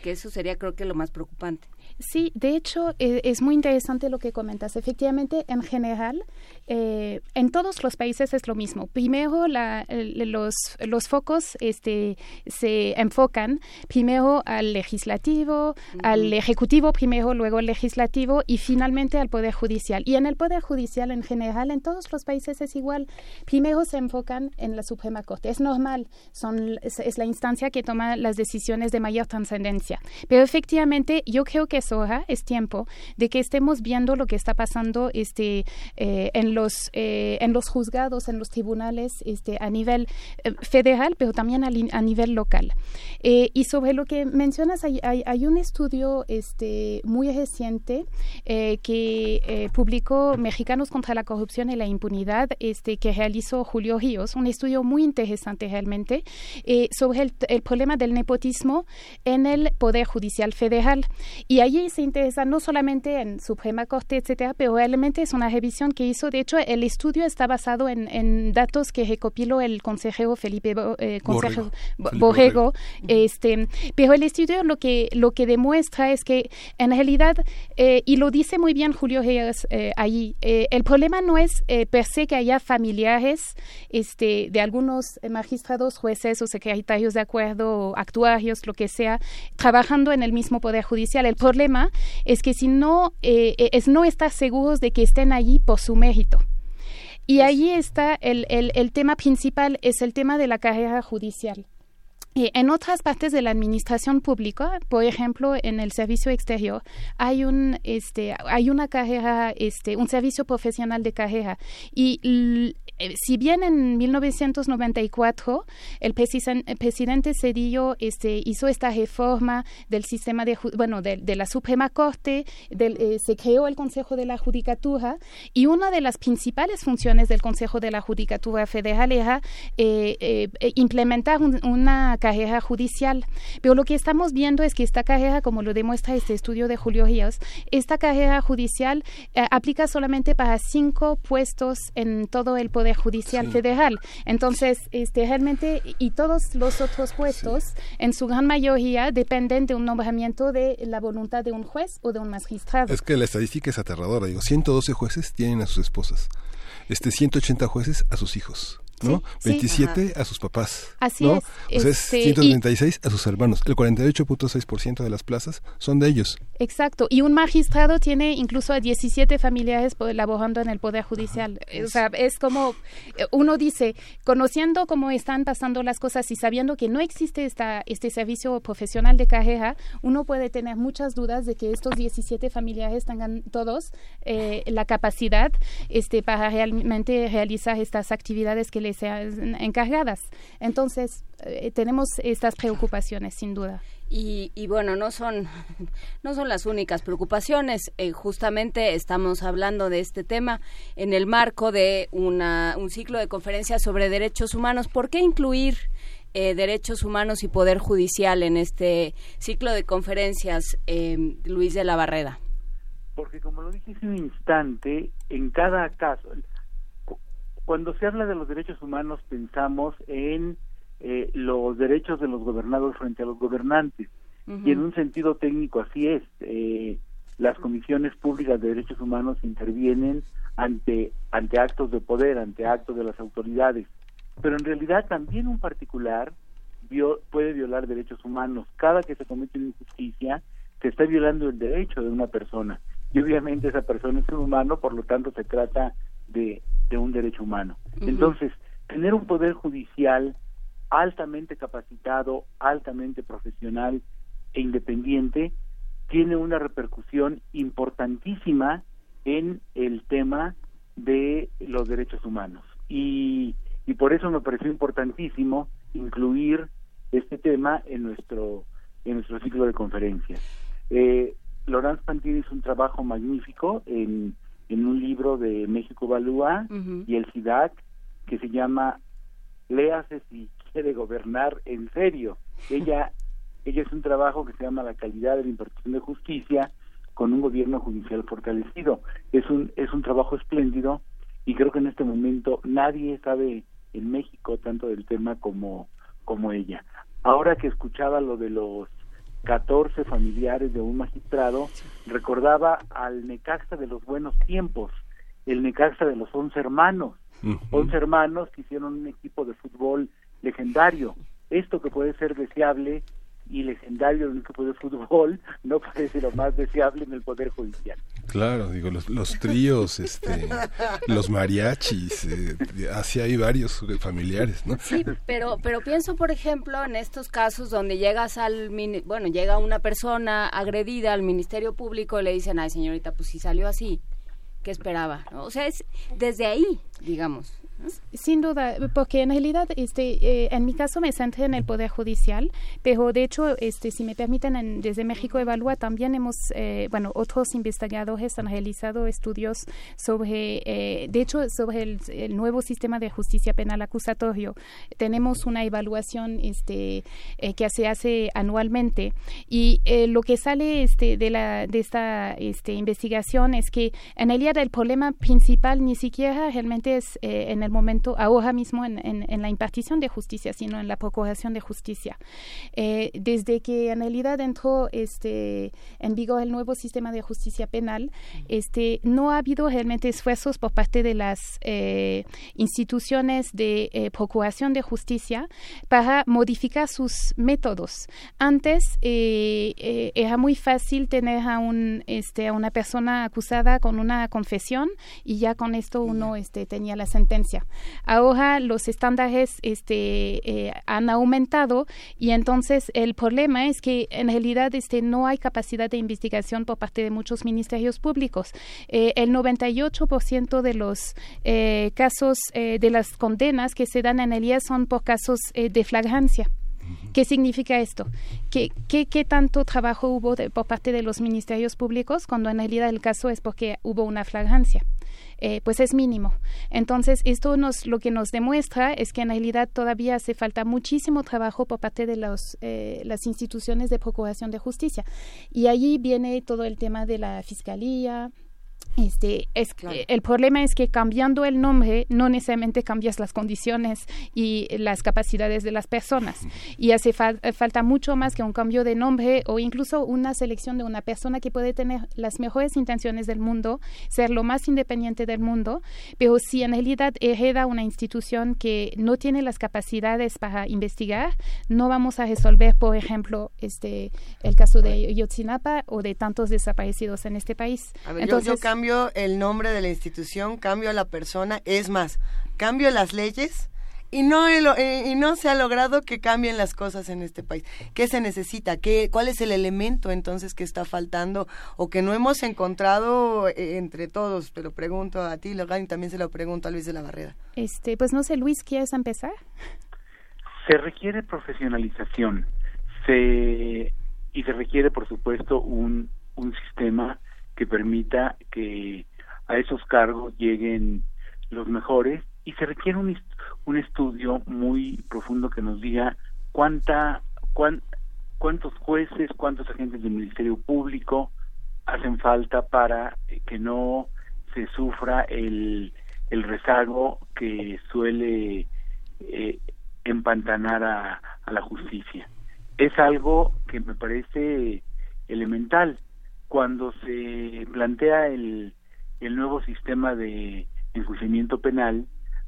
Que eso sería creo que lo más preocupante. Sí, de hecho eh, es muy interesante lo que comentas. Efectivamente, en general, eh, en todos los países es lo mismo. Primero la, los, los focos este, se enfocan primero al legislativo, al ejecutivo primero, luego al legislativo y finalmente al Poder Judicial. Y en el Poder Judicial en general, en todos los países es igual. Primero se enfocan en la Suprema Corte. Es normal, son, es, es la instancia que toma las decisiones de mayor trascendencia. Pero efectivamente, yo creo que es es tiempo de que estemos viendo lo que está pasando este, eh, en, los, eh, en los juzgados, en los tribunales este, a nivel eh, federal, pero también a, a nivel local. y sobre lo que mencionas, hay, hay, un estudio este, muy reciente que publicó Mexicanos contra la Corrupción y la Impunidad, este, que realizó Julio Ríos, un estudio muy interesante realmente, sobre el, el problema del nepotismo en el Poder Judicial Federal. Y allí se interesa no solamente en Suprema Corte, etcétera, pero realmente es una revisión que hizo. De hecho, el estudio está basado en, en datos que recopiló el consejero Felipe eh, consejero Borrego. Este, pero el estudio lo que, lo que demuestra es que en realidad, eh, y lo dice muy bien Julio Reyes eh, allí, eh, el problema no es per se que haya familiares este, de algunos magistrados, jueces o secretarios de acuerdo, o actuarios, lo que sea, trabajando en el mismo Poder Judicial. El problema es que si no, eh, es no estar seguros de que estén allí por su mérito. Y allí está el, el, el tema principal, es el tema de la carrera judicial. Y en otras partes de la administración pública, por ejemplo, en el servicio exterior, hay un este hay una carrera este un servicio profesional de carrera. Y eh, si bien en 1994 el, presidente Cedillo este, hizo esta reforma del sistema de, bueno, de, la Suprema Corte, eh, se creó el Consejo de la Judicatura y una de las principales funciones del Consejo de la Judicatura Federal era eh, implementar una carrera judicial. Pero lo que estamos viendo es que esta carrera, como lo demuestra este estudio de Julio Ríos, esta carrera judicial aplica solamente para cinco puestos en todo el poder judicial federal. Entonces, este, realmente, y todos los otros puestos, en su gran mayoría, dependen de un nombramiento de la voluntad de un juez o de un magistrado. Es que la estadística es aterradora. Digo, 112 jueces tienen a sus esposas, este 180 jueces a sus hijos. ¿No? 27 a sus papás. Así ¿no? es. O sea, 136 este, a sus hermanos. El 48.6% de las plazas son de ellos. Exacto. Y un magistrado tiene incluso a 17 familiares elaborando en el Poder Judicial. o sea, es como eh, uno dice, conociendo cómo están pasando las cosas y sabiendo que no existe esta, este servicio profesional de carrera, uno puede tener muchas dudas de que estos 17 familiares tengan todos eh, la capacidad este, para realmente realizar estas actividades que les sean encargadas. Entonces, eh, tenemos estas preocupaciones, sin duda. Y, y, bueno, no son, no son las únicas preocupaciones. Eh, justamente estamos hablando de este tema en el marco de una, un ciclo de conferencias sobre derechos humanos. ¿Por qué incluir eh, derechos humanos y poder judicial en este ciclo de conferencias, Luis de la Barreda? Porque como lo dije hace un instante, en cada caso, cuando se habla de los derechos humanos pensamos en eh, los derechos de los gobernados frente a los gobernantes. Y en un sentido técnico así es. Eh, las comisiones públicas de derechos humanos intervienen ante, ante actos de poder, ante actos de las autoridades. Pero en realidad también un particular puede violar derechos humanos. Cada que se comete una injusticia, se está violando el derecho de una persona. Y obviamente esa persona es un humano, por lo tanto se trata de, un derecho humano. Entonces, tener un poder judicial altamente capacitado, altamente profesional e independiente, tiene una repercusión importantísima en el tema de los derechos humanos. Y, y por eso me pareció importantísimo incluir este tema en nuestro, en nuestro ciclo de conferencias. Eh, Laurence Pantini hizo un trabajo magnífico en en un libro de México Balúa y el SIDAC que se llama Léase si quiere gobernar en serio. Ella, ella es un trabajo que se llama La calidad de la impartición de justicia con un gobierno judicial fortalecido. Es un, es un trabajo espléndido y creo que en este momento nadie sabe en México tanto del tema como, como ella. Ahora que escuchaba lo de los 14 familiares de un magistrado, recordaba al Necaxa de los buenos tiempos, el Necaxa de los 11 hermanos, 11 hermanos que hicieron un equipo de fútbol legendario. Esto que puede ser deseable y legendario en un equipo de fútbol no puede ser lo más deseable en el Poder Judicial. Claro, digo, los, los tríos, este, los mariachis, eh, así hay varios familiares, ¿no? Sí, pero, pero pienso, por ejemplo, en estos casos donde llegas al, bueno, llega una persona agredida al Ministerio Público y le dicen, ay señorita, pues si salió así, ¿qué esperaba? O sea, es desde ahí, digamos. Sin duda, porque en realidad, este, eh, en mi caso me centré en el Poder Judicial, pero de hecho, este, si me permiten, desde México Evalúa también hemos, eh, bueno, otros investigadores han realizado estudios sobre, eh, de hecho, sobre el, nuevo sistema de justicia penal acusatorio. Tenemos una evaluación este, que se hace anualmente y lo que sale este, de, la, de esta este, investigación es que en realidad el problema principal ni siquiera realmente es en el momento, ahora mismo en, en, la impartición de justicia, sino en la procuración de justicia. Eh, desde que en realidad entró este, en vigor el nuevo sistema de justicia penal, este, no ha habido realmente esfuerzos por parte de las eh, instituciones de eh, procuración de justicia para modificar sus métodos. Antes era muy fácil tener a, un, este, a una persona acusada con una confesión y ya con esto uno este, tenía la sentencia. Ahora los estándares este, eh, han aumentado y entonces el problema es que en realidad este, no hay capacidad de investigación por parte de muchos ministerios públicos. Eh, el 98% de los eh, casos de las condenas que se dan en el IE son por casos de flagrancia. ¿Qué significa esto? ¿Qué, qué, tanto trabajo hubo por parte de los ministerios públicos cuando en realidad el caso es porque hubo una flagrancia? Eh, pues es mínimo. Entonces, esto nos, lo que nos demuestra es que en realidad todavía hace falta muchísimo trabajo por parte de los, eh, las instituciones de procuración de justicia. Y allí viene todo el tema de la fiscalía, este, es, el problema es que cambiando el nombre no necesariamente cambias las condiciones y las capacidades de las personas. Y hace falta mucho más que un cambio de nombre o incluso una selección de una persona que puede tener las mejores intenciones del mundo, ser lo más independiente del mundo, pero si en realidad hereda una institución que no tiene las capacidades para investigar, no vamos a resolver, por ejemplo, este, el caso de Yotzinapa o de tantos desaparecidos en este país. Entonces, cambio el nombre de la institución, cambio a la persona, es más, cambio las leyes y no, eh, y no se ha logrado que cambien las cosas en este país. ¿Qué se necesita? ¿Qué, ¿Cuál es el elemento entonces que está faltando o que no hemos encontrado eh, entre todos? Te lo pregunto a ti, Logan, y también se lo pregunto a Luis de la Barrera. Este, pues no sé, Luis, ¿quieres empezar? Se requiere profesionalización se, y se requiere, por supuesto, un, un sistema que permita que a esos cargos lleguen los mejores y se requiere un, un estudio muy profundo que nos diga cuánta cuántos jueces, cuántos agentes del Ministerio Público hacen falta para que no se sufra el, el rezago que suele eh, empantanar a, a la justicia. Es algo que me parece elemental cuando se plantea el, el nuevo sistema de enjuiciamiento penal,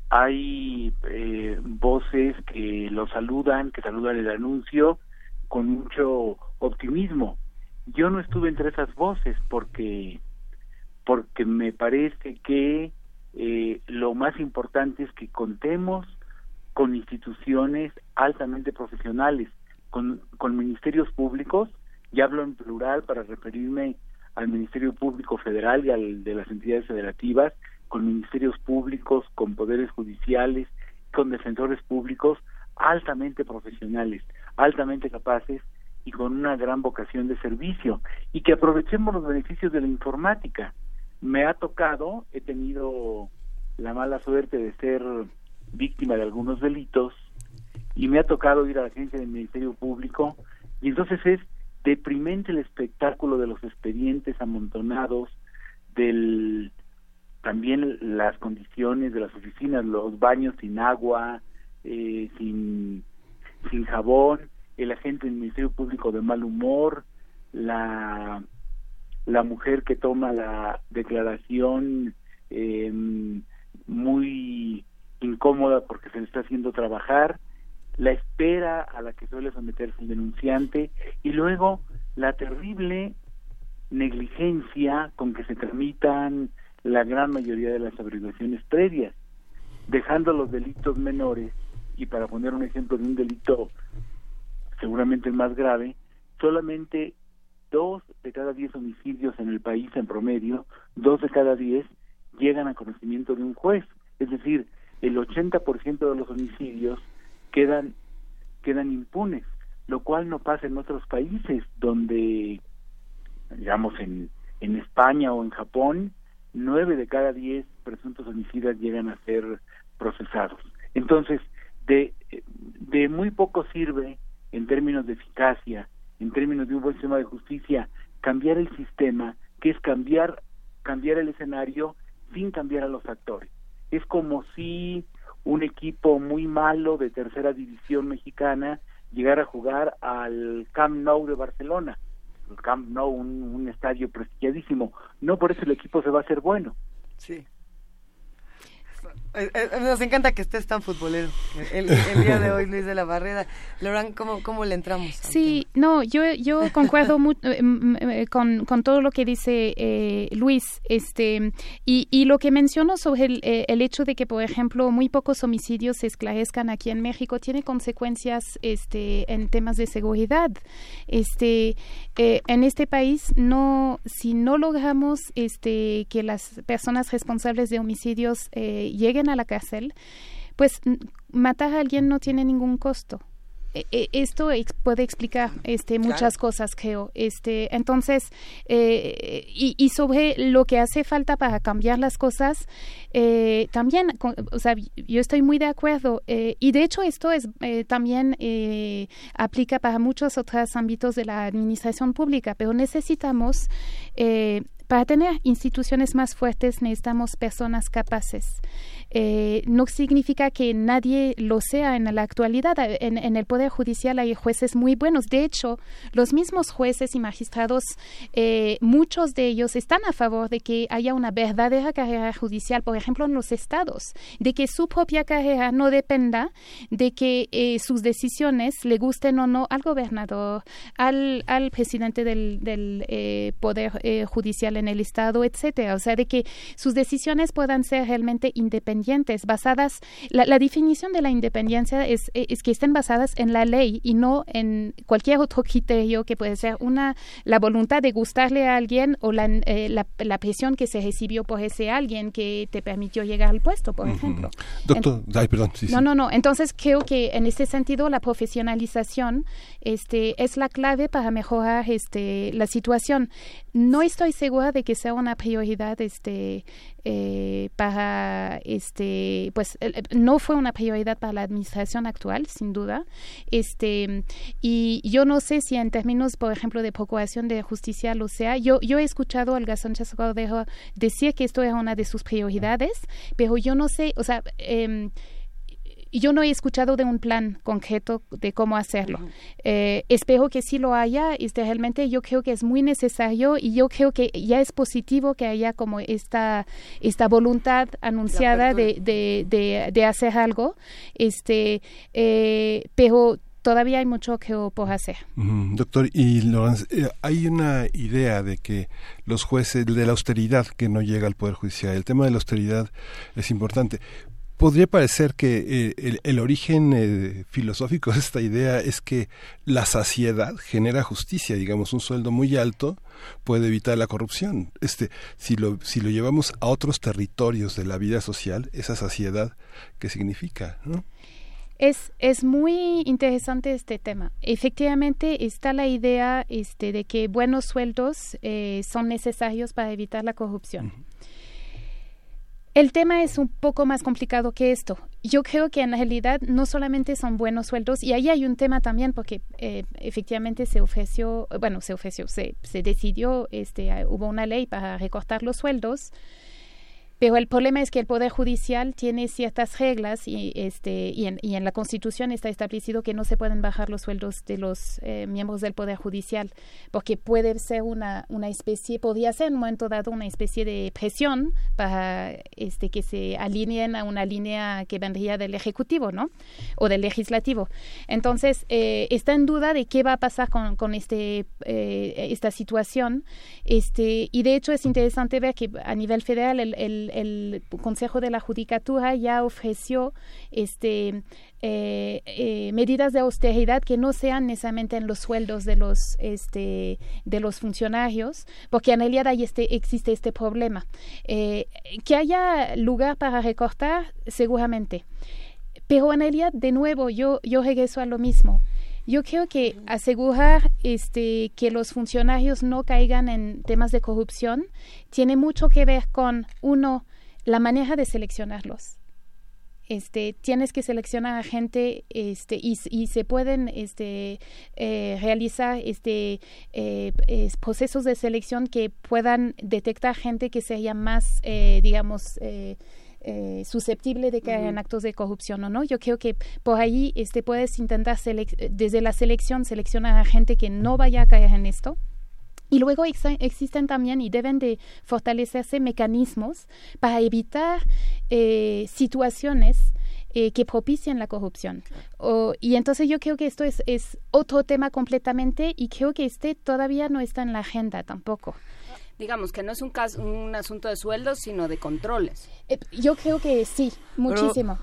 hay eh, voces que lo saludan, que saludan el anuncio con mucho optimismo. Yo no estuve entre esas voces porque porque me parece que eh, lo más importante es que contemos con instituciones altamente profesionales, con, con ministerios públicos y hablo en plural para referirme al Ministerio Público Federal y al de las entidades federativas, con ministerios públicos, con poderes judiciales, con defensores públicos altamente profesionales, altamente capaces y con una gran vocación de servicio y que aprovechemos los beneficios de la informática. Me ha tocado, he tenido la mala suerte de ser víctima de algunos delitos y me ha tocado ir a la agencia del Ministerio Público y entonces es deprimente el espectáculo de los expedientes amontonados, del también las condiciones de las oficinas, los baños sin agua, eh, sin, sin jabón, el agente del Ministerio Público de mal humor, la, la mujer que toma la declaración eh, muy incómoda porque se le está haciendo trabajar, la espera a la que suele someterse el denunciante y luego la terrible negligencia con que se tramitan la gran mayoría de las averiguaciones previas, dejando los delitos menores, y para poner un ejemplo de un delito seguramente el más grave, solamente dos de cada diez homicidios en el país en promedio, dos de cada diez llegan a conocimiento de un juez. Es decir, el 80% de los homicidios quedan, quedan impunes, lo cual no pasa en otros países donde, digamos, en, en España o en Japón, nueve de cada diez presuntos homicidas llegan a ser procesados. Entonces, de, de muy poco sirve en términos de eficacia, en términos de un buen sistema de justicia, cambiar el sistema, que es cambiar, cambiar el escenario sin cambiar a los actores. Es como si un equipo muy malo de tercera división mexicana llegara a jugar al Camp Nou de Barcelona. El Camp Nou, un, un estadio prestigiadísimo. No por eso el equipo se va a hacer bueno. Sí. Eh, eh, nos encanta que estés tan futbolero el, día de hoy, Luis de la Barrera. Loran, ¿cómo, cómo le entramos? Sí, no, yo, yo concuerdo eh, con, con, todo lo que dice Luis. este y, y, lo que menciono sobre el, el, hecho de que, por ejemplo, muy pocos homicidios se esclarezcan aquí en México tiene consecuencias este, en temas de seguridad. Este, en este país, no si no logramos este, que las personas responsables de homicidios lleguen a la cárcel, pues matar a alguien no tiene ningún costo. E, e, esto puede explicar este muchas cosas creo este entonces eh, y, sobre lo que hace falta para cambiar las cosas eh, también o sea yo estoy muy de acuerdo eh, y de hecho esto es también aplica para muchos otros ámbitos de la administración pública pero necesitamos para tener instituciones más fuertes necesitamos personas capaces. Eh, no significa que nadie lo sea en la actualidad. En, el Poder Judicial hay jueces muy buenos. De hecho, los mismos jueces y magistrados, eh, muchos de ellos están a favor de que haya una verdadera carrera judicial, por ejemplo, en los estados, de que su propia carrera no dependa de que eh, sus decisiones le gusten o no al gobernador, al, al presidente del, del Poder Judicial en el Estado, etcétera. O sea, de que sus decisiones puedan ser realmente independientes, basadas. La, definición de la independencia es, es, que estén basadas en la ley y no en cualquier otro criterio que puede ser una la voluntad de gustarle a alguien o la, eh, la, presión que se recibió por ese alguien que te permitió llegar al puesto, por ejemplo. Doctor, ay, perdón. no, no, no. Entonces creo que en ese sentido la profesionalización este, es la clave para mejorar este, la situación. No estoy segura de que sea una prioridad este eh, para este pues no fue una prioridad para la administración actual sin duda este y yo no sé si en términos por ejemplo de procuración de justicia lo sea yo yo he escuchado al Sánchez Cordero decir que esto era una de sus prioridades pero yo no sé o sea eh, y yo no he escuchado de un plan concreto de cómo hacerlo. Eh, espero que sí lo haya. Este, realmente yo creo que es muy necesario y yo creo que ya es positivo que haya como esta, esta voluntad anunciada de, de, de, hacer algo. Este, eh, pero todavía hay mucho que por hacer. doctor, y Lorenz, eh, hay una idea de que los jueces, de la austeridad que no llega al Poder Judicial, el tema de la austeridad es importante podría parecer que eh, el, origen eh, filosófico de esta idea es que la saciedad genera justicia, digamos, un sueldo muy alto puede evitar la corrupción. Este, si lo, si lo llevamos a otros territorios de la vida social, esa saciedad, ¿qué significa? Es, es muy interesante este tema. Efectivamente está la idea este, de que buenos sueldos eh, son necesarios para evitar la corrupción El tema es un poco más complicado que esto. Yo creo que en realidad no solamente son buenos sueldos, y ahí hay un tema también porque eh, efectivamente se ofreció, bueno, se ofreció, se, se decidió, este, hubo una ley para recortar los sueldos pero el problema es que el Poder Judicial tiene ciertas reglas y, este, y, en, y en la Constitución está establecido que no se pueden bajar los sueldos de los eh, miembros del Poder Judicial, porque puede ser una, una especie, podría ser en un momento dado una especie de presión para este, que se alineen a una línea que vendría del Ejecutivo, ¿no? O del Legislativo. Entonces, eh, está en duda de qué va a pasar con, con este, eh, esta situación. Este, y de hecho es interesante ver que a nivel federal el el Consejo de la Judicatura ya ofreció este eh, eh, medidas de austeridad que no sean necesariamente en los sueldos de los este de los funcionarios porque en realidad este, existe este problema. Eh, que haya lugar para recortar seguramente. Pero en realidad de nuevo yo yo regreso a lo mismo yo creo que asegurar este, que los funcionarios no caigan en temas de corrupción tiene mucho que ver con, uno, la manera de seleccionarlos. Este, tienes que seleccionar a gente este, y, se pueden este, eh, realizar este, eh, procesos de selección que puedan detectar gente que sea más, eh, digamos, eh, susceptible de caer en actos de corrupción o no. Yo creo que por ahí este, puedes intentar desde la selección seleccionar a gente que no vaya a caer en esto. Y luego existen también y deben de fortalecerse mecanismos para evitar eh, situaciones eh, que propician la corrupción. y entonces yo creo que esto es, es otro tema completamente y creo que este todavía no está en la agenda tampoco digamos que no es un caso, un asunto de sueldos, sino de controles. Eh, yo creo que sí, muchísimo.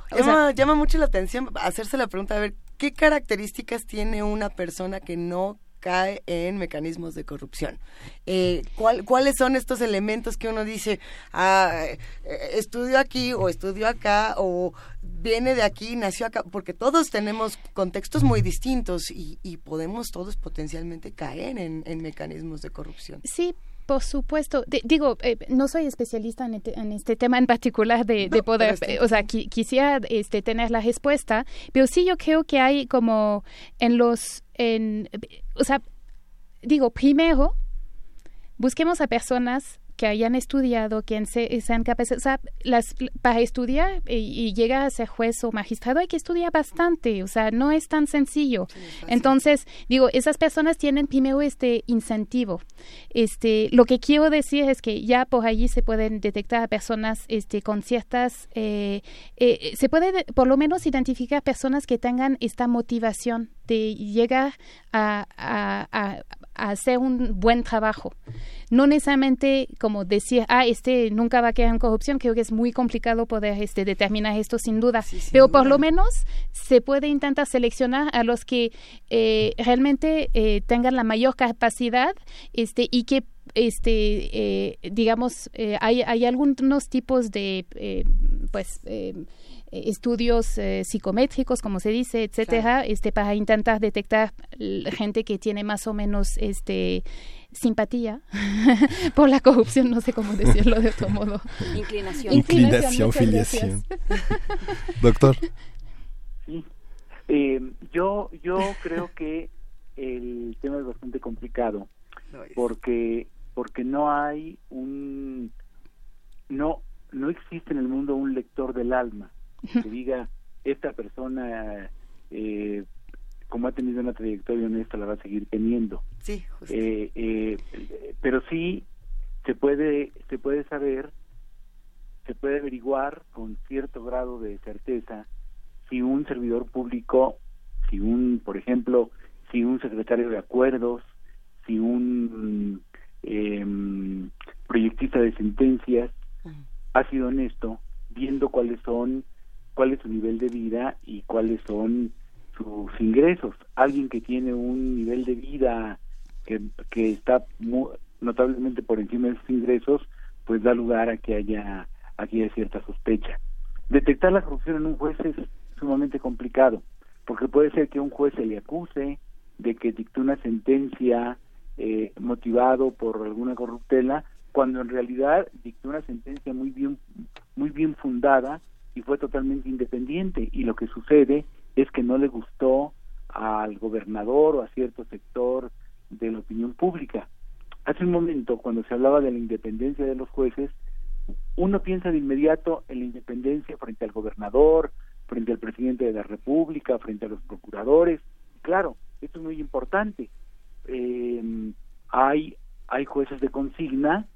llama, mucho la atención hacerse la pregunta, a ver, ¿qué características tiene una persona que no cae en mecanismos de corrupción. Eh, ¿Cuáles son estos elementos que uno dice, ah, eh, estudio aquí o estudio acá o viene de aquí, nació acá? Porque todos tenemos contextos muy distintos y, podemos todos potencialmente caer en, en mecanismos de corrupción. Sí, por supuesto. digo, eh, no soy especialista este, en, este tema en particular de, poder, o sea, quisiera este, tener la respuesta, pero sí yo creo que hay como en los, en, o sea, digo, primero, busquemos a personas que hayan estudiado, que se, sean capaces, o sea, las, para estudiar y, llegar a ser juez o magistrado hay que estudiar bastante, o sea, no es tan sencillo. Entonces, digo, esas personas tienen primero este incentivo. Este, lo que quiero decir es que ya por allí se pueden detectar personas este, con ciertas, eh, eh, se puede por lo menos identificar personas que tengan esta motivación de llegar a, a hacer un buen trabajo. No necesariamente como decir, ah, este nunca va a quedar en corrupción, creo que es muy complicado poder este, determinar esto sin duda, pero por lo menos se puede intentar seleccionar a los que eh, realmente eh, tengan la mayor capacidad este, y que este eh, digamos hay, hay algunos tipos de pues estudios eh, psicométricos, como se dice, etcétera, este, para intentar detectar gente que tiene más o menos este simpatía por la corrupción, no sé cómo decirlo de otro modo. Inclinación. Inclinación, filiación. Doctor. Sí. Eh, yo, yo creo que el tema es bastante complicado porque porque no hay un no no existe en el mundo un lector del alma que diga esta persona eh, como ha tenido una trayectoria honesta la va a seguir teniendo sí eh, eh, pero sí se puede se puede saber se puede averiguar con cierto grado de certeza si un servidor público si un por ejemplo si un secretario de acuerdos si un em, proyectista de sentencias ha sido honesto viendo cuáles son cuál es su nivel de vida y cuáles son sus ingresos. Alguien que tiene un nivel de vida que, que está notablemente por encima de sus ingresos, pues da lugar a que haya, aquí cierta sospecha. Detectar la corrupción en un juez es sumamente complicado, porque puede ser que un juez se le acuse de que dictó una sentencia eh, motivado por alguna corruptela, cuando en realidad dictó una sentencia muy bien muy bien fundada y fue totalmente independiente y lo que sucede es que no le gustó al gobernador o a cierto sector de la opinión pública. Hace un momento, cuando se hablaba de la independencia de los jueces, uno piensa de inmediato en la independencia frente al gobernador, frente al presidente de la República, frente a los procuradores. Claro, esto es muy importante. Eh, hay, hay jueces de consigna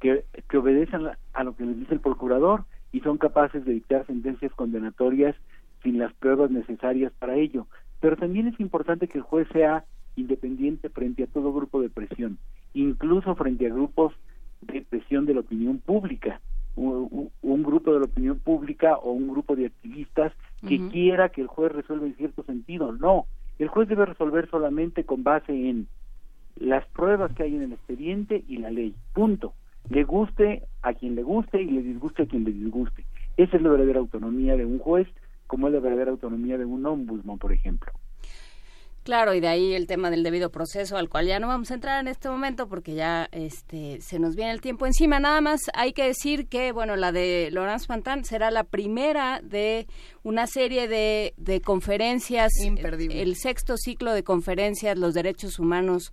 que, que obedecen a lo que les dice el procurador y son capaces de dictar sentencias condenatorias sin las pruebas necesarias para ello. Pero también es importante que el juez sea independiente frente a todo grupo de presión, incluso frente a grupos de presión de la opinión pública, un, grupo de la opinión pública o un grupo de activistas que quiera que el juez resuelva en cierto sentido. No, el juez debe resolver solamente con base en las pruebas que hay en el expediente y la ley. Punto. Le guste a quien le guste y le disguste a quien le disguste. Esa es la verdadera autonomía de un juez, como es la verdadera autonomía de un ombudsman, por ejemplo. Claro, y de ahí el tema del debido proceso, al cual ya no vamos a entrar en este momento porque ya este, se nos viene el tiempo encima. Nada más hay que decir que, bueno, la de Laurence Fantan será la primera de una serie de, de conferencias, Imperdible. el sexto ciclo de conferencias, los derechos humanos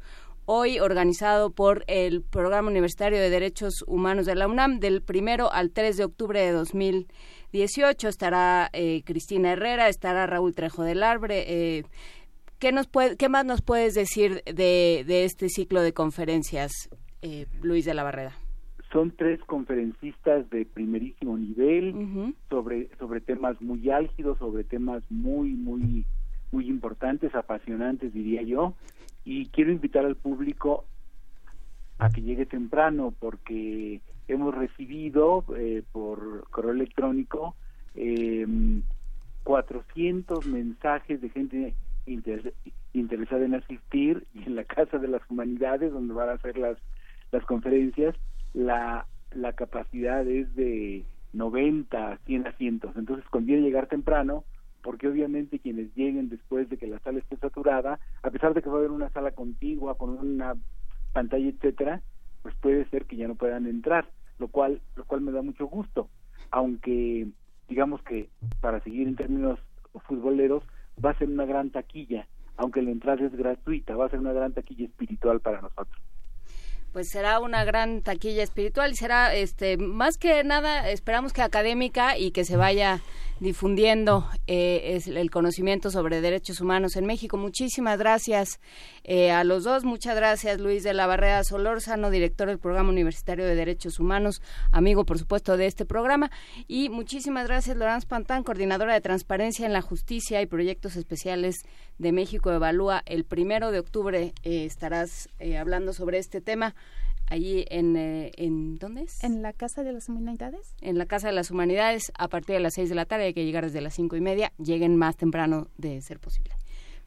hoy organizado por el Programa Universitario de Derechos Humanos de la UNAM del primero al 3 de octubre de 2018. Estará eh, Cristina Herrera, estará Raúl Trejo del Arbre. Eh, ¿qué, nos puede, ¿Qué más nos puedes decir de, de este ciclo de conferencias, eh, Luis de la Barrera? Son tres conferencistas de primerísimo nivel sobre, sobre temas muy álgidos, sobre temas muy, muy, muy importantes, apasionantes, diría yo y quiero invitar al público a que llegue temprano porque hemos recibido eh, por correo electrónico eh, 400 mensajes de gente interesada en asistir y en la Casa de las Humanidades donde van a hacer las, las conferencias. La, la capacidad es de 90 100 asientos. Entonces conviene llegar temprano porque obviamente quienes lleguen después de que la sala esté saturada, a pesar de que va a haber una sala contigua con una pantalla, etcétera, pues puede ser que ya no puedan entrar, lo cual lo cual me da mucho gusto, aunque digamos que para seguir en términos futboleros va a ser una gran taquilla, aunque la entrada es gratuita, va a ser una gran taquilla espiritual para nosotros. Pues será una gran taquilla espiritual y será este más que nada esperamos que académica y que se vaya difundiendo eh, el conocimiento sobre derechos humanos en México. Muchísimas gracias eh, a los dos. Muchas gracias Luis de la Barrera Solórzano, director del Programa Universitario de Derechos Humanos, amigo por supuesto de este programa. Y muchísimas gracias Laurence Pantán, coordinadora de Transparencia en la Justicia y Proyectos Especiales de México Evalúa. El primero de octubre eh, estarás hablando sobre este tema allí en, eh, en ¿dónde es? En la Casa de las Humanidades. En la Casa de las Humanidades a partir de las seis de la tarde, hay que llegar desde las cinco y media, lleguen más temprano de ser posible.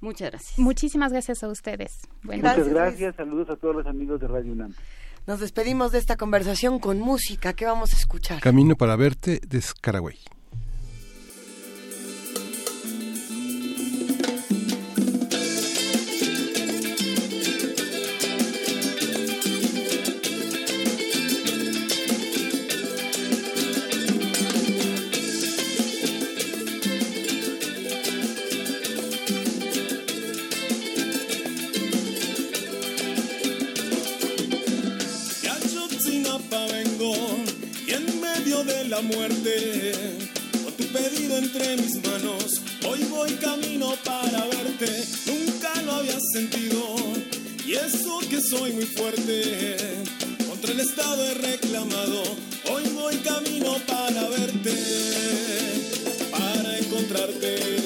Muchas gracias. Muchísimas gracias a ustedes. Muchas gracias, saludos a todos los amigos de Radio UNAM. Nos despedimos de esta conversación con música. ¿Qué vamos a escuchar? Camino para verte de Scaragüey. Con tu pedido entre mis manos, hoy voy camino para verte. Nunca lo había sentido, y eso que soy muy fuerte. Contra el Estado he reclamado, hoy voy camino para verte. Para encontrarte,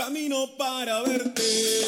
camino para verte.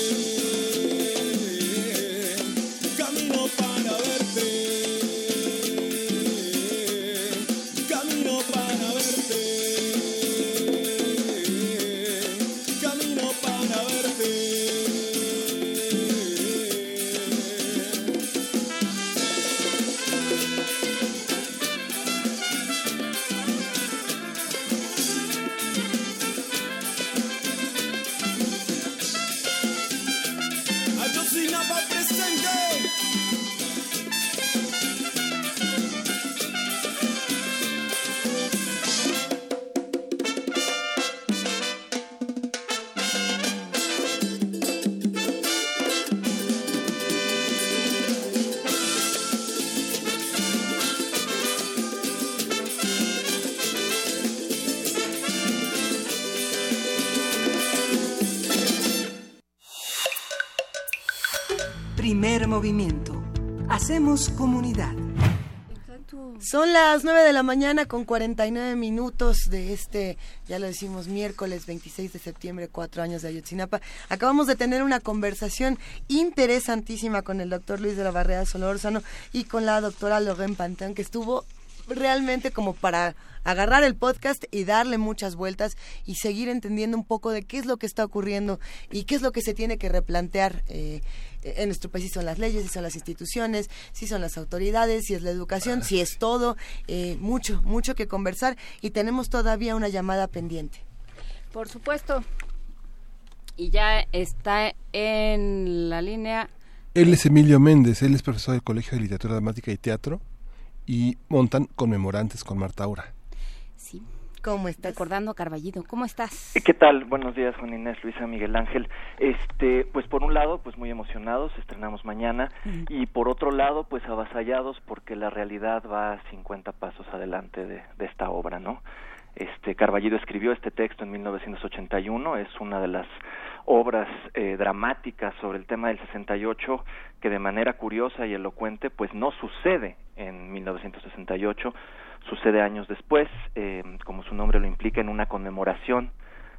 Movimiento. Hacemos comunidad. Son las 9 de la mañana con 49 minutos de este, ya lo decimos, miércoles 26 de septiembre, cuatro años de Ayotzinapa. Acabamos de tener una conversación interesantísima con el doctor Luis de la Barrera Solórzano y con la doctora Lorraine Pantán, que estuvo realmente como para agarrar el podcast y darle muchas vueltas y seguir entendiendo un poco de qué es lo que está ocurriendo y qué es lo que se tiene que replantear eh, en nuestro país, si son las leyes, si son las instituciones, si son las autoridades, si es la educación, si es todo, eh, mucho, mucho que conversar y tenemos todavía una llamada pendiente. Por supuesto. Y ya está en la línea. Él es Emilio Méndez, él es profesor del Colegio de Literatura Dramática y Teatro y montan conmemorantes con Marta Aura. ¿Cómo estás? Recordando Carballido. ¿Cómo estás? ¿Qué tal? Buenos días, Juan Inés, Luisa, Miguel Ángel. Este, pues por un lado, pues muy emocionados, estrenamos mañana, y por otro lado, pues avasallados porque la realidad va 50 pasos adelante de, de esta obra, ¿no? Este, Carballido escribió este texto en 1981, es una de las obras eh, dramáticas sobre el tema del 68 que de manera curiosa y elocuente pues no sucede en 1968, sucede años después, eh, como su nombre lo implica, en una conmemoración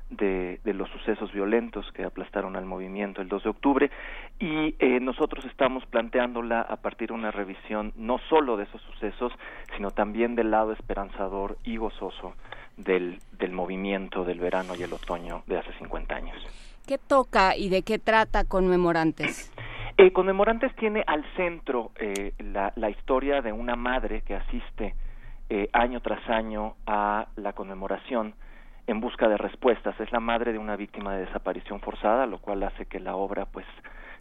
de, de, los sucesos violentos que aplastaron al movimiento el 2 de octubre y eh, nosotros estamos planteándola a partir de una revisión no solo de esos sucesos, sino también del lado esperanzador y gozoso del, del movimiento del verano y el otoño de hace 50 años. ¿Qué toca y de qué trata Conmemorantes? Eh, Conmemorantes tiene al centro eh, la, la, historia de una madre que asiste eh, año tras año a la conmemoración en busca de respuestas. Es la madre de una víctima de desaparición forzada, lo cual hace que la obra pues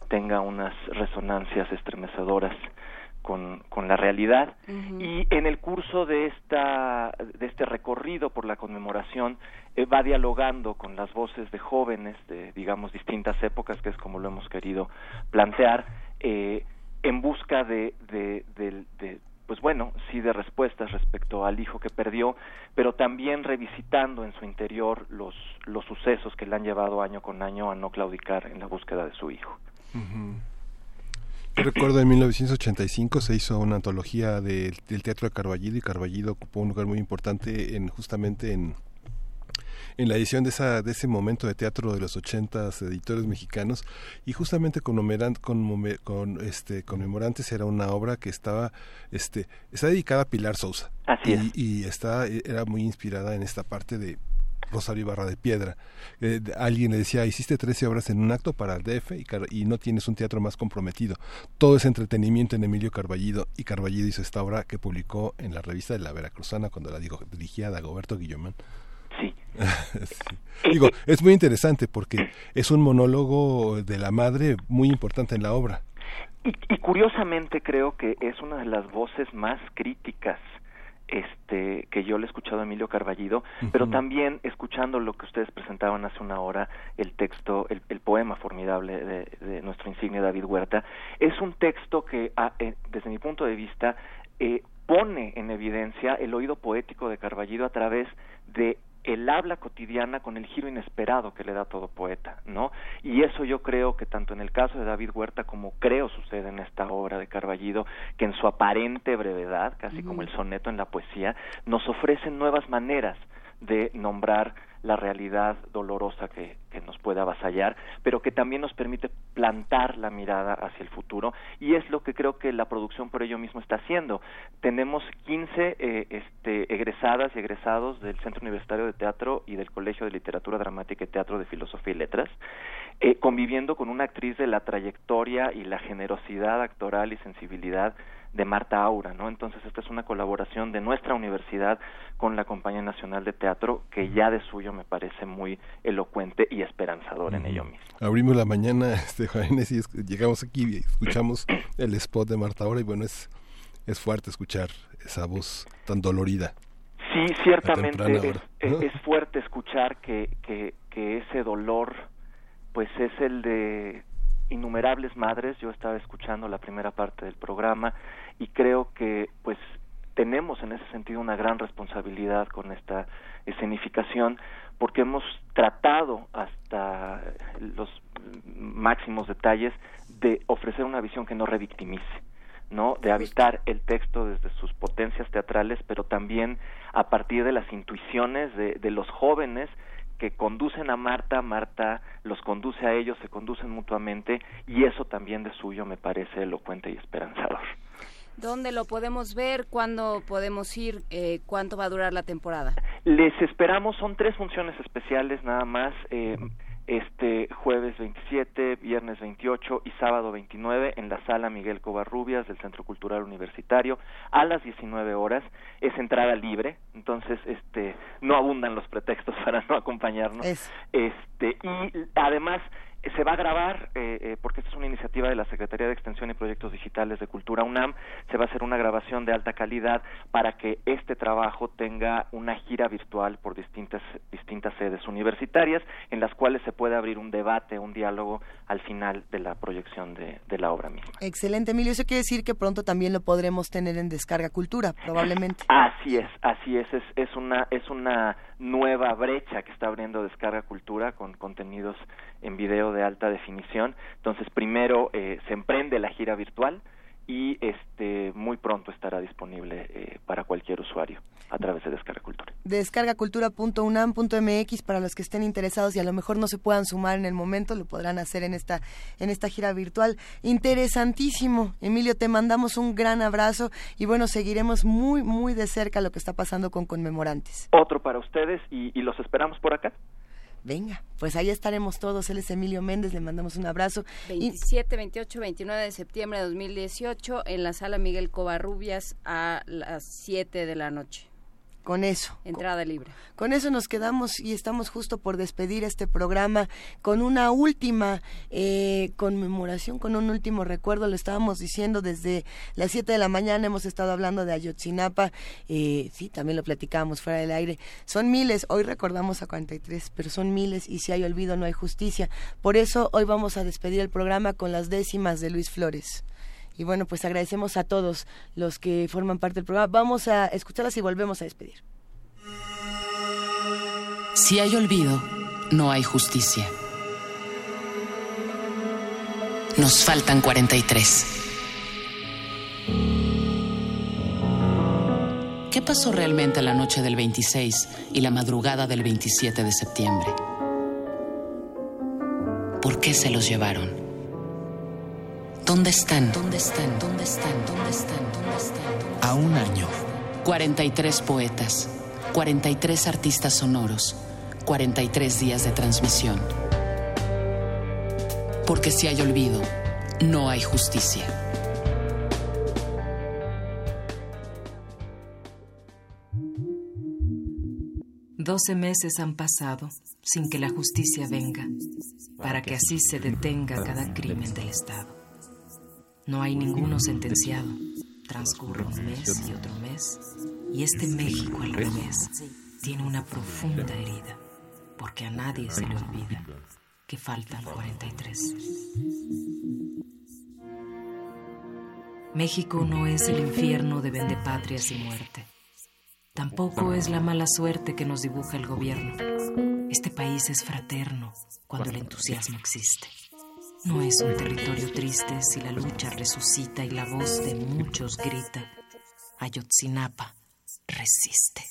tenga unas resonancias estremecedoras con, con la realidad uh -huh. y en el curso de esta de este recorrido por la conmemoración eh, va dialogando con las voces de jóvenes de digamos distintas épocas que es como lo hemos querido plantear eh, en busca de, pues bueno, sí de respuestas respecto al hijo que perdió, pero también revisitando en su interior los, los sucesos que le han llevado año con año a no claudicar en la búsqueda de su hijo. Yo recuerdo en 1985 se hizo una antología de, del teatro de Carballido y Carballido ocupó un lugar muy importante en justamente en en la edición de esa de ese momento de teatro de los ochentas editores mexicanos y justamente conmemoran, con, con este conmemorantes era una obra que estaba este está dedicada a Pilar Sousa Así y, es. y está era muy inspirada en esta parte de Rosario Ibarra de Piedra. Eh, alguien le decía, hiciste 13 obras en un acto para el DF y, y, no tienes un teatro más comprometido. Todo es entretenimiento en Emilio Carballido y Carballido hizo esta obra que publicó en la revista de la Veracruzana cuando la dijo, dirigía a Dagoberto Guillomán. Sí. Digo, es muy interesante porque es un monólogo de la madre muy importante en la obra. y, curiosamente creo que es una de las voces más críticas este que yo le he escuchado a Emilio Carballido, pero también escuchando lo que ustedes presentaban hace una hora, el texto, el, poema formidable de, nuestro insigne David Huerta, es un texto que, ah, eh, desde mi punto de vista, eh, pone en evidencia el oído poético de Carballido a través de el habla cotidiana con el giro inesperado que le da todo poeta, ¿no? Y eso yo creo que tanto en el caso de David Huerta como creo sucede en esta obra de Carballido, que en su aparente brevedad, casi como el soneto en la poesía, nos ofrecen nuevas maneras de nombrar la realidad dolorosa que, nos puede avasallar, pero que también nos permite plantar la mirada hacia el futuro y es lo que creo que la producción por ello mismo está haciendo. Tenemos 15 eh, este, egresadas y egresados del Centro Universitario de Teatro y del Colegio de Literatura Dramática y Teatro de Filosofía y Letras, eh, conviviendo con una actriz de la trayectoria y la generosidad actoral y sensibilidad de Marta Aura, ¿no? Entonces esta es una colaboración de nuestra universidad con la Compañía Nacional de Teatro que ya de suyo me parece muy elocuente y esperanzador en ello mismo. Abrimos la mañana, este, y llegamos aquí y escuchamos el spot de Marta Aura y bueno, es, es fuerte escuchar esa voz tan dolorida. Sí, ciertamente es, es, fuerte escuchar que, que, que ese dolor pues es el de innumerables madres, yo estaba escuchando la primera parte del programa y creo que pues tenemos en ese sentido una gran responsabilidad con esta escenificación porque hemos tratado hasta los máximos detalles de ofrecer una visión que no revictimice, ¿no? De habitar el texto desde sus potencias teatrales, pero también a partir de las intuiciones de, de los jóvenes que conducen a Marta, Marta los conduce a ellos, se conducen mutuamente y eso también de suyo me parece elocuente y esperanzador. ¿Dónde lo podemos ver? ¿Cuándo podemos ir? Eh, ¿Cuánto va a durar la temporada? Les esperamos, son tres funciones especiales nada más. Eh, este jueves 27, viernes 28 y sábado 29 en la sala Miguel Covarrubias del Centro Cultural Universitario a las 19 horas. Es entrada libre, entonces este no abundan los pretextos para no acompañarnos. Este y además se va a grabar, eh, eh, porque esta es una iniciativa de la Secretaría de Extensión y Proyectos Digitales de Cultura UNAM, se va a hacer una grabación de alta calidad para que este trabajo tenga una gira virtual por distintas, distintas sedes universitarias, en las cuales se puede abrir un debate, un diálogo al final de la proyección de, la obra misma. Excelente, Emilio. Eso quiere decir que pronto también lo podremos tener en Descarga Cultura, probablemente. Así es, así es. Es, es, una, es una nueva brecha que está abriendo Descarga Cultura con contenidos en video de alta definición. Entonces, primero eh, se emprende la gira virtual y este muy pronto estará disponible eh, para cualquier usuario a través de Descarga Cultura. Descargacultura.unam.mx para los que estén interesados y a lo mejor no se puedan sumar en el momento, lo podrán hacer en esta en esta gira virtual. Interesantísimo. Emilio, te mandamos un gran abrazo y bueno, seguiremos muy muy de cerca lo que está pasando con conmemorantes. Otro para ustedes y, y los esperamos por acá. Venga, pues ahí estaremos todos. Él es Emilio Méndez, le mandamos un abrazo. 27, 28, 29 de septiembre de 2018 en la sala Miguel Covarrubias a las 7 de la noche. Con eso. Entrada libre. Con eso nos quedamos y estamos justo por despedir este programa con una última eh, conmemoración, con un último recuerdo. Lo estábamos diciendo desde las 7 de la mañana, hemos estado hablando de Ayotzinapa. Eh, sí, también lo platicábamos fuera del aire. Son miles, hoy recordamos a 43, pero son miles y si hay olvido no hay justicia. Por eso hoy vamos a despedir el programa con las décimas de Luis Flores. Y bueno, pues agradecemos a todos los que forman parte del programa. Vamos a escucharlas y volvemos a despedir. Si hay olvido, no hay justicia. Nos faltan 43. ¿Qué pasó realmente la noche del 26 y la madrugada del 27 de septiembre? ¿Por qué se los llevaron? ¿Dónde están? ¿Dónde están? ¿Dónde están? ¿Dónde están? ¿Dónde están? A un año. 43 poetas, 43 artistas sonoros, 43 días de transmisión. Porque si hay olvido, no hay justicia. Doce meses han pasado sin que la justicia venga, para que así se detenga cada crimen del Estado. No hay ninguno sentenciado. Transcurre un mes y otro mes, y este México al revés tiene una profunda herida, porque a nadie se le olvida que faltan 43. México no es el infierno de vendepatrias y muerte. Tampoco es la mala suerte que nos dibuja el gobierno. Este país es fraterno cuando el entusiasmo existe. No es un territorio triste si la lucha resucita y la voz de muchos grita, Ayotzinapa resiste.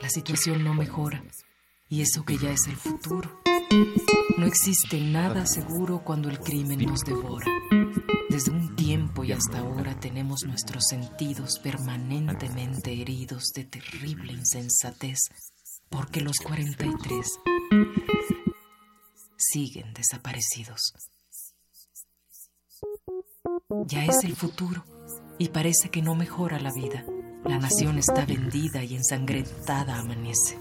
La situación no mejora y eso que ya es el futuro. No existe nada seguro cuando el crimen nos devora. Desde un tiempo y hasta ahora tenemos nuestros sentidos permanentemente heridos de terrible insensatez, porque los 43 siguen desaparecidos. Ya es el futuro y parece que no mejora la vida. La nación está vendida y ensangrentada amanece.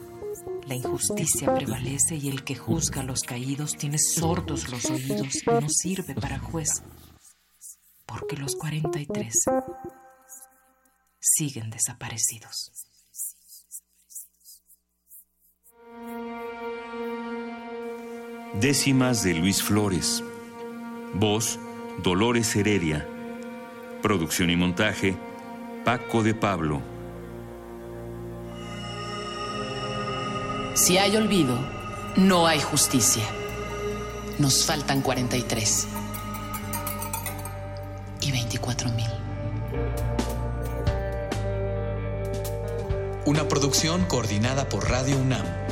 La injusticia prevalece y el que juzga a los caídos tiene sordos los oídos y no sirve para juez. Porque los 43 siguen desaparecidos. Décimas de Luis Flores. Voz, Dolores Heredia. Producción y montaje, Paco de Pablo. Si hay olvido, no hay justicia. Nos faltan 43. Y 24 mil. Una producción coordinada por Radio UNAM.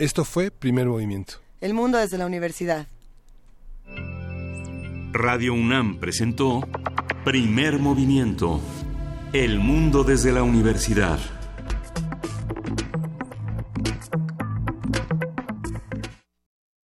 Esto fue Primer Movimiento. El mundo desde la universidad. Radio UNAM presentó Primer Movimiento. El mundo desde la universidad.